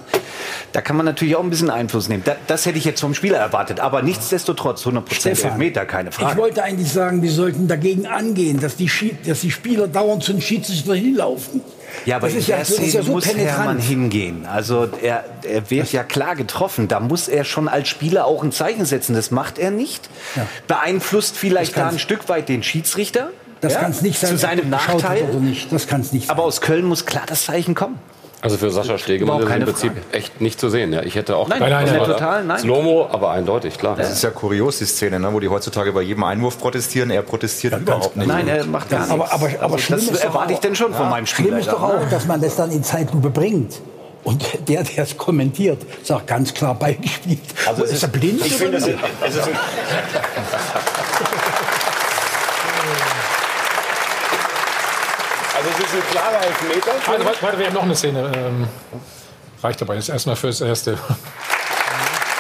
Da kann man natürlich auch ein bisschen Einfluss nehmen. Das, das hätte ich jetzt vom Spieler erwartet. Aber nichtsdestotrotz 100% Meter, keine Frage. Ich wollte eigentlich sagen, wir sollten dagegen angehen, dass die, dass die Spieler dauernd zum Schiedsrichter hinlaufen. Ja, aber das in der ja, Szene ja so muss penetrant. Hermann hingehen. Also er, er wird ja klar getroffen. Da muss er schon als Spieler auch ein Zeichen setzen. Das macht er nicht. Ja. Beeinflusst vielleicht da ein Stück weit den Schiedsrichter. Das ja? kann es nicht sein. Zu seinem Nachteil. Nicht. Das kann es nicht. Aber aus Köln muss klar das Zeichen kommen. Also für Sascha Stegemann ist im Prinzip Frage. echt nicht zu sehen. Ja, ich hätte auch nein, nein, nein, nein, total, nein. Slomo, aber eindeutig, klar. Das ist ja kurios, die Szene, ne, wo die heutzutage bei jedem Einwurf protestieren. Er protestiert ja, überhaupt nicht. Nein, er macht gar nichts. Aber, aber, aber also, das erwarte ich denn schon ja. von meinem Spieler. Schlimm ist doch auch, dass man das dann in Zeitlupe bringt. Und der, der es kommentiert, sagt ganz klar beigespielt. Also ist er blind? Ich finde, es ist, es ist Also es ist ein klarer Elfmeter. Also, warte, wir haben noch eine Szene. Ähm, reicht dabei. Ist erstmal fürs Erste.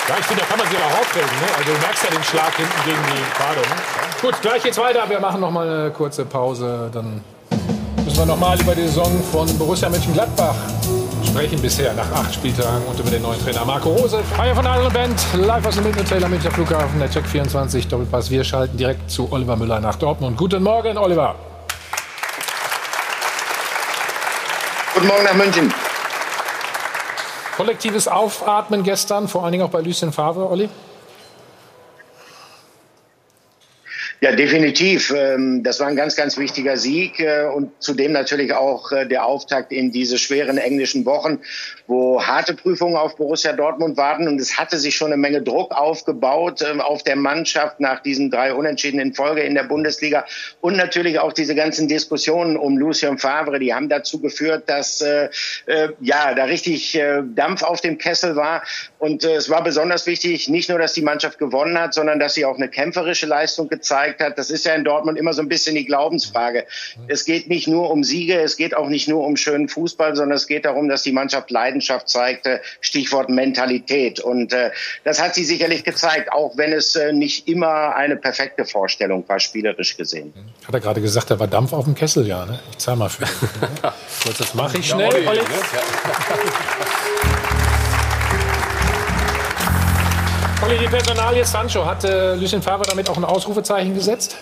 Ja, ich finde, da kann man sich auch aufregen. Ne? Also du merkst ja den Schlag hinten gegen die Pfade. Ne? Gut, gleich geht's weiter. Wir machen noch mal eine kurze Pause. Dann müssen wir noch mal über die Saison von Borussia Mönchengladbach sprechen. bisher nach acht Spieltagen und über den neuen Trainer Marco Rose. Feier von Adel Band, live aus dem Milton Taylor Münchner Flughafen, der Check 24 Doppelpass. Wir schalten direkt zu Oliver Müller nach Dortmund. Guten Morgen, Oliver. Guten Morgen nach München. Kollektives Aufatmen gestern, vor allen Dingen auch bei Lucien Favre, Olli? Ja, definitiv. Ähm, das war ein ganz, ganz wichtiger Sieg äh, und zudem natürlich auch äh, der Auftakt in diese schweren englischen Wochen, wo harte Prüfungen auf Borussia Dortmund warten. Und es hatte sich schon eine Menge Druck aufgebaut ähm, auf der Mannschaft nach diesen drei Unentschieden in Folge in der Bundesliga. Und natürlich auch diese ganzen Diskussionen um Lucien Favre, die haben dazu geführt, dass äh, ja da richtig Dampf auf dem Kessel war. Und es war besonders wichtig, nicht nur, dass die Mannschaft gewonnen hat, sondern dass sie auch eine kämpferische Leistung gezeigt gezeigt hat, das ist ja in Dortmund immer so ein bisschen die Glaubensfrage. Es geht nicht nur um Siege, es geht auch nicht nur um schönen Fußball, sondern es geht darum, dass die Mannschaft Leidenschaft zeigte. Stichwort Mentalität. Und äh, das hat sie sicherlich gezeigt, auch wenn es äh, nicht immer eine perfekte Vorstellung war, spielerisch gesehen. Hat er gerade gesagt, da war Dampf auf dem Kessel, ja. Ne? Ich zahl mal für. das mache ich schnell. Ja, Olli. Die Personalie Sancho, hat äh, Lucien Favre damit auch ein Ausrufezeichen gesetzt?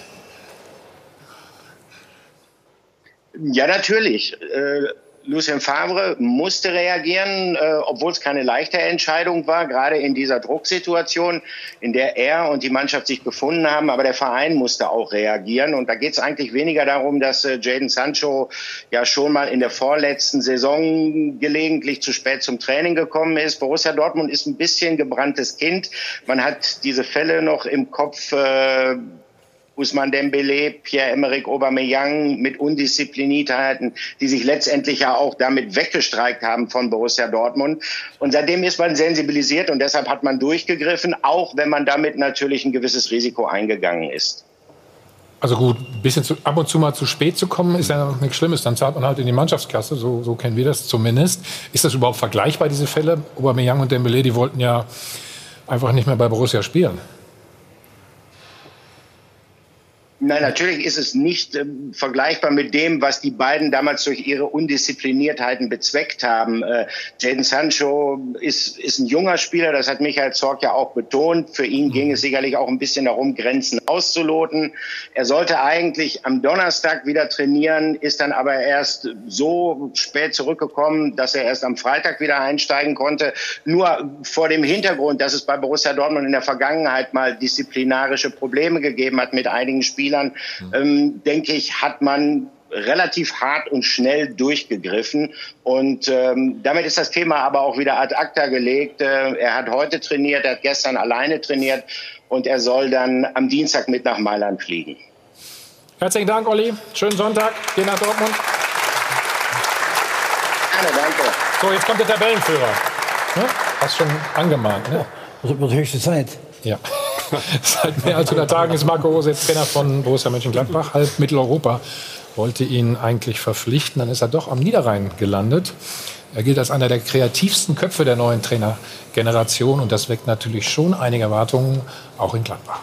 Ja, natürlich. Äh, Lucien Favre musste reagieren, äh, obwohl es keine leichte Entscheidung war, gerade in dieser Drucksituation, in der er und die Mannschaft sich befunden haben. Aber der Verein musste auch reagieren. Und da geht es eigentlich weniger darum, dass äh, Jaden Sancho ja schon mal in der vorletzten Saison gelegentlich zu spät zum Training gekommen ist. Borussia Dortmund ist ein bisschen gebranntes Kind. Man hat diese Fälle noch im Kopf. Äh, Usman Dembele, Pierre-Emerick Aubameyang mit Undiszipliniertheiten, die sich letztendlich ja auch damit weggestreikt haben von Borussia Dortmund. Und seitdem ist man sensibilisiert und deshalb hat man durchgegriffen, auch wenn man damit natürlich ein gewisses Risiko eingegangen ist. Also gut, ein bisschen zu, ab und zu mal zu spät zu kommen, ist ja nichts Schlimmes. Dann zahlt man halt in die Mannschaftskasse, so, so kennen wir das zumindest. Ist das überhaupt vergleichbar, diese Fälle? Aubameyang und Dembele, die wollten ja einfach nicht mehr bei Borussia spielen. Nein, natürlich ist es nicht ähm, vergleichbar mit dem, was die beiden damals durch ihre Undiszipliniertheiten bezweckt haben. Äh, Jaden Sancho ist, ist ein junger Spieler, das hat Michael Zorc ja auch betont. Für ihn ging es sicherlich auch ein bisschen darum, Grenzen auszuloten. Er sollte eigentlich am Donnerstag wieder trainieren, ist dann aber erst so spät zurückgekommen, dass er erst am Freitag wieder einsteigen konnte. Nur vor dem Hintergrund, dass es bei Borussia Dortmund in der Vergangenheit mal disziplinarische Probleme gegeben hat mit einigen Spielern, Spielern, ähm, denke ich, hat man relativ hart und schnell durchgegriffen. Und ähm, damit ist das Thema aber auch wieder ad acta gelegt. Äh, er hat heute trainiert, er hat gestern alleine trainiert und er soll dann am Dienstag mit nach Mailand fliegen. Herzlichen Dank, Olli. Schönen Sonntag. Geh nach Dortmund. Gerne, danke. So, jetzt kommt der Tabellenführer. Ja, hast schon angemahnt. Ne? Das wird höchste Zeit. Ja. Seit mehr als 100 Tagen ist Marco Rose jetzt Trainer von Borussia Mönchengladbach. Halb Mitteleuropa wollte ihn eigentlich verpflichten. Dann ist er doch am Niederrhein gelandet. Er gilt als einer der kreativsten Köpfe der neuen Trainergeneration und das weckt natürlich schon einige Erwartungen, auch in Gladbach.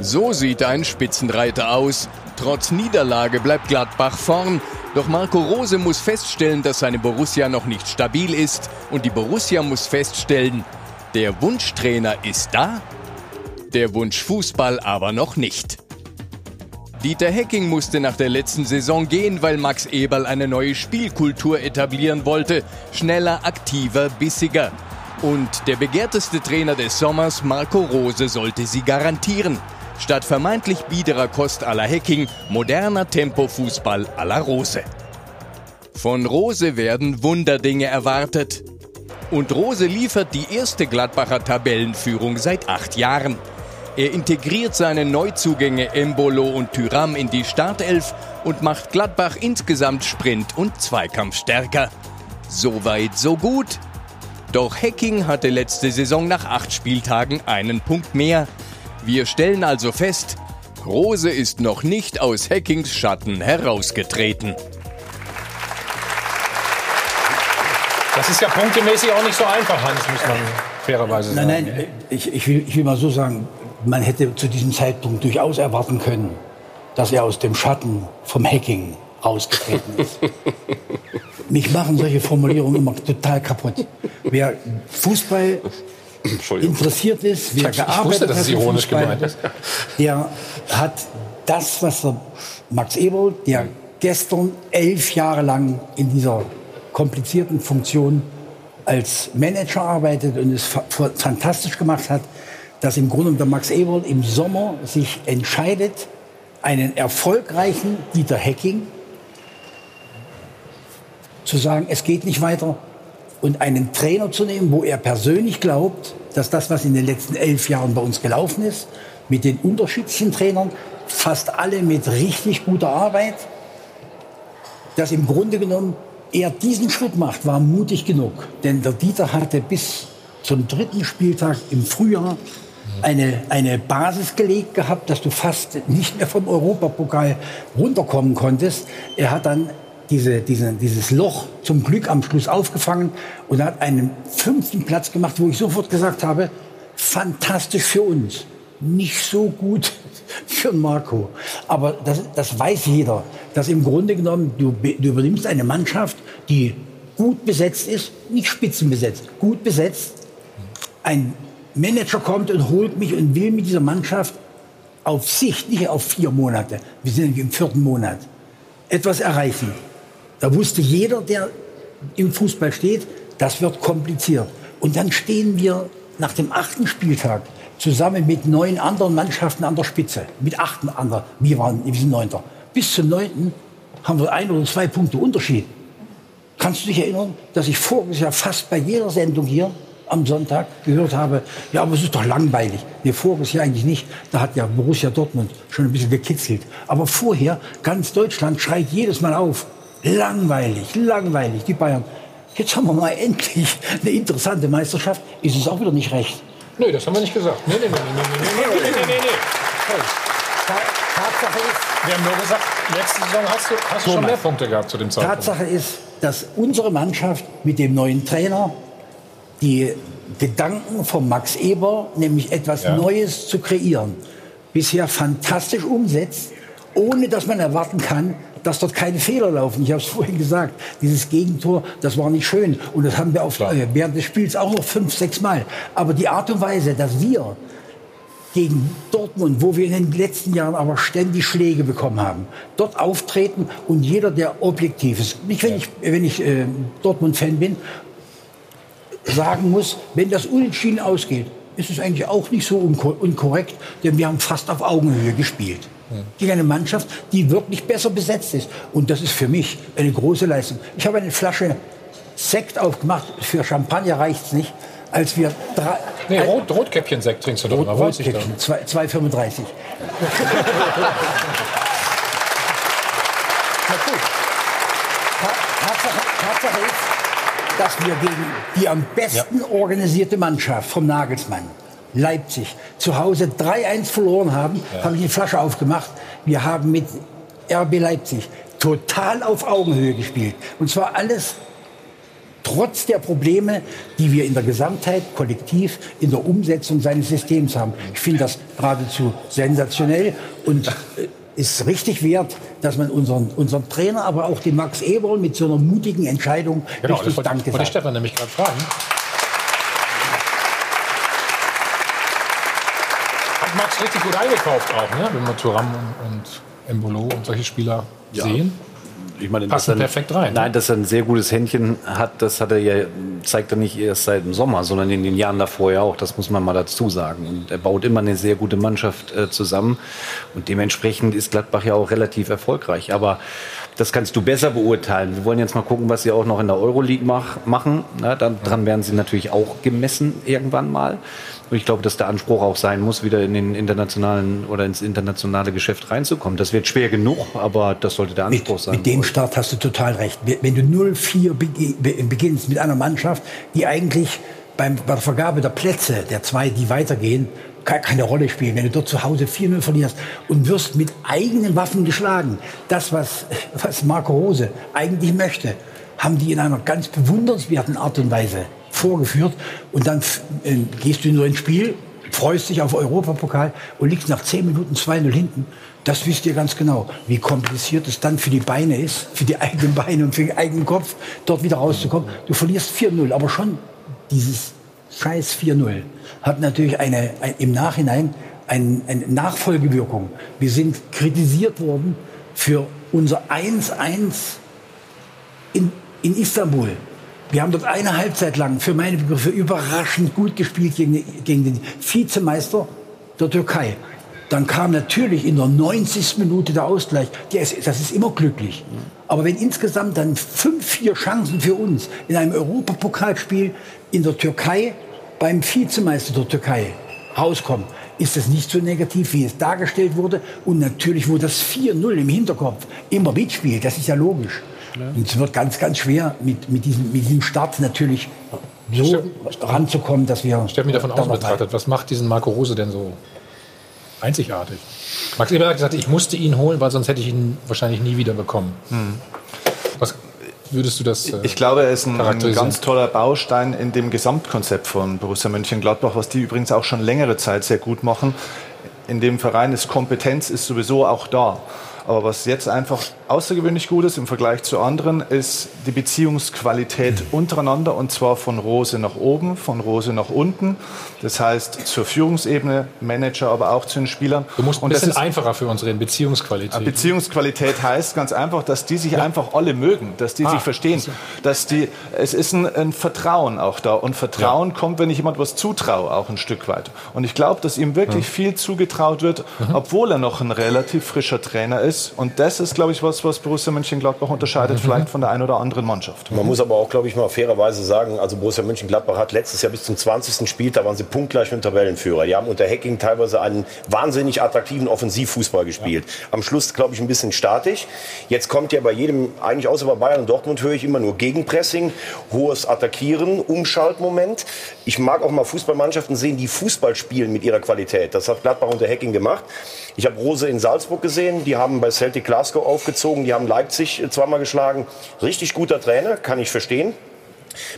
So sieht ein Spitzenreiter aus. Trotz Niederlage bleibt Gladbach vorn. Doch Marco Rose muss feststellen, dass seine Borussia noch nicht stabil ist. Und die Borussia muss feststellen, der Wunschtrainer ist da, der Wunsch Fußball aber noch nicht. Dieter Hecking musste nach der letzten Saison gehen, weil Max Eberl eine neue Spielkultur etablieren wollte. Schneller, aktiver, bissiger. Und der begehrteste Trainer des Sommers, Marco Rose, sollte sie garantieren. Statt vermeintlich biederer Kost à la Hacking, moderner Tempo-Fußball à la Rose. Von Rose werden Wunderdinge erwartet. Und Rose liefert die erste Gladbacher Tabellenführung seit acht Jahren. Er integriert seine Neuzugänge Embolo und Tyram in die Startelf und macht Gladbach insgesamt Sprint und Zweikampf stärker. Soweit, so gut. Doch Hacking hatte letzte Saison nach acht Spieltagen einen Punkt mehr. Wir stellen also fest, Rose ist noch nicht aus Hackings Schatten herausgetreten. Das ist ja punktemäßig auch nicht so einfach, Hans, muss man fairerweise sagen. Nein, nein, ich, ich, will, ich will mal so sagen, man hätte zu diesem Zeitpunkt durchaus erwarten können, dass er aus dem Schatten vom Hacking rausgetreten ist. Mich machen solche Formulierungen immer total kaputt. Wer Fußball interessiert ist, wer Ich gearbeitet wusste, dass hat es ironisch gemeint ist. der hat das, was der Max Eberl, der gestern elf Jahre lang in dieser komplizierten Funktion als Manager arbeitet und es fa- fa- fantastisch gemacht hat, dass im Grunde der Max Eberl im Sommer sich entscheidet, einen erfolgreichen Dieter Hecking zu sagen, es geht nicht weiter und einen Trainer zu nehmen, wo er persönlich glaubt, dass das, was in den letzten elf Jahren bei uns gelaufen ist, mit den unterschiedlichen Trainern, fast alle mit richtig guter Arbeit, dass im Grunde genommen er diesen Schritt macht, war mutig genug. Denn der Dieter hatte bis zum dritten Spieltag im Frühjahr eine, eine Basis gelegt gehabt, dass du fast nicht mehr vom Europapokal runterkommen konntest. Er hat dann diese, diese, dieses Loch zum Glück am Schluss aufgefangen und hat einen fünften Platz gemacht, wo ich sofort gesagt habe, fantastisch für uns. Nicht so gut für Marco. Aber das, das weiß jeder, dass im Grunde genommen du, du übernimmst eine Mannschaft, die gut besetzt ist, nicht spitzenbesetzt, gut besetzt. Ein Manager kommt und holt mich und will mit dieser Mannschaft auf Sicht, nicht auf vier Monate, wir sind im vierten Monat, etwas erreichen. Da wusste jeder, der im Fußball steht, das wird kompliziert. Und dann stehen wir nach dem achten Spieltag zusammen mit neun anderen Mannschaften an der Spitze. Mit acht anderen. Wir waren, wir sind neunter. Bis zum neunten haben wir ein oder zwei Punkte Unterschied. Kannst du dich erinnern, dass ich voriges Jahr fast bei jeder Sendung hier am Sonntag gehört habe, ja, aber es ist doch langweilig. Nee, voriges Jahr eigentlich nicht. Da hat ja Borussia Dortmund schon ein bisschen gekitzelt. Aber vorher, ganz Deutschland schreit jedes Mal auf. Langweilig, langweilig, die Bayern. Jetzt haben wir mal endlich eine interessante Meisterschaft. Ist es auch wieder nicht recht. Nee, das haben wir nicht gesagt. Nee, nee, nee, nee, nee, nee, nee, nee, nee. Tatsache ist, Wir haben nur gesagt, letzte Saison hast du, hast du schon mehr Punkte gehabt zu dem Zeitpunkt. Tatsache ist, dass unsere Mannschaft mit dem neuen Trainer die Gedanken von Max Eber, nämlich etwas Ja. Neues zu kreieren, bisher fantastisch umsetzt, ohne dass man erwarten kann, dass dort keine Fehler laufen. Ich habe es vorhin gesagt, dieses Gegentor, das war nicht schön. Und das haben wir auf, äh, während des Spiels auch noch fünf, sechs Mal. Aber die Art und Weise, dass wir gegen Dortmund, wo wir in den letzten Jahren aber ständig Schläge bekommen haben, dort auftreten und jeder, der objektiv ist, nicht wenn ich, wenn ich äh, Dortmund-Fan bin, sagen muss, wenn das unentschieden ausgeht, ist es eigentlich auch nicht so unko unkorrekt, denn wir haben fast auf Augenhöhe gespielt. Gegen eine Mannschaft, die wirklich besser besetzt ist. Und das ist für mich eine große Leistung. Ich habe eine Flasche Sekt aufgemacht, für Champagner reicht es nicht, als wir drei... Nee, Rot, Rotkäppchen-Sekt trinkst du doch immer, weiß ich doch. Rotkäppchen, zwei- 2,35. Na gut. Ta- Tatsache, Tatsache ist, dass wir gegen die am besten organisierte Mannschaft vom Nagelsmann, Leipzig, zu Hause 3-1 verloren haben, Ja. habe ich eine Flasche aufgemacht. Wir haben mit RB Leipzig total auf Augenhöhe gespielt. Und zwar alles trotz der Probleme, die wir in der Gesamtheit kollektiv in der Umsetzung seines Systems haben. Ich finde das geradezu sensationell und äh, ist richtig wert, dass man unseren, unseren Trainer, aber auch den Max Eberl mit so einer mutigen Entscheidung Genau, das richtig wollte, Danke wollte ich sagt. Stefan nämlich gerade fragen. Max richtig gut eingekauft auch, ne? wenn wir Thuram und, Embolo und solche Spieler Ja. sehen. Ich meine, Passen er, perfekt rein. Nein, dass er ein sehr gutes Händchen hat, das hat er ja, zeigt er nicht erst seit dem Sommer, sondern in den Jahren davor ja auch. Das muss man mal dazu sagen. Und er baut immer eine sehr gute Mannschaft äh, zusammen. Und dementsprechend ist Gladbach ja auch relativ erfolgreich. Aber das kannst du besser beurteilen. Wir wollen jetzt mal gucken, was sie auch noch in der Euroleague mach, machen. Na, dann, dran werden sie natürlich auch gemessen irgendwann mal. Und ich glaube, dass der Anspruch auch sein muss, wieder in den internationalen oder ins internationale Geschäft reinzukommen. Das wird schwer genug, aber das sollte der Anspruch sein. Mit dem Start hast du total recht. Wenn du 0-4 begi- be- beginnst mit einer Mannschaft, die eigentlich beim, bei der Vergabe der Plätze, der zwei, die weitergehen, ke- keine Rolle spielen. Wenn du dort zu Hause 4-0 verlierst und wirst mit eigenen Waffen geschlagen, das, was, was Marco Rose eigentlich möchte, haben die in einer ganz bewundernswerten Art und Weise vorgeführt. Und dann äh, gehst du nur ins Spiel, freust dich auf Europapokal und liegst nach 10 Minuten 2-0 hinten. Das wisst ihr ganz genau, wie kompliziert es dann für die Beine ist, für die eigenen Beine und für den eigenen Kopf, dort wieder rauszukommen. Du verlierst 4-0, aber schon dieses scheiß 4-0 hat natürlich eine, ein, im Nachhinein ein, eine Nachfolgewirkung. Wir sind kritisiert worden für unser 1-1 in, in Istanbul. Wir haben dort eine Halbzeit lang für meine Begriffe überraschend gut gespielt gegen, gegen den Vizemeister der Türkei. Dann kam natürlich in der 90. Minute der Ausgleich. Das ist immer glücklich. Aber wenn insgesamt dann fünf, vier Chancen für uns in einem Europapokalspiel in der Türkei beim Vizemeister der Türkei rauskommen, ist das nicht so negativ, wie es dargestellt wurde. Und natürlich, wo das 4-0 im Hinterkopf immer mitspielt, das ist ja logisch. Und es wird ganz, ganz schwer mit, mit, diesem, mit diesem Start natürlich so Steff, ranzukommen, dass wir. Stell mich davon aus betrachtet, was macht diesen Marco Rose denn so einzigartig? Max Eberl hat gesagt, ich musste ihn holen, weil sonst hätte ich ihn wahrscheinlich nie wieder bekommen. Hm. Was würdest du das? Äh, ich glaube, er ist ein, ein, ganz toller Baustein in dem Gesamtkonzept von Borussia Mönchengladbach, was die übrigens auch schon längere Zeit sehr gut machen. In dem Verein ist Kompetenz ist sowieso auch da. Aber was jetzt einfach außergewöhnlich gut ist im Vergleich zu anderen, ist die Beziehungsqualität untereinander und zwar von Rose nach oben, von Rose nach unten. Das heißt zur Führungsebene, Manager, aber auch zu den Spielern. Du musst ein bisschen einfacher für uns reden, Beziehungsqualität. Beziehungsqualität heißt ganz einfach, dass die sich ja. einfach alle mögen, dass die ah, sich verstehen, dass die, es ist ein, ein, Vertrauen auch da und Vertrauen ja. kommt, wenn ich jemand was zutraue, auch ein Stück weit. Und ich glaube, dass ihm wirklich ja. viel zugetraut wird, mhm. obwohl er noch ein relativ frischer Trainer ist ist. Und das ist, glaube ich, was, was Borussia Mönchengladbach unterscheidet, mhm. vielleicht von der einen oder anderen Mannschaft. Man muss aber auch, glaube ich, mal fairerweise sagen, also Borussia Mönchengladbach hat letztes Jahr bis zum 20. Spieltag waren sie punktgleich mit dem Tabellenführer. Die haben unter Hacking teilweise einen wahnsinnig attraktiven Offensivfußball gespielt. Ja. Am Schluss, glaube ich, ein bisschen statisch. Jetzt kommt ja bei jedem, eigentlich außer bei Bayern und Dortmund, höre ich immer nur Gegenpressing, hohes Attackieren, Umschaltmoment. Ich mag auch mal Fußballmannschaften sehen, die Fußball spielen mit ihrer Qualität. Das hat Gladbach unter Hacking gemacht. Ich habe Rose in Salzburg gesehen, die haben bei Celtic Glasgow aufgezogen, die haben Leipzig zweimal geschlagen. Richtig guter Trainer, kann ich verstehen.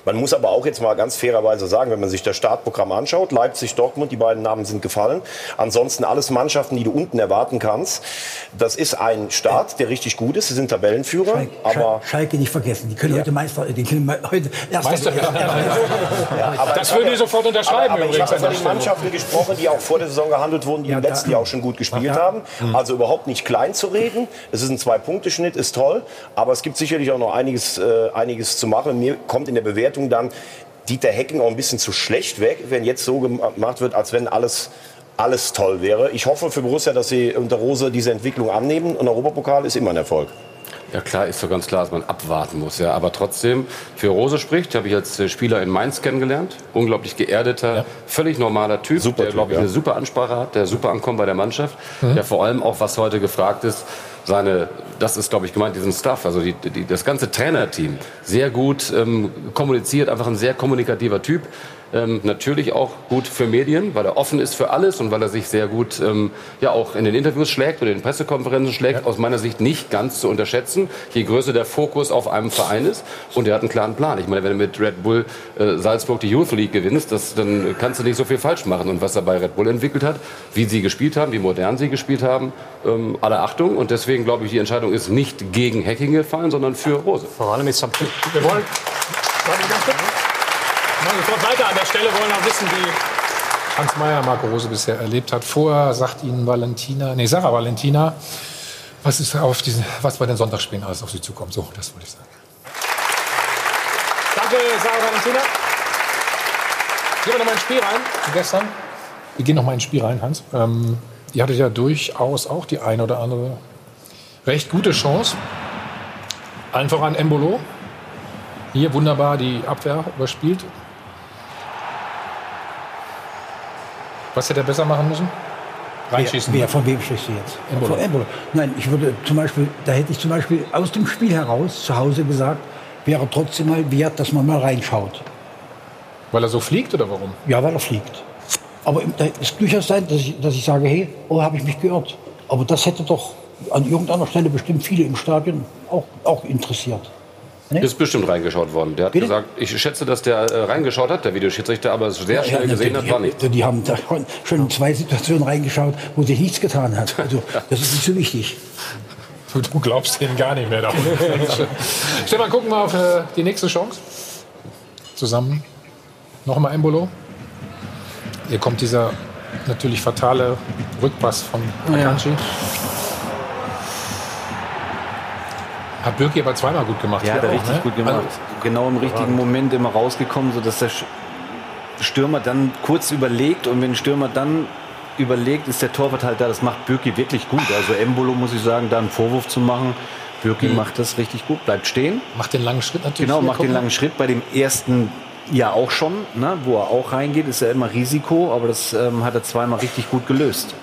Man muss aber auch jetzt mal ganz fairerweise sagen, wenn man sich das Startprogramm anschaut, Leipzig, Dortmund, die beiden Namen sind gefallen. Ansonsten alles Mannschaften, die du unten erwarten kannst. Das ist ein Start, der richtig gut ist. Sie sind Tabellenführer. Schalke, aber Schalke nicht vergessen. Die können ja. heute Meister, die können heute Meister. Ja, aber, das würde ich sofort unterschreiben. Aber, aber ich habe von den Mannschaften gesprochen, die auch vor der Saison gehandelt wurden, die ja, im letzten Jahr auch schon gut gespielt haben. Mhm. Also überhaupt nicht klein zu reden. Es ist ein Zwei-Punkte-Schnitt, ist toll. Aber es gibt sicherlich auch noch einiges, äh, einiges zu machen. Mir kommt in der Bewertung dann Dieter Hecking auch ein bisschen zu schlecht weg, wenn jetzt so gemacht wird, als wenn alles alles toll wäre. Ich hoffe für Borussia, dass sie unter Rose diese Entwicklung annehmen. Und Europapokal ist immer ein Erfolg. Ja klar, ist doch ganz klar, dass man abwarten muss. Ja. Aber trotzdem, für Rose spricht, habe ich als Spieler in Mainz kennengelernt. Unglaublich geerdeter, ja. völlig normaler Typ, super der, glaube ich, ja. eine super Ansprache hat, der super ankommt bei der Mannschaft. Mhm. Der vor allem auch, was heute gefragt ist, seine, das ist, glaube ich, gemeint, diesen Staff, also die, die, das ganze Trainerteam, sehr gut ähm, kommuniziert, einfach ein sehr kommunikativer Typ. Ähm, natürlich auch gut für Medien, weil er offen ist für alles und weil er sich sehr gut ähm, ja auch in den Interviews schlägt und in den Pressekonferenzen schlägt. Ja. Aus meiner Sicht nicht ganz zu unterschätzen, je größer der Fokus auf einem Verein ist. Und er hat einen klaren Plan. Ich meine, wenn du mit Red Bull äh, Salzburg die Youth League gewinnst, das, dann kannst du nicht so viel falsch machen. Und was er bei Red Bull entwickelt hat, wie sie gespielt haben, wie modern sie gespielt haben, ähm, alle Achtung. Und deswegen glaube ich, die Entscheidung ist nicht gegen Hacking gefallen, sondern für Rose. Vor allem ist wir wollen machen sofort weiter an der Stelle, wollen auch wissen, wie Hans Meyer Marco Rose bisher erlebt hat. Vorher sagt Ihnen Valentina, nee, Sarah Valentina, was ist auf diesen, was bei den Sonntagsspielen alles auf Sie zukommt. So, das wollte ich sagen. Danke, Sarah Valentina. Gehen wir noch mal ins Spiel rein, gestern. Wir gehen noch mal ins Spiel rein, Hans. Ähm, ihr hattet ja durchaus auch die eine oder andere recht gute Chance. Allen voran Embolo. Hier wunderbar die Abwehr überspielt. Was hätte er besser machen müssen? Reinschießen. Wer, wer, von wem sprichst du jetzt? Embolo. Von Embolo. Nein, ich würde zum Beispiel, da hätte ich zum Beispiel aus dem Spiel heraus zu Hause gesagt, wäre trotzdem mal wert, dass man mal reinschaut. Weil er so fliegt oder warum? Ja, weil er fliegt. Aber da ist durchaus sein, dass ich, dass ich sage, hey, oh, habe ich mich geirrt. Aber das hätte doch an irgendeiner Stelle bestimmt viele im Stadion auch, auch interessiert. Nee? Ist bestimmt reingeschaut worden. Der hat Bitte? gesagt, ich schätze, dass der äh, reingeschaut hat, der Videoschiedsrichter, aber es sehr schnell ja, gesehen hat, war nicht. Die haben schon in zwei Situationen reingeschaut, wo sich nichts getan hat. Also das ist nicht so wichtig. Du, du glaubst denen gar nicht mehr davon. Stefan, gucken wir auf äh, die nächste Chance. Zusammen. Nochmal Embolo. Hier kommt dieser natürlich fatale Rückpass von Akanji. Ja. Hat Birki aber zweimal gut gemacht. Ja, hat er richtig ne? gut gemacht. Also, genau im richtigen Moment immer rausgekommen, sodass der Stürmer dann kurz überlegt und wenn der Stürmer dann überlegt, ist der Torwart halt da. Das macht Birki wirklich gut. Also Embolo muss ich sagen, da einen Vorwurf zu machen. Birki mhm. macht das richtig gut, bleibt stehen. Macht den langen Schritt natürlich. Genau, macht den langen Schritt. Bei dem ersten ja auch schon, ne, wo er auch reingeht, ist ja immer Risiko, aber das ähm, hat er zweimal richtig gut gelöst.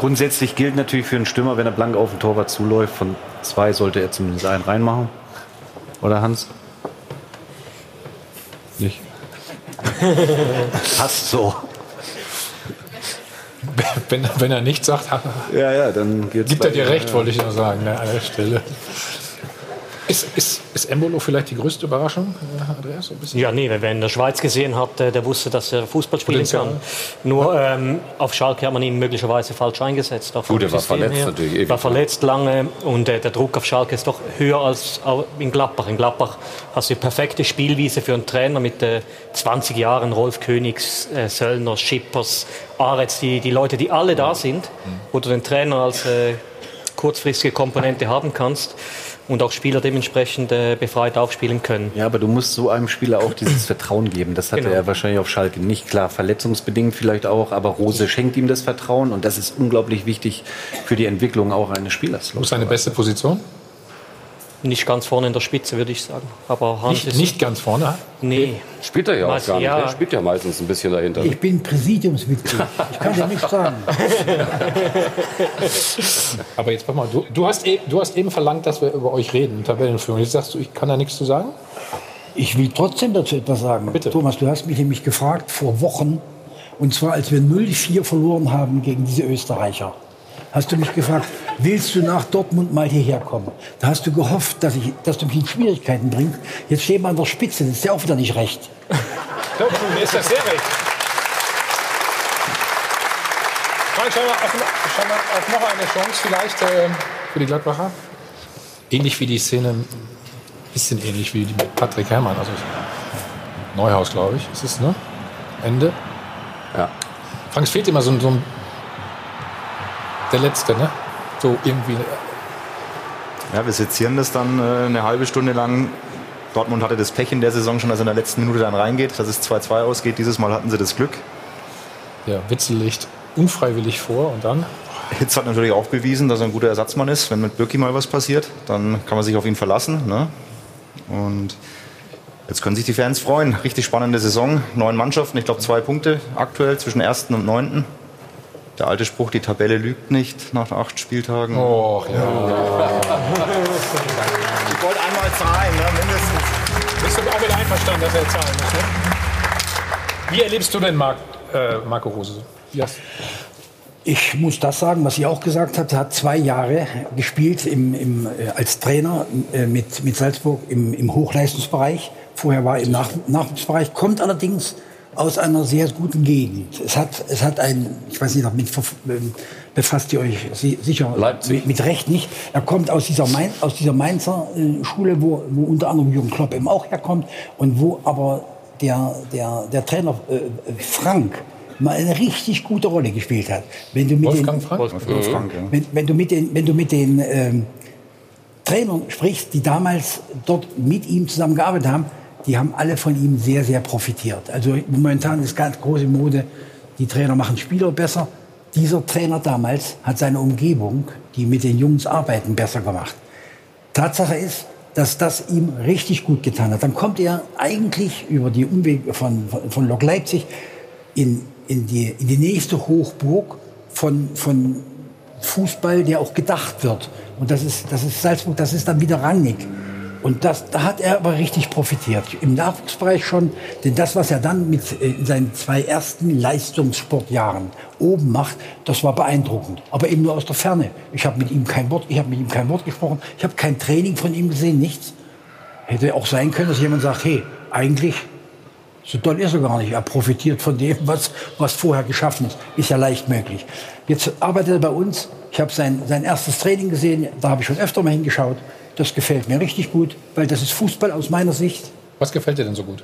Grundsätzlich gilt natürlich für einen Stürmer, wenn er blank auf den Torwart zuläuft, von zwei sollte er zumindest einen reinmachen. Oder Hans? Nicht? Passt so. Wenn, wenn er nichts sagt, ja, ja, dann gibt er dir recht, wollte ich nur sagen, ne, an der Stelle. Ist, ist, ist Embolo vielleicht die größte Überraschung, Andreas? ja, nee, wer in der Schweiz gesehen hat, der wusste, dass er Fußball spielen kann. Nur ähm, auf Schalke hat man ihn möglicherweise falsch eingesetzt. Gut, er war verletzt her. natürlich. war verletzt lange und äh, der Druck auf Schalke ist doch höher als in Gladbach. In Gladbach hast du die perfekte Spielwiese für einen Trainer mit äh, 20 Jahren, Rolf Königs, äh, Söllner, Schippers, Aretz, die, die Leute, die alle da sind, wo du den Trainer als äh, kurzfristige Komponente haben kannst und auch Spieler dementsprechend äh, befreit aufspielen können. Ja, aber du musst so einem Spieler auch dieses Vertrauen geben. Das hatte genau. er wahrscheinlich auf Schalke nicht. Klar, verletzungsbedingt vielleicht auch, aber Rose schenkt ihm das Vertrauen und das ist unglaublich wichtig für die Entwicklung auch eines Spielers. Wo ist seine beste Position? Nicht ganz vorne in der Spitze, würde ich sagen. Aber Hans nicht, nicht ganz vorne? Nee. Spielt er ja auch gar nicht. Ja. Er spielt ja meistens ein bisschen dahinter. Ich bin Präsidiumsmitglied. Ich kann dir nichts sagen. Aber jetzt mach mal, du, du, hast, e, du hast eben verlangt, dass wir über euch reden, Tabellenführung. Jetzt sagst du, ich kann da nichts zu sagen? Ich will trotzdem dazu etwas sagen. Bitte. Thomas, du hast mich nämlich gefragt vor Wochen, und zwar als wir 0-4 verloren haben gegen diese Österreicher hast du mich gefragt, willst du nach Dortmund mal hierher kommen? Da hast du gehofft, dass, ich, dass du mich in Schwierigkeiten bringst. Jetzt stehen wir an der Spitze, das ist ja auch wieder nicht recht. Doch, mir ist das sehr recht. Frank, schau mal auf, schau mal auf noch eine Chance vielleicht äh, für die Gladbacher. Ähnlich wie die Szene, ein bisschen ähnlich wie die mit Patrick Herrmann. Also Neuhaus, glaube ich, ist es, ne? Ende. Ja. Frank, es fehlt immer so, so ein der letzte, ne? So irgendwie. Ja, wir sezieren das dann äh, eine halbe Stunde lang. Dortmund hatte das Pech in der Saison schon, dass er in der letzten Minute dann reingeht, dass es 2-2 ausgeht. Dieses Mal hatten sie das Glück. Ja, Witzel legt unfreiwillig vor und dann? Hitz hat natürlich auch bewiesen, dass er ein guter Ersatzmann ist. Wenn mit Birki mal was passiert, dann kann man sich auf ihn verlassen. Ne? Und jetzt können sich die Fans freuen. Richtig spannende Saison. Neun Mannschaften, ich glaube zwei Punkte aktuell zwischen ersten und neunten. Der alte Spruch, die Tabelle lügt nicht nach acht Spieltagen. Oh, ja. Ich wollte einmal zahlen, ne? mindestens. Bist du auch wieder einverstanden, dass er zahlen muss? Ne? Wie erlebst du denn Marc, äh, Marco Rose? Yes. Ich muss das sagen, was ihr auch gesagt habt. Er hat zwei Jahre gespielt im, im, äh, als Trainer äh, mit, mit Salzburg im, im Hochleistungsbereich. Vorher war er im Nach Nachwuchsbereich, kommt allerdings aus einer sehr guten Gegend. Es hat, es hat ein, ich weiß nicht, damit ähm, befasst ihr euch sicher Leipzig. mit Recht nicht. Er kommt aus dieser, Main, aus dieser Mainzer äh, Schule, wo, wo unter anderem Jürgen Klopp eben auch herkommt und wo aber der, der, der Trainer äh, Frank mal eine richtig gute Rolle gespielt hat. Wenn du mit Wolfgang den, Frank? Wolfgang Frank ja. wenn, wenn, du mit den, wenn du mit den ähm, Trainern sprichst, die damals dort mit ihm zusammengearbeitet haben, die haben alle von ihm sehr, sehr profitiert. Also momentan ist ganz große Mode, die Trainer machen Spieler besser. Dieser Trainer damals hat seine Umgebung, die mit den Jungs arbeiten, besser gemacht. Tatsache ist, dass das ihm richtig gut getan hat. Dann kommt er eigentlich über die Umwege von, von, von Lok Leipzig in, in, die, in die nächste Hochburg von, von Fußball, der auch gedacht wird. Und das ist, das ist Salzburg, das ist dann wieder Rangnick. Und das, da hat er aber richtig profitiert. Im Nachwuchsbereich schon, denn das, was er dann mit äh, in seinen zwei ersten Leistungssportjahren oben macht, das war beeindruckend. Aber eben nur aus der Ferne. Ich habe mit ihm kein Wort, ich habe mit ihm kein Wort gesprochen. Ich habe kein Training von ihm gesehen, nichts. hätte auch sein können, dass jemand sagt, hey, eigentlich so toll ist er gar nicht. Er profitiert von dem, was, was vorher geschaffen ist. Ist ja leicht möglich. Jetzt arbeitet er bei uns. Ich habe sein, sein erstes Training gesehen. Da habe ich schon öfter mal hingeschaut. Das gefällt mir richtig gut, weil das ist Fußball aus meiner Sicht. Was gefällt dir denn so gut?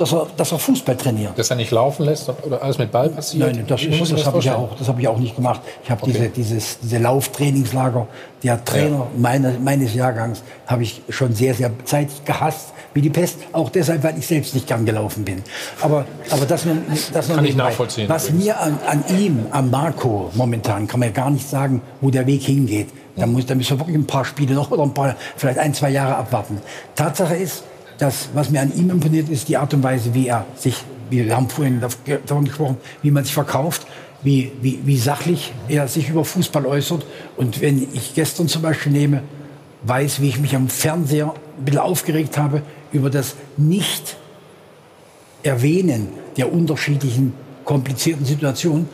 Dass er, dass er Fußball trainiert. Dass er nicht laufen lässt oder alles mit Ball passiert? Nein, das, das, das habe ich, ja auch, das hab ich auch nicht gemacht. Ich habe okay. diese, dieses, diese Lauftrainingslager, der Trainer ja. meine, meines Jahrgangs, habe ich schon sehr, sehr Zeit gehasst, wie die Pest. Auch deshalb, weil ich selbst nicht gern gelaufen bin. Aber, aber das, das kann ich nachvollziehen. Was mir an, an ihm, an Marco momentan, kann man ja gar nicht sagen, wo der Weg hingeht. Da, muss, da müssen wir wirklich ein paar Spiele noch oder ein paar, vielleicht ein, zwei Jahre abwarten. Tatsache ist, das, was mir an ihm imponiert, ist die Art und Weise, wie er sich, wir haben vorhin davon gesprochen, wie man sich verkauft, wie, wie, wie sachlich er sich über Fußball äußert. Und wenn ich gestern zum Beispiel nehme, weiß, wie ich mich am Fernseher ein bisschen aufgeregt habe über das Nicht-Erwähnen der unterschiedlichen komplizierten Situationen,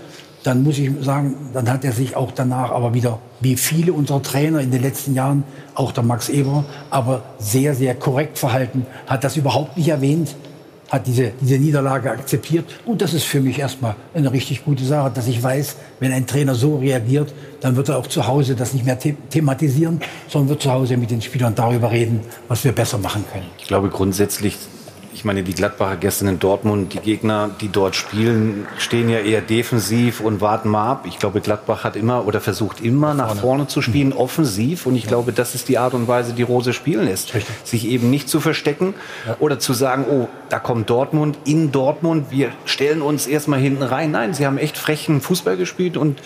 dann muss ich sagen, dann hat er sich auch danach aber wieder, wie viele unserer Trainer in den letzten Jahren, auch der Max Eber, aber sehr, sehr korrekt verhalten, hat das überhaupt nicht erwähnt, hat diese, diese Niederlage akzeptiert. Und das ist für mich erstmal eine richtig gute Sache, dass ich weiß, wenn ein Trainer so reagiert, dann wird er auch zu Hause das nicht mehr the thematisieren, sondern wird zu Hause mit den Spielern darüber reden, was wir besser machen können. Ich glaube grundsätzlich ich meine, die Gladbacher gestern in Dortmund, die Gegner, die dort spielen, stehen ja eher defensiv und warten mal ab. Ich glaube, Gladbach hat immer oder versucht immer nach vorne, vorne zu spielen, mhm. offensiv. Und ich glaube, das ist die Art und Weise, die Rose spielen lässt. Richtig. Sich eben nicht zu verstecken ja. oder zu sagen, oh, da kommt Dortmund in Dortmund, wir stellen uns erstmal hinten rein. Nein, sie haben echt frechen Fußball gespielt und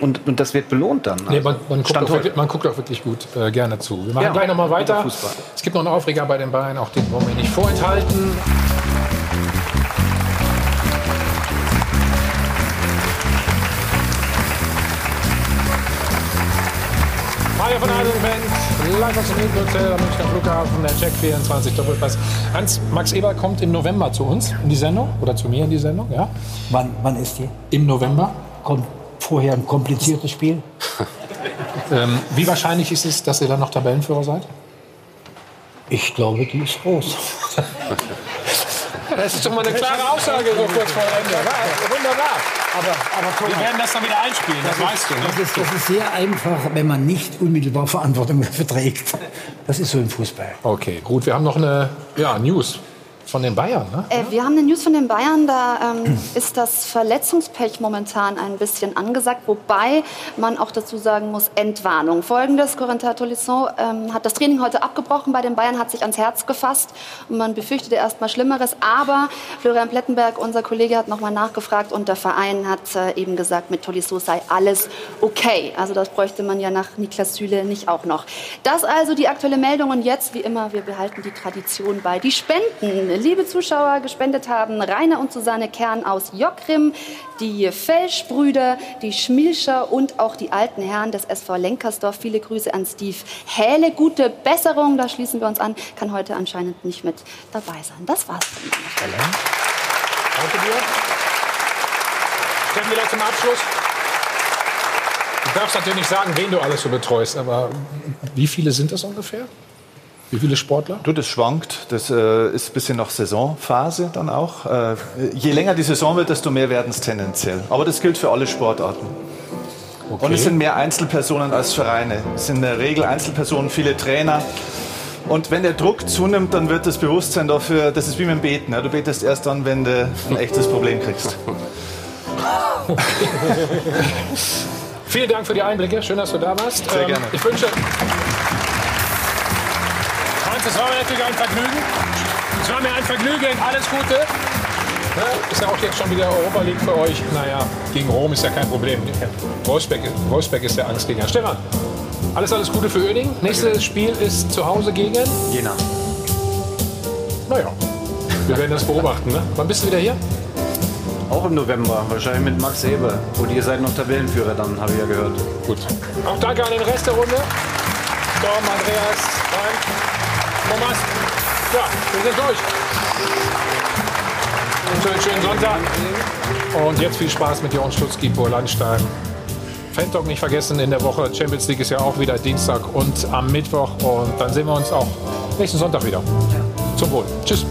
und, und das wird belohnt dann. Nee, man, man, guckt wirklich, man, guckt auch wirklich gut äh, gerne zu. Wir machen ja, gleich nochmal weiter. Es gibt noch einen Aufreger bei den Bayern, auch den wollen wir nicht vorenthalten. Mario von Eisenband, live aus dem Hotel am Münchner Flughafen, der Check 24 Doppelpass. Hans, Max Eber kommt im November zu uns in die Sendung oder zu mir in die Sendung, ja? Wann, wann ist die? Im November. Kommt vorher ein kompliziertes Spiel. ähm, wie wahrscheinlich ist es, dass ihr dann noch Tabellenführer seid? Ich glaube, die ist groß. das ist doch mal eine klare Aussage so kurz vor Ende. Ja, wunderbar. Aber, aber wir werden das dann wieder einspielen, das, das weißt du. Ne? Das, ist, das ist sehr einfach, wenn man nicht unmittelbar Verantwortung dafür trägt. Das ist so im Fußball. Okay, gut. Wir haben noch eine ja, News von den Bayern, ne? Äh, wir haben eine News von den Bayern. Da ähm, ist das Verletzungspech momentan ein bisschen angesagt, wobei man auch dazu sagen muss, Entwarnung. Folgendes, Corentin Tolisso ähm, hat das Training heute abgebrochen bei den Bayern, hat sich ans Herz gefasst und man befürchtete erst mal Schlimmeres. Aber Florian Plettenberg, unser Kollege, hat nochmal nachgefragt und der Verein hat äh, eben gesagt, mit Tolisso sei alles okay. Also das bräuchte man ja nach Niklas Süle nicht auch noch. Das also die aktuelle Meldung und jetzt, wie immer, wir behalten die Tradition bei. Die Spenden liebe Zuschauer, gespendet haben Rainer und Susanne Kern aus Jockrim, die Felschbrüder, die Schmilscher und auch die alten Herren des SV Lenkersdorf. Viele Grüße an Steve Hähle. Gute Besserung, da schließen wir uns an. Kann heute anscheinend nicht mit dabei sein. Das war's an meiner. Danke dir. Stellen wir zum Abschluss. Du darfst natürlich nicht sagen, wen du alles so betreust, aber wie viele sind das ungefähr? Wie viele Sportler? Du, das schwankt. Das äh, ist ein bisschen nach Saisonphase dann auch. Äh, je länger die Saison wird, desto mehr werden es tendenziell. Aber das gilt für alle Sportarten. Okay. Und es sind mehr Einzelpersonen als Vereine. Es sind in der Regel Einzelpersonen, viele Trainer. Und wenn der Druck zunimmt, dann wird das Bewusstsein dafür, das ist wie mit dem Beten. Ja? Du betest erst dann, wenn du ein echtes Problem kriegst. Vielen Dank für die Einblicke. Schön, dass du da warst. Sehr ähm, gerne. Ich wünsche es war mir natürlich ein Vergnügen. Es war mir ein Vergnügen. Alles Gute. Ja, ist ja auch jetzt schon wieder Europa League für euch. Naja, gegen Rom ist ja kein Problem. Wolfsberg, Wolfsberg ist der Angstgegner. Stefan, alles, alles Gute für Oerding. Nächstes Spiel ist zu Hause gegen? Jena. Naja, wir werden das beobachten. Ne? Wann bist du wieder hier? Auch im November, wahrscheinlich mit Max Eber. Und ihr seid noch Tabellenführer dann, habe ich ja gehört. Gut. Auch danke an den Rest der Runde. Storm, Andreas, Frank. Thomas. Ja, wir sind durch. Einen schönen, Sonntag. Und jetzt viel Spaß mit Jochen Stutzki, Pur Landstein. Fan-Talk nicht vergessen in der Woche. Champions League ist ja auch wieder Dienstag und am Mittwoch. Und dann sehen wir uns auch nächsten Sonntag wieder. Zum Wohl. Tschüss.